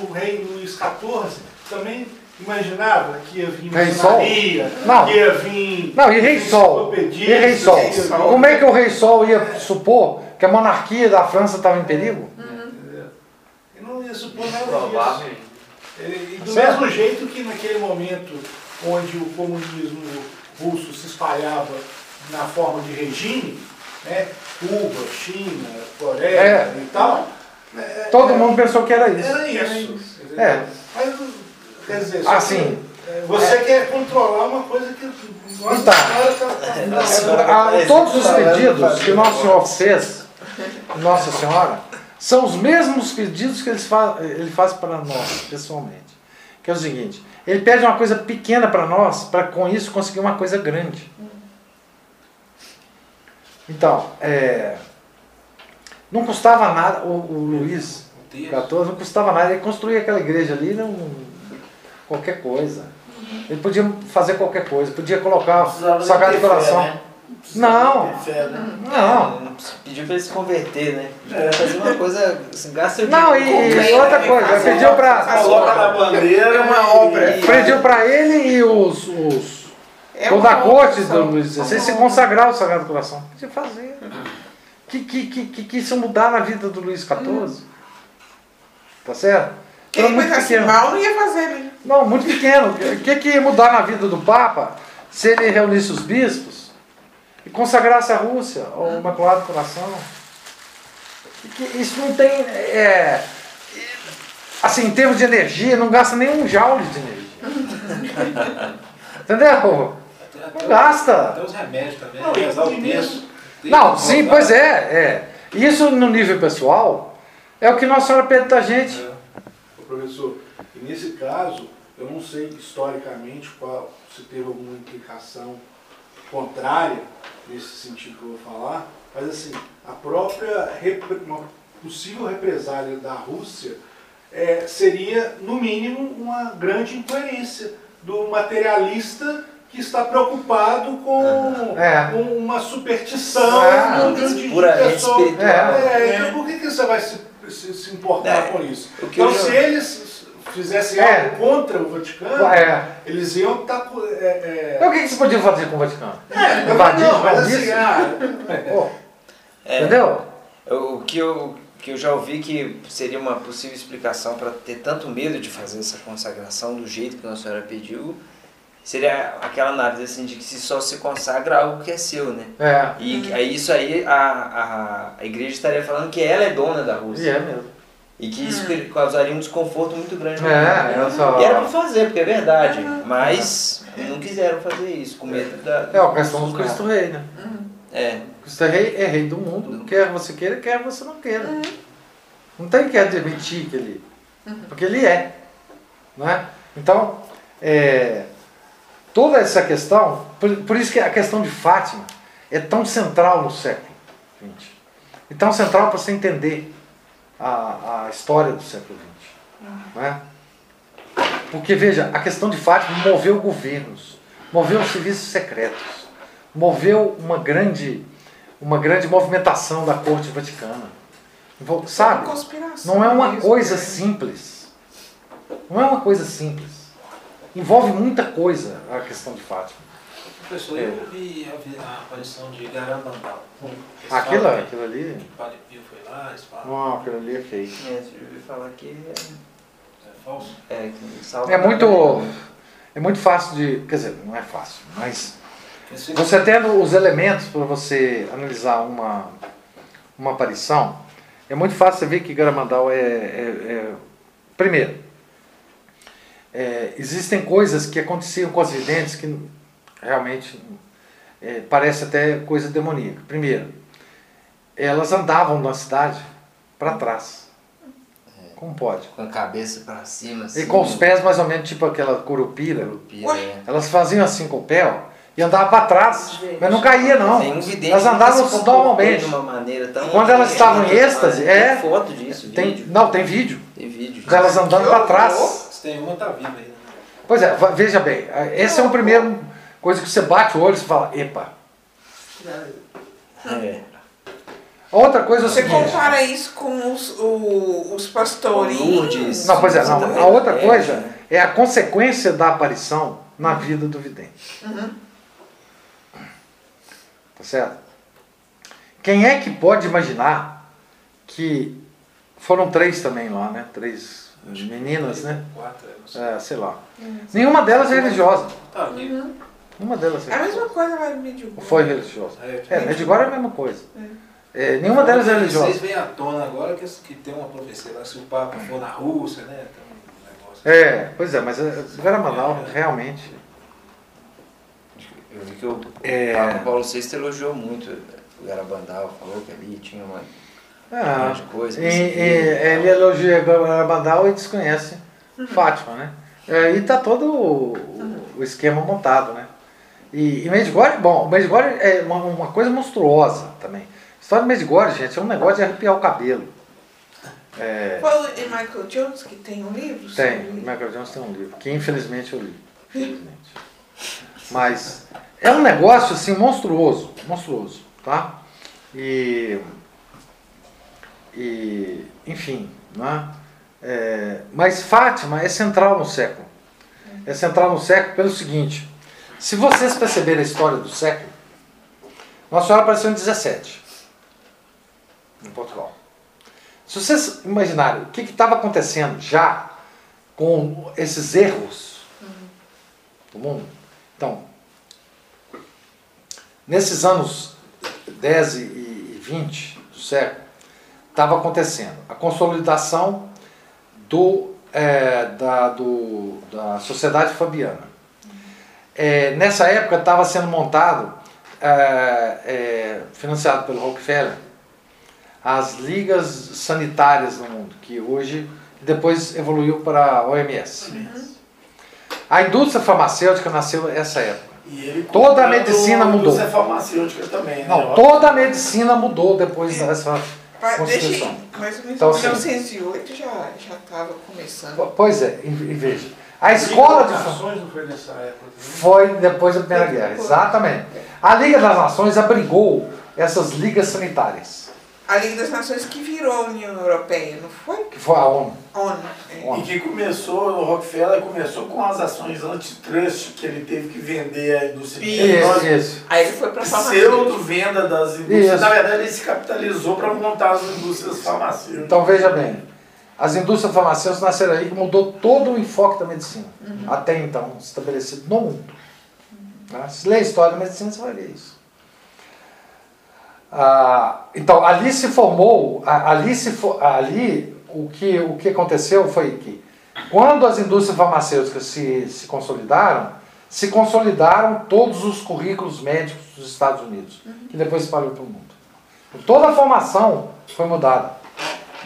S8: o rei Luís XIV também imaginava que ia vir
S1: Rei
S8: maçonaria,
S1: Não.
S8: que ia vir
S1: Não, e Rei Sol? E Rei Sol? Como é que o Rei Sol ia supor que a monarquia da França estava em perigo?
S8: Ele não ia supor nada disso. E do
S1: Certo.
S8: mesmo jeito que naquele momento onde o comunismo russo se espalhava na forma de regime, né, Cuba, China, Coreia
S1: É.
S8: e tal, é,
S1: Todo
S8: é,
S1: mundo pensou que era isso.
S8: era isso.
S1: É.
S8: Mas, quer dizer,
S1: Assim.
S8: que, é, você quer controlar uma coisa que nossa
S1: Então.
S8: senhora tá, tá-
S5: Nossa.
S1: Ah, todos os pedidos que Nosso Senhor fez, Nossa Senhora, são os mesmos pedidos que ele faz, ele faz para nós, pessoalmente. Que é o seguinte: ele pede uma coisa pequena para nós, para com isso conseguir uma coisa grande. Então, é, não custava nada, o, o Luiz XIV não custava nada, ele construía aquela igreja ali, não, qualquer coisa. Ele podia fazer qualquer coisa, podia colocar o Sagrado
S7: ter fé,
S1: Coração.
S7: né?
S1: Não.
S7: ter fé, né?
S1: Não.
S5: Não Pediu pra ele se converter, né? Pra fazer uma coisa, assim, gasta o
S1: Não, e,
S5: dinheiro.
S1: e outra coisa, ele pediu para
S7: Coloca na bandeira
S2: É uma
S7: e-
S2: obra.
S1: pediu para ele e os, os
S2: É
S1: toda a corte do. Luiz XVI se consagrar ao Sagrado Coração. Podia fazer. Que, que, que, que, que isso mudar na vida do Luiz XIV. Tá certo? Era
S2: Quem
S1: muito
S2: pensasse
S1: pequeno.
S2: mal não ia fazer, né?
S1: Não, muito pequeno. O que, que ia mudar na vida do Papa se ele reunisse os bispos e consagrasse a Rússia ao Imaculado Coração? Isso não tem. é, assim, em termos de energia, não gasta nem um joule de energia. Entendeu? Não gasta.
S6: Até os remédios também,
S8: Não,
S6: o.
S1: Não, sim, pois é, é. Isso no nível pessoal é o que Nossa Senhora pede da gente.
S8: Ô, professor, nesse caso, eu não sei historicamente qual, se teve alguma implicação contrária nesse sentido que eu vou falar, mas assim, a própria uma possível represália da Rússia é, seria, no mínimo, uma grande incoerência do materialista que está preocupado com,
S1: É.
S8: com uma superstição
S1: É.
S8: de, de, de pessoa-
S5: espiritual.
S8: É, então por que, que você vai se, se, se importar
S5: É.
S8: com isso? Então,
S5: eu
S8: se eles fizessem
S1: É.
S8: algo contra o Vaticano,
S1: É.
S8: eles iam estar. é,
S1: Então o que, que você podia fazer com o Vaticano?
S8: é,
S1: Invadir
S8: não, mas assim, ah,
S5: É.
S1: Entendeu?
S5: O que eu, que eu já ouvi que seria uma possível explicação para ter tanto medo de fazer essa consagração do jeito que Nossa Senhora pediu, seria aquela análise assim de que se só se consagra algo que é seu, né?
S1: É.
S5: E aí isso aí a, a, a igreja estaria falando que ela é dona da
S1: E
S5: Rússia.
S1: é mesmo.
S5: E que isso causaria um desconforto muito grande.
S1: É, eu só-
S5: E era pra fazer, porque é verdade. Mas não quiseram fazer isso, com medo da.
S1: É a questão do Cristo Rei, né?
S5: É.
S1: Cristo é rei, é rei do mundo, quer você queira, quer você não queira. Não tem que admitir que ele. Porque ele é. Né? Então, é, toda essa questão, por, por isso que a questão de Fátima é tão central no século XX. E tão central para você entender a, a história do século XX. Né? Porque, veja, a questão de Fátima moveu governos, moveu serviços secretos, moveu uma grande, uma grande movimentação da corte vaticana. Vo- Sabe? Não é uma
S2: mesmo,
S1: coisa simples. Não é uma coisa simples. Envolve muita coisa a questão de Fátima.
S6: Professor, eu vi a, aparição de Garabandal. Eles
S1: Aquilo, aquilo ali.
S6: que Padre Pio foi lá, eles falam
S1: Não, aquilo ali é feio.
S5: É, eu ouvi falar que
S6: que é falso.
S5: é, é, que salva-
S1: É muito, é muito fácil de. Quer dizer, não é fácil, mas Você tendo os elementos para você analisar uma, uma aparição, é muito fácil você ver que Garamandal é. é- é- primeiro, é, existem coisas que aconteciam com as videntes que realmente é, parece até coisa demoníaca. Primeiro, elas andavam na cidade para trás. Como pode?
S5: Com a cabeça pra cima, assim.
S1: E com os pés mais ou menos tipo aquela curupira.
S5: Curupira, é.
S1: Elas faziam assim com o pé ó, e andavam para trás, mas não caía não.
S5: Tem um vidente
S1: Elas andavam
S5: se
S1: normalmente.
S5: de uma maneira tão...
S1: Quando elas estavam em êxtase,
S5: tem
S1: é.
S5: foto disso,
S1: Tem,
S5: vídeo.
S1: não, tem vídeo.
S5: Tem vídeo.
S1: Elas andando para trás.
S6: Se tem uma, tá viva ainda. né?
S1: Pois é, veja bem, esse é o primeiro coisa que você bate o olho e você fala, epa.
S5: É.
S1: Outra coisa é o
S2: Você compara isso com os, o- os pastorinhos.
S5: Lourdes.
S1: Não, pois é, não, a outra
S5: também-
S1: coisa
S5: é,
S1: é a consequência da aparição na vida do vidente. Tá certo? Quem é que pode imaginar que foram três também lá, né? Três meninas, né?
S6: Quatro, é, não sei.
S1: É, sei lá. Nenhuma delas é religiosa.
S6: Tá
S1: Nenhuma delas
S2: É
S1: é
S2: a mesma coisa de Medjugorje.
S1: Foi religiosa.
S6: É,
S1: É, Medjugorje é a mesma coisa. É, nenhuma delas é
S6: Vocês
S1: religiosa.
S6: vêm à tona agora que, que tem uma profecia lá, se o Papa for na Rússia, né? Tem um negócio.
S1: É, pois é, mas é, Garamanal realmente.
S5: Eu vi que o
S1: É.
S5: Papa Paulo VI elogiou muito o Garabandal, falou que ali tinha uma
S1: Ah,
S5: grande coisa.
S1: e, e,
S5: ver.
S1: ele elogia Garabandal e desconhece Fátima, né? E aí tá todo o, o esquema montado, né? E, e Medjugorje, bom, Medjugorje é uma, uma coisa monstruosa também. A história de Medjugorje, gente, é um negócio de arrepiar o cabelo. É,
S2: Foi o Michael Jones que tem um livro
S1: Tem, o Michael Jones tem um livro, que infelizmente eu li. Infelizmente. Mas é um negócio assim monstruoso, monstruoso, tá? E, e enfim, né? É, mas Fátima é central no século. É central no século pelo seguinte: se vocês perceberem a história do século, Nossa Senhora apareceu em 17, em Portugal. Se vocês imaginarem o que estava acontecendo já com esses erros do mundo, então, nesses anos 10 e 20 do século, estava acontecendo a consolidação do, é, da, do, da sociedade fabiana. É, nessa época estava sendo montado, é, é, financiado pelo Rockefeller, as ligas sanitárias no mundo, que hoje depois evoluiu para a OMS. A indústria farmacêutica nasceu nessa época.
S7: E
S1: Toda a medicina mudou.
S7: indústria farmacêutica também, né?
S1: Não, toda a medicina mudou depois dessa
S2: Pa- Deixa,
S1: Constituição.
S2: mas em
S1: Então, assim-
S2: 1908 já já estava começando.
S1: Pois é, e e veja. A escola de
S8: Liga das
S1: fa-
S8: Nações não foi nessa época também?
S1: foi depois da Primeira Guerra, exatamente. A Liga das Nações abrigou essas ligas sanitárias,
S2: A Liga das Nações que virou a União Europeia, não foi?
S1: que foi a ONU.
S2: ONU. é.
S7: E que começou, o Rockefeller começou com as ações antitrust que ele teve que vender a indústria
S1: Isso, isso.
S2: Aí ele foi para a farmacêutica.
S7: pseudo-venda das indústrias.
S1: Isso.
S7: Na verdade, ele se capitalizou para montar as indústrias farmacêuticas.
S1: Então veja bem, as indústrias farmacêuticas nasceram aí que mudou todo o enfoque da medicina, até então estabelecido no mundo. Né? Se lê a história da medicina, você vai ver isso. Ah, então ali se formou, ali, se ali o, que, o que aconteceu foi que quando as indústrias farmacêuticas se, se consolidaram, se consolidaram todos os currículos médicos dos Estados Unidos, que depois se espalhou para o mundo. Toda a formação foi mudada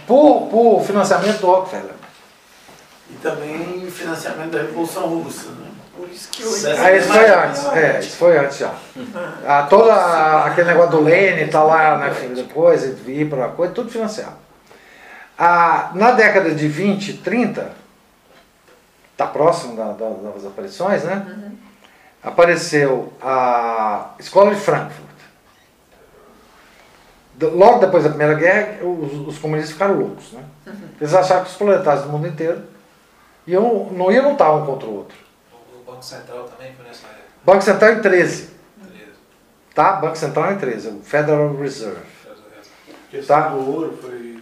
S1: por, por financiamento do Rockefeller.
S7: E também o financiamento da Revolução Russa. Né?
S2: Por isso que hoje.
S1: Ah, isso foi antes, é, isso foi antes já. Ah, toda a- aquele negócio do Lênin tá lá, né, filho, depois, e vir para coisa, tudo financiado. Ah, na década de 20, 30, tá próximo da- da- das aparições, né? Apareceu a Escola de Frankfurt. Logo depois da Primeira Guerra, os, os comunistas ficaram loucos, né? Eles acharam que os proletários do mundo inteiro iam, não iam lutar um contra o outro.
S6: O Banco Central também foi nessa época.
S1: Banco Central em 13,
S6: Beleza.
S1: tá? Banco Central em 13, o Federal Reserve. Tá.
S8: do ouro foi.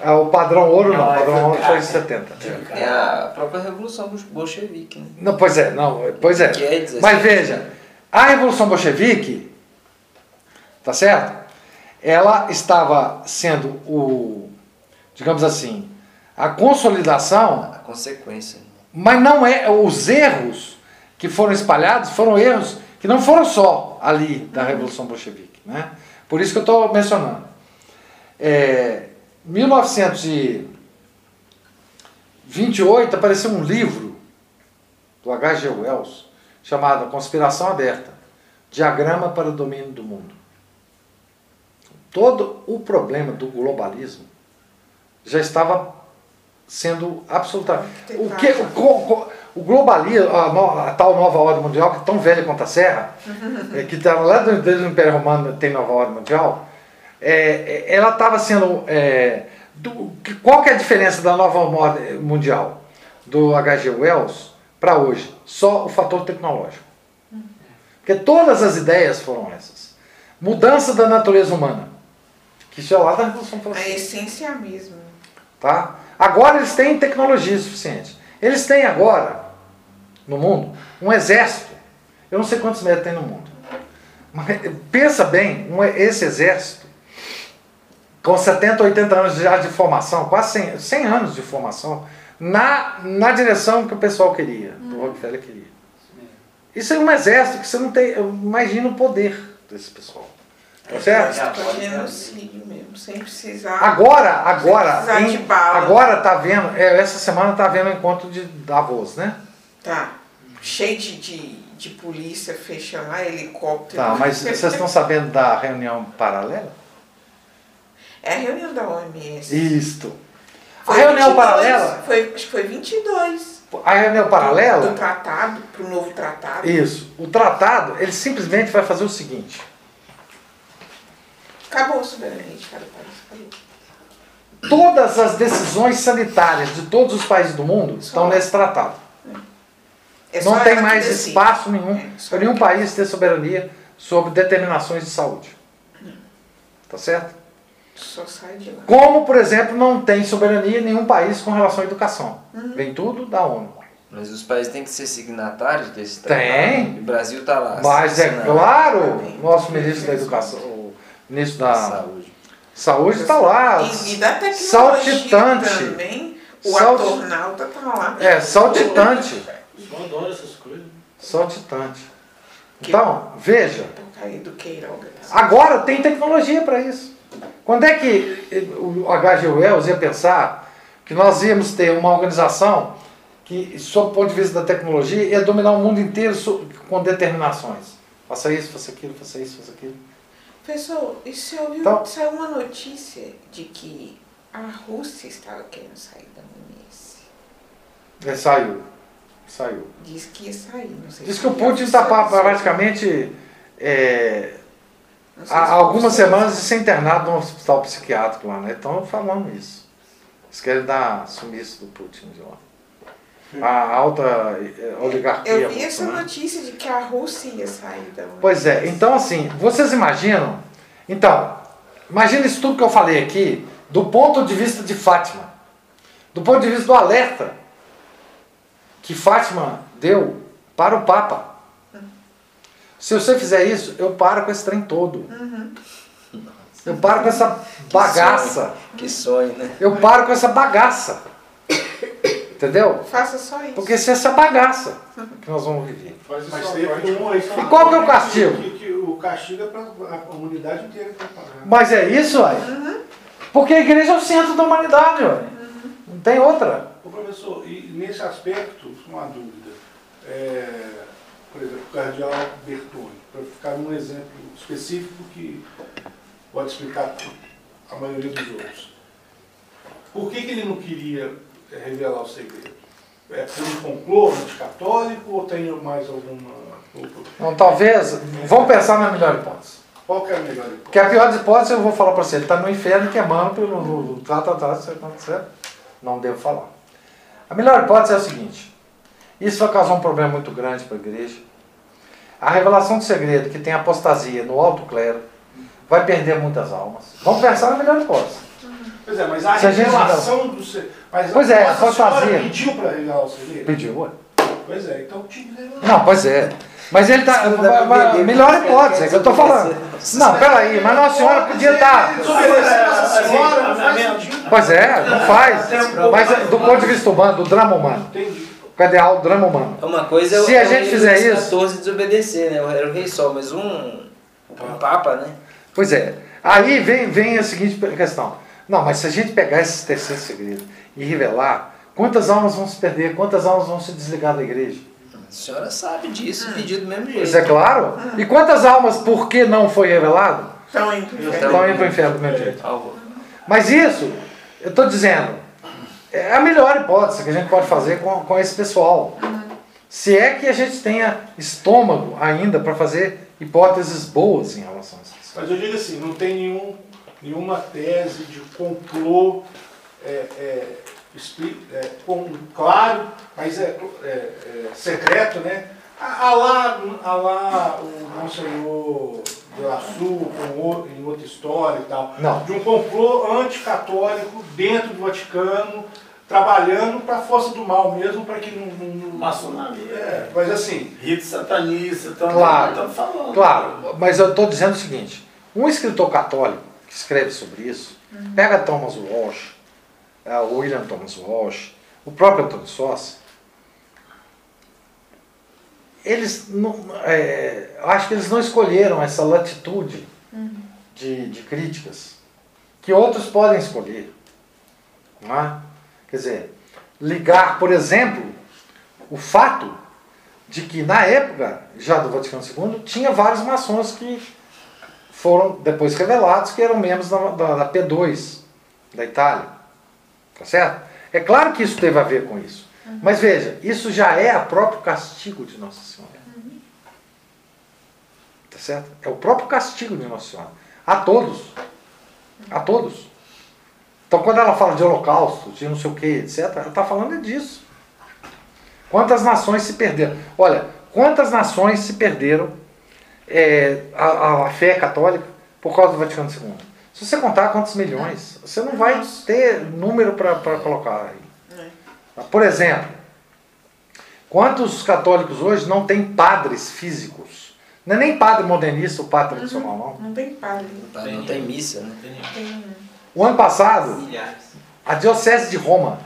S1: Ah, o padrão ouro não,
S7: Não,
S1: o
S7: aí
S1: padrão ouro foi em
S7: caro.
S1: 70.
S5: Tem a própria Revolução Bolchevique, né?
S1: Não, pois é, não, pois é.
S5: É 17.
S1: Mas veja, a Revolução Bolchevique, tá certo? Ela estava sendo o, digamos assim, a consolidação,
S5: A consequência.
S1: mas não é, os erros que foram espalhados foram erros que não foram só ali da Revolução Bolchevique, né? Por isso que eu estou mencionando. É, 1928 apareceu um livro do H.G. Wells chamado Conspiração Aberta Diagrama para o Domínio do Mundo. Todo o problema do globalismo já estava sendo absolutamente. O, que, o, o globalismo, a, a tal nova ordem mundial, que é tão velha quanto a Serra, é, que estava lá desde o Império Romano, tem nova ordem mundial, é, é, ela estava sendo. é, do- qual que é a diferença da nova ordem mundial do H.G. Wells para hoje? Só o fator tecnológico. Porque todas as ideias foram essas. Mudança da natureza humana. Que isso é lá da Revolução
S2: A
S1: Francesa.
S2: essência mesmo.
S1: Tá? Agora eles têm tecnologia suficiente. Eles têm agora, no mundo, um exército. Eu não sei quantos metros tem no mundo. Mas pensa bem, um- esse exército, com 70, 80 anos já de formação, quase 100, 100 anos de formação, na, na direção que o pessoal queria, o Rockefeller queria. Isso é um exército que você não tem. Imagina o poder desse pessoal. Tá certo?
S2: Genocídio mesmo, sem precisar.
S1: Agora, agora,
S2: precisar
S1: em-
S2: de bala.
S1: agora tá vendo, é, essa semana tá vendo o encontro de Davos, né?
S2: Tá. Cheio de, de, de polícia fechando lá, helicóptero.
S1: Tá, mas vocês estão sabendo da reunião paralela?
S2: É a reunião da OMS.
S1: Isto. A
S2: Foi
S1: reunião
S2: 22,
S1: paralela?
S2: Foi, acho que foi 22.
S1: A reunião
S2: Do
S1: paralela?
S2: tratado, pro novo tratado.
S1: Isso. O tratado, ele simplesmente vai fazer o seguinte.
S2: Acabou a soberania de cada país. Acabou.
S1: Todas as decisões sanitárias de todos os países do mundo estão nesse tratado.
S2: É só
S1: Não tem mais
S2: decide.
S1: espaço nenhum
S2: É, só
S1: para nenhum país ter soberania sobre determinações de saúde. Tá certo?
S2: Só sai de lá.
S1: Como, por exemplo, não tem soberania nenhum país com relação à educação.
S2: Uhum.
S1: Vem tudo da ONU.
S5: Mas os países têm que ser signatários desse
S1: Tem.
S5: tratado. O Brasil está lá.
S1: Mas é claro,
S2: Tem.
S1: nosso ministro da Educação, o ministro da
S5: Saúde.
S1: Saúde está lá.
S2: E, e da tecnologia
S1: Saltitante.
S2: também. O
S1: Salt-
S2: atornauta tá lá.
S1: É, saltitante.
S4: Eu adoro essas coisas.
S1: Saltitante. Então, veja,
S2: do Queiroga.
S1: agora tem tecnologia para isso. Quando é que o H.G. Wells ia pensar que nós íamos ter uma organização que, sob o ponto de vista da tecnologia, ia dominar o mundo inteiro com determinações? Faça isso, faça aquilo, faça isso, faça aquilo.
S2: Pessoal, e você ouviu?
S1: Então-
S2: Saiu uma notícia de que a Rússia estava querendo sair da OMS.
S1: É, saiu. Saiu.
S2: Diz que ia sair, não sei
S1: Diz que o Putin está praticamente é, há
S2: se foi
S1: algumas semanas de ser internado no hospital psiquiátrico lá, né? Estão falando isso. Eles querem dar sumiço do Putin de lá. A alta eh, oligarquia.
S2: Eu vi
S1: russa,
S2: essa
S1: né?
S2: notícia de que a Rússia ia sair da OMS.
S1: Pois é, então assim, vocês imaginam? Então, imagina isso tudo que eu falei aqui do ponto de vista de Fátima. Do ponto de vista do alerta que Fátima deu para o Papa. Se você fizer isso, eu paro com esse trem todo. Eu paro com essa bagaça.
S5: Que sonho, né?
S1: Eu paro com essa bagaça. Entendeu?
S2: Faça só isso.
S1: Porque se essa bagaça que nós vamos viver.
S8: Um aí que
S1: E qual que é o castigo?
S8: Que, que o castigo é para a comunidade inteira que vai pagar.
S1: Mas é isso, ué. Porque a igreja é o centro da humanidade, ué. Não tem outra.
S8: Ô, professor, e nesse aspecto, uma dúvida. É, por exemplo, o cardeal Bertone, para ficar um exemplo específico que pode explicar a maioria dos outros. Por que, que ele não queria revelar o segredo? É um complô anticatólico ou tem mais alguma.
S1: Então, talvez, vamos pensar na melhor hipótese.
S8: Qual que é a melhor hipótese?
S1: Porque a pior hipótese, eu vou falar para você, ele está no inferno queimando pelo no- no- tá, tá, tá, certo? Não devo falar. A melhor hipótese é o seguinte: isso vai causar um problema muito grande para a igreja. A revelação do segredo, que tem apostasia no alto clero, vai perder muitas almas. Vamos pensar na melhor hipótese.
S8: Pois é, mas a
S1: Se a gente
S8: revelação do segredo. Mas
S1: Pois é, fantasia.
S8: Pediu para revelar o segredo?
S1: Pediu, ué.
S8: Pois é, então tinha que revelar.
S1: Não, pois é. Mas ele tá.
S5: Não
S1: mas- melhor
S5: porque
S1: hipótese, é que eu tô falando. Não, peraí, mas Nossa Senhora podia estar.
S8: Não faz sentido.
S1: Pois é, não faz. Mas é, do ponto de vista humano, do drama humano.
S8: Entendi.
S1: Cadê o drama humano?
S5: Uma coisa é o,
S1: Se a
S5: é o
S1: gente fizer isso-
S5: XIV desobedecer, né? Era o rei sol, mas um, um papa, né?
S1: Pois é. Aí vem, vem a seguinte questão. Não, mas se a gente pegar esse terceiro segredo e revelar, quantas almas vão se perder? Quantas almas vão se desligar da igreja?
S5: A senhora sabe disso, pediu do mesmo
S1: Pois
S5: jeito.
S1: é claro. E quantas almas, por que não foi revelado?
S2: Estão indo pro inferno.
S1: Estão indo para o inferno do mesmo jeito. Mas isso, eu estou dizendo, é a melhor hipótese que a gente pode fazer com, com esse pessoal. Se é que a gente tenha estômago ainda para fazer hipóteses boas em relação a isso.
S8: Mas eu digo assim, não tem nenhum, nenhuma tese de complô é, é, é, com- claro, mas é, é, é secreto, né? A, a lá, a lá o Monsenhor de La Sul, com outro, em outra história e tal.
S1: Não.
S8: De um complô anticatólico dentro do Vaticano, trabalhando para a força do mal mesmo, para que não. não- não-
S7: Maçonaria.
S8: é, mas assim,
S7: Rito satanista, estamos
S1: Claro.
S7: falando.
S1: Claro, mas eu estou dizendo o seguinte: um escritor católico que escreve sobre isso, pega Thomas Walsh, o William Thomas Walsh, o próprio Antônio Sossi, eles não, é, acho que eles não escolheram essa latitude de, de críticas que outros podem escolher. Não é? Quer dizer, ligar, por exemplo, o fato de que na época já do Vaticano II tinha vários maçons que foram depois revelados que eram membros da, da, da P2 da Itália. Tá certo? É claro que isso teve a ver com isso. Mas veja, isso já é o próprio castigo de Nossa Senhora. Tá certo? É o próprio castigo de Nossa Senhora. A todos. A todos. Então quando ela fala de holocausto, de não sei o que, etc., ela está falando disso. Quantas nações se perderam? Olha, quantas nações se perderam é, a, a fé católica por causa do Vaticano II? Se você contar quantos milhões, você não vai ter número para colocar aí. Por exemplo, quantos católicos hoje não têm padres físicos? Não é nem padre modernista ou padre tradicional, não.
S2: Não tem padre.
S5: Tá, Não tem missa, né?
S2: Tem
S1: O ano passado,
S4: Milhares.
S1: a Diocese de Roma,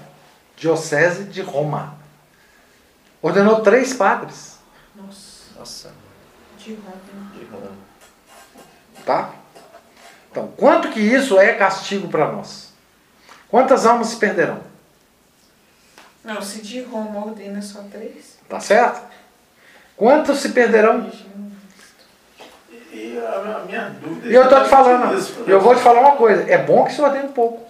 S1: Diocese de Roma, ordenou três padres.
S2: Nossa,
S5: Nossa,
S2: de Roma.
S5: de Roma.
S1: Tá? Então, quanto que isso é castigo para nós? Quantas almas se perderão?
S2: Não, se de Roma ordena só três.
S1: Tá certo? Quantos se perderão?
S7: E a, a minha dúvida
S1: E eu tô te falando,
S7: isso,
S1: eu vou te falar uma coisa, é bom que se ordene pouco.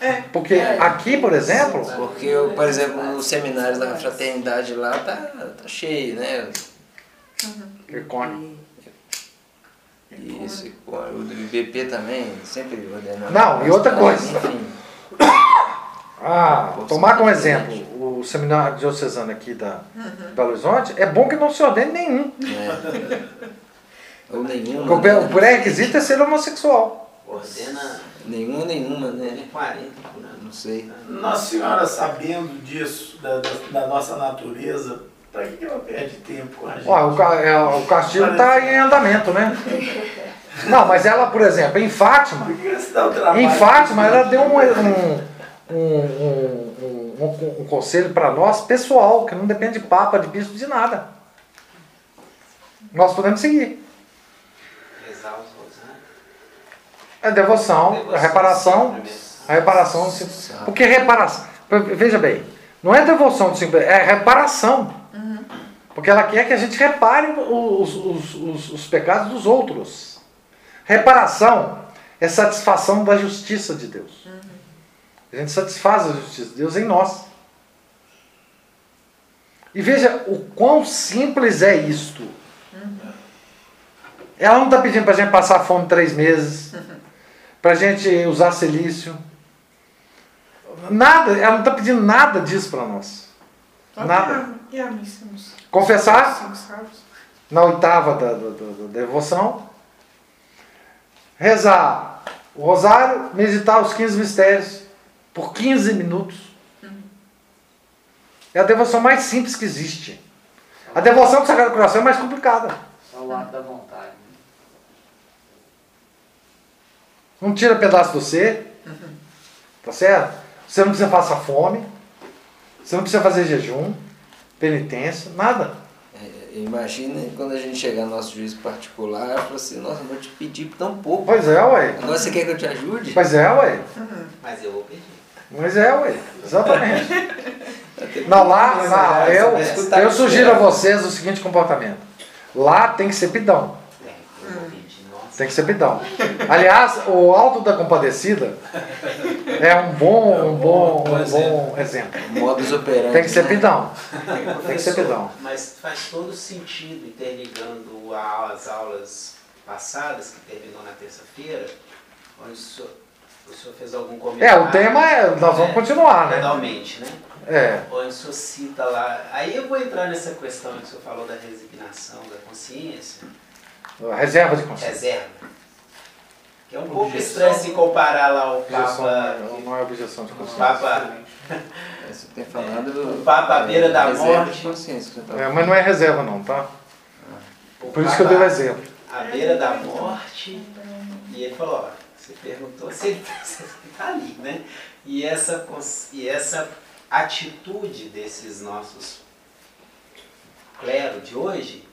S2: É.
S1: Porque aqui, por exemplo,
S5: Porque, por exemplo, os seminários da fraternidade lá tá, tá cheio, né?
S1: Icone.
S5: Isso, o do IBP também, sempre ordenando.
S1: Não, e outra coisa.
S5: Enfim,
S1: Ah, tomar como exemplo o seminário diocesano aqui da Belo Horizonte, é bom que não se ordene nenhum.
S5: né? Ou nenhuma.
S1: Porque o
S5: né?
S1: pré-requisito é ser homossexual.
S4: Ordena
S5: Nenhuma, nenhuma, né?
S4: 40 por ano.
S5: Não sei.
S7: Nossa Senhora, sabendo disso, da, da, da nossa natureza, para que ela perde tempo com a gente?
S1: Ó, o, é, o castigo está em andamento, né? Não, mas ela, por exemplo, em Fátima, em Fátima, ela deu um, um, um, um, conselho para nós pessoal, que não depende de papa, de bispo, de nada. Nós podemos seguir.
S4: Rosários.
S1: É devoção,
S4: Devoção,
S1: a reparação, a reparação. Porque reparação, veja bem, não é devoção de simples, é reparação. Porque ela quer que a gente repare os, os, os, os pecados dos outros. Reparação é satisfação da justiça de Deus. A gente satisfaz a justiça de Deus em nós. E veja o quão simples é isto. Ela não está pedindo para a gente passar fome três meses, para a gente usar silício. Nada, ela não está pedindo nada disso para nós.
S2: Só
S1: Nada.
S2: a- E a missa nos
S1: Confessar na oitava da, da- da- da devoção, rezar o rosário, meditar os 15 mistérios por 15 minutos. É a devoção mais simples que existe. A devoção do Sagrado Coração é mais complicada.
S4: Só o ato da vontade. né?
S1: Não tira pedaço do você. Tá certo? Você não precisa passar fome. Você não precisa fazer jejum, penitência, nada.
S5: É, Imagina quando a gente chegar no nosso juiz particular, eu falo assim, nossa, eu vou te pedir tão pouco.
S1: Pois é, ué.
S5: Agora você quer que eu te ajude?
S1: Pois é, ué.
S4: Mas eu vou pedir.
S1: Pois é, ué. Exatamente. Não, lá, lá eu,
S5: escutar
S1: eu
S5: isso,
S1: sugiro a vocês o seguinte comportamento. Lá tem que ser pidão.
S4: É, eu vou pedir. Nossa.
S1: Tem que ser pidão. Aliás, o Alto da Compadecida é um bom, um bom, um bom exemplo.
S5: Modus operandi.
S1: Tem que ser
S5: né?
S1: pidão. Tem que ser pidão.
S4: Mas faz todo sentido, interligando as aulas passadas, que terminou na terça-feira, onde o senhor, o senhor fez algum
S1: É,
S4: comentário.
S1: o tema é. Nós vamos continuar, né?
S4: Legalmente, né?
S1: É.
S4: Onde o senhor cita lá. Aí eu vou entrar nessa questão que o senhor falou da resignação da consciência,
S1: reserva de consciência.
S4: reserva. Que é um pouco estranho se comparar lá o
S1: Objeção,
S4: Papa.
S1: não, não é objeção de
S4: O
S1: consciência.
S4: Papa,
S5: Você tem falado.
S4: o Papa à beira da
S5: reserva de
S4: morte.
S5: consciência. tá
S1: É, mas não é reserva não, tá?
S4: o
S1: Por isso que eu dei o exemplo.
S4: À beira da morte. E ele falou, ó, você perguntou se ele está ali, né? E essa, cons- e essa atitude desses nossos clero de hoje,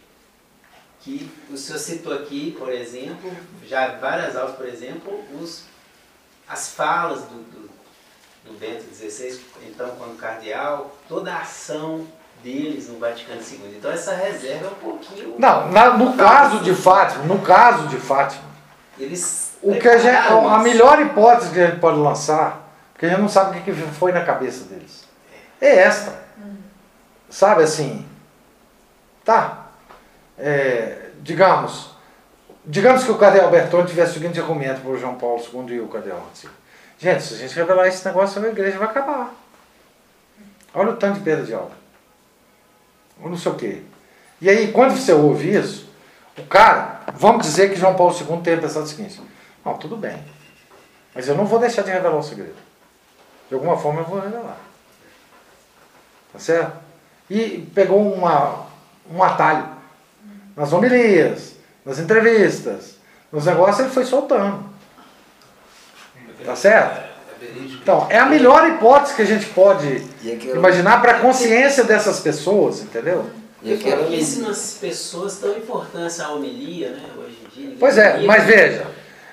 S4: que o senhor citou aqui, por exemplo, já várias aulas, por exemplo, os, as falas do, do, do Bento XVI, então quando cardeal, toda a ação deles no Vaticano II. Então essa reserva é um pouquinho.
S1: Não, na- no caso de Fátima, no caso de Fátima,
S4: Eles
S1: o que a, gente, a melhor hipótese que a gente pode lançar, porque a gente não sabe o que que foi na cabeça deles, é esta. Sabe assim, tá, é, digamos, digamos que o Cardeal Bertone tivesse o seguinte argumento para o João Paulo II e o Cardeal Ratzinger. Gente, se a gente revelar esse negócio, a igreja vai acabar. Olha o tanto de perda de alma. Ou não sei o quê. E aí, quando você ouve isso, o cara, vamos dizer que João Paulo II tenha pensado o seguinte: não, tudo bem, mas eu não vou deixar de revelar o segredo. De alguma forma eu vou revelar. Tá certo? E pegou uma, um atalho. Nas homilias, nas entrevistas, nos negócios, ele foi soltando. Tá certo?
S6: É.
S1: Então, é a melhor hipótese que a gente pode
S5: aquela,
S1: imaginar para a consciência dessas pessoas, entendeu?
S5: e aquela
S4: Pouquíssimas pessoas dão importância à homilia, né? Hoje em dia.
S1: Pois é, mas veja,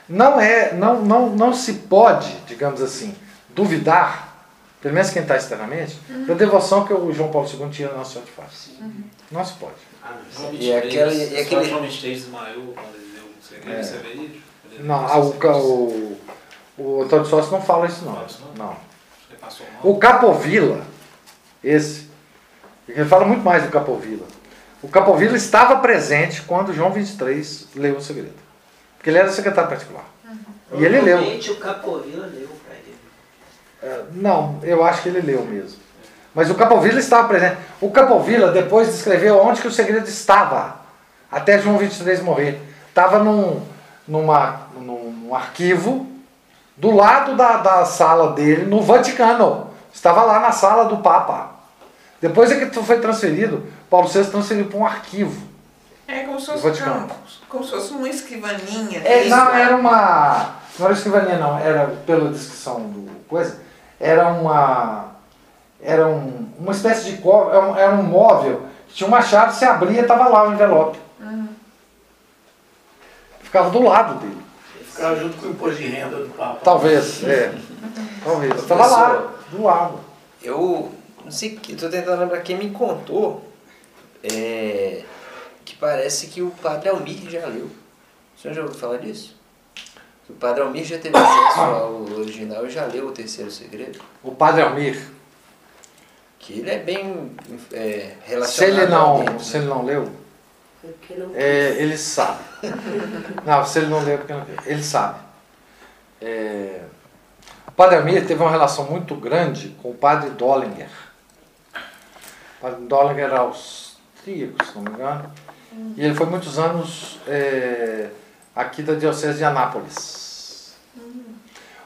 S1: não é, não, não, não se pode, digamos assim, duvidar, pelo menos quem está externamente, da devoção que o João Paulo II tinha na Nossa Senhora de Fátima. Não se pode.
S4: Ah,
S5: E aquela- e
S6: 23,
S5: aquele-
S6: João 23 desmaiou quando ele deu o segredo,
S1: É.
S6: isso é? Ele
S1: Não, o,
S6: isso.
S1: o, o Antônio Sócio não fala isso não.
S6: Não?
S1: O Capovilla, esse, ele fala muito mais do Capovilla. O Capovilla estava presente quando João 23 leu o segredo. Porque ele era secretário particular. E ele leu.
S4: O Capovilla leu pra ele.
S1: É, Não, eu acho que ele leu mesmo. Mas o Capovilla estava presente. O Capovilla depois descreveu onde que o segredo estava, até João 23 morrer. Estava num, numa, num, arquivo do lado da, da sala dele, no Vaticano. Estava lá na sala do Papa. Depois é que foi transferido, Paulo VI transferiu para um arquivo.
S2: É como se fosse,
S1: Vaticano.
S2: como, se fosse uma escrivaninha.
S1: É, não, era uma. Não era escrivaninha, não. Era, pela descrição do coisa, era uma. Era um, uma espécie de. co- Era um, era um móvel tinha uma chave, você abria estava lá o envelope. Ficava do lado dele.
S7: Ficava junto com o imposto de renda do Papa.
S1: Talvez, é. Talvez. Estava lá, do lado.
S5: Eu não sei, eu tô tentando lembrar quem me contou é, que parece que o Padre Almir já leu. O senhor já ouviu falar disso? Que o Padre Almir já teve acesso ao original e já leu o Terceiro Segredo.
S1: O padre Almir,
S5: Que ele é bem é,
S1: se
S5: relacionado
S1: ele
S5: ao
S1: não,
S5: tempo,
S1: se
S5: né?
S1: ele não leu,
S3: não
S1: É, ele sabe. Não, se ele não leu, é porque não leu. Ele sabe. É, o padre Amir teve uma relação muito grande com o padre Dollinger. O padre Dollinger era austríaco, se não me engano. E ele foi muitos anos é, aqui da Diocese de Anápolis.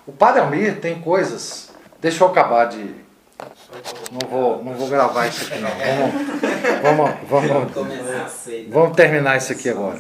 S1: O padre Almir tem coisas. Deixa eu acabar de. Não vou, não vou gravar isso aqui não. Vamos, vamos, vamos, vamos terminar isso aqui agora.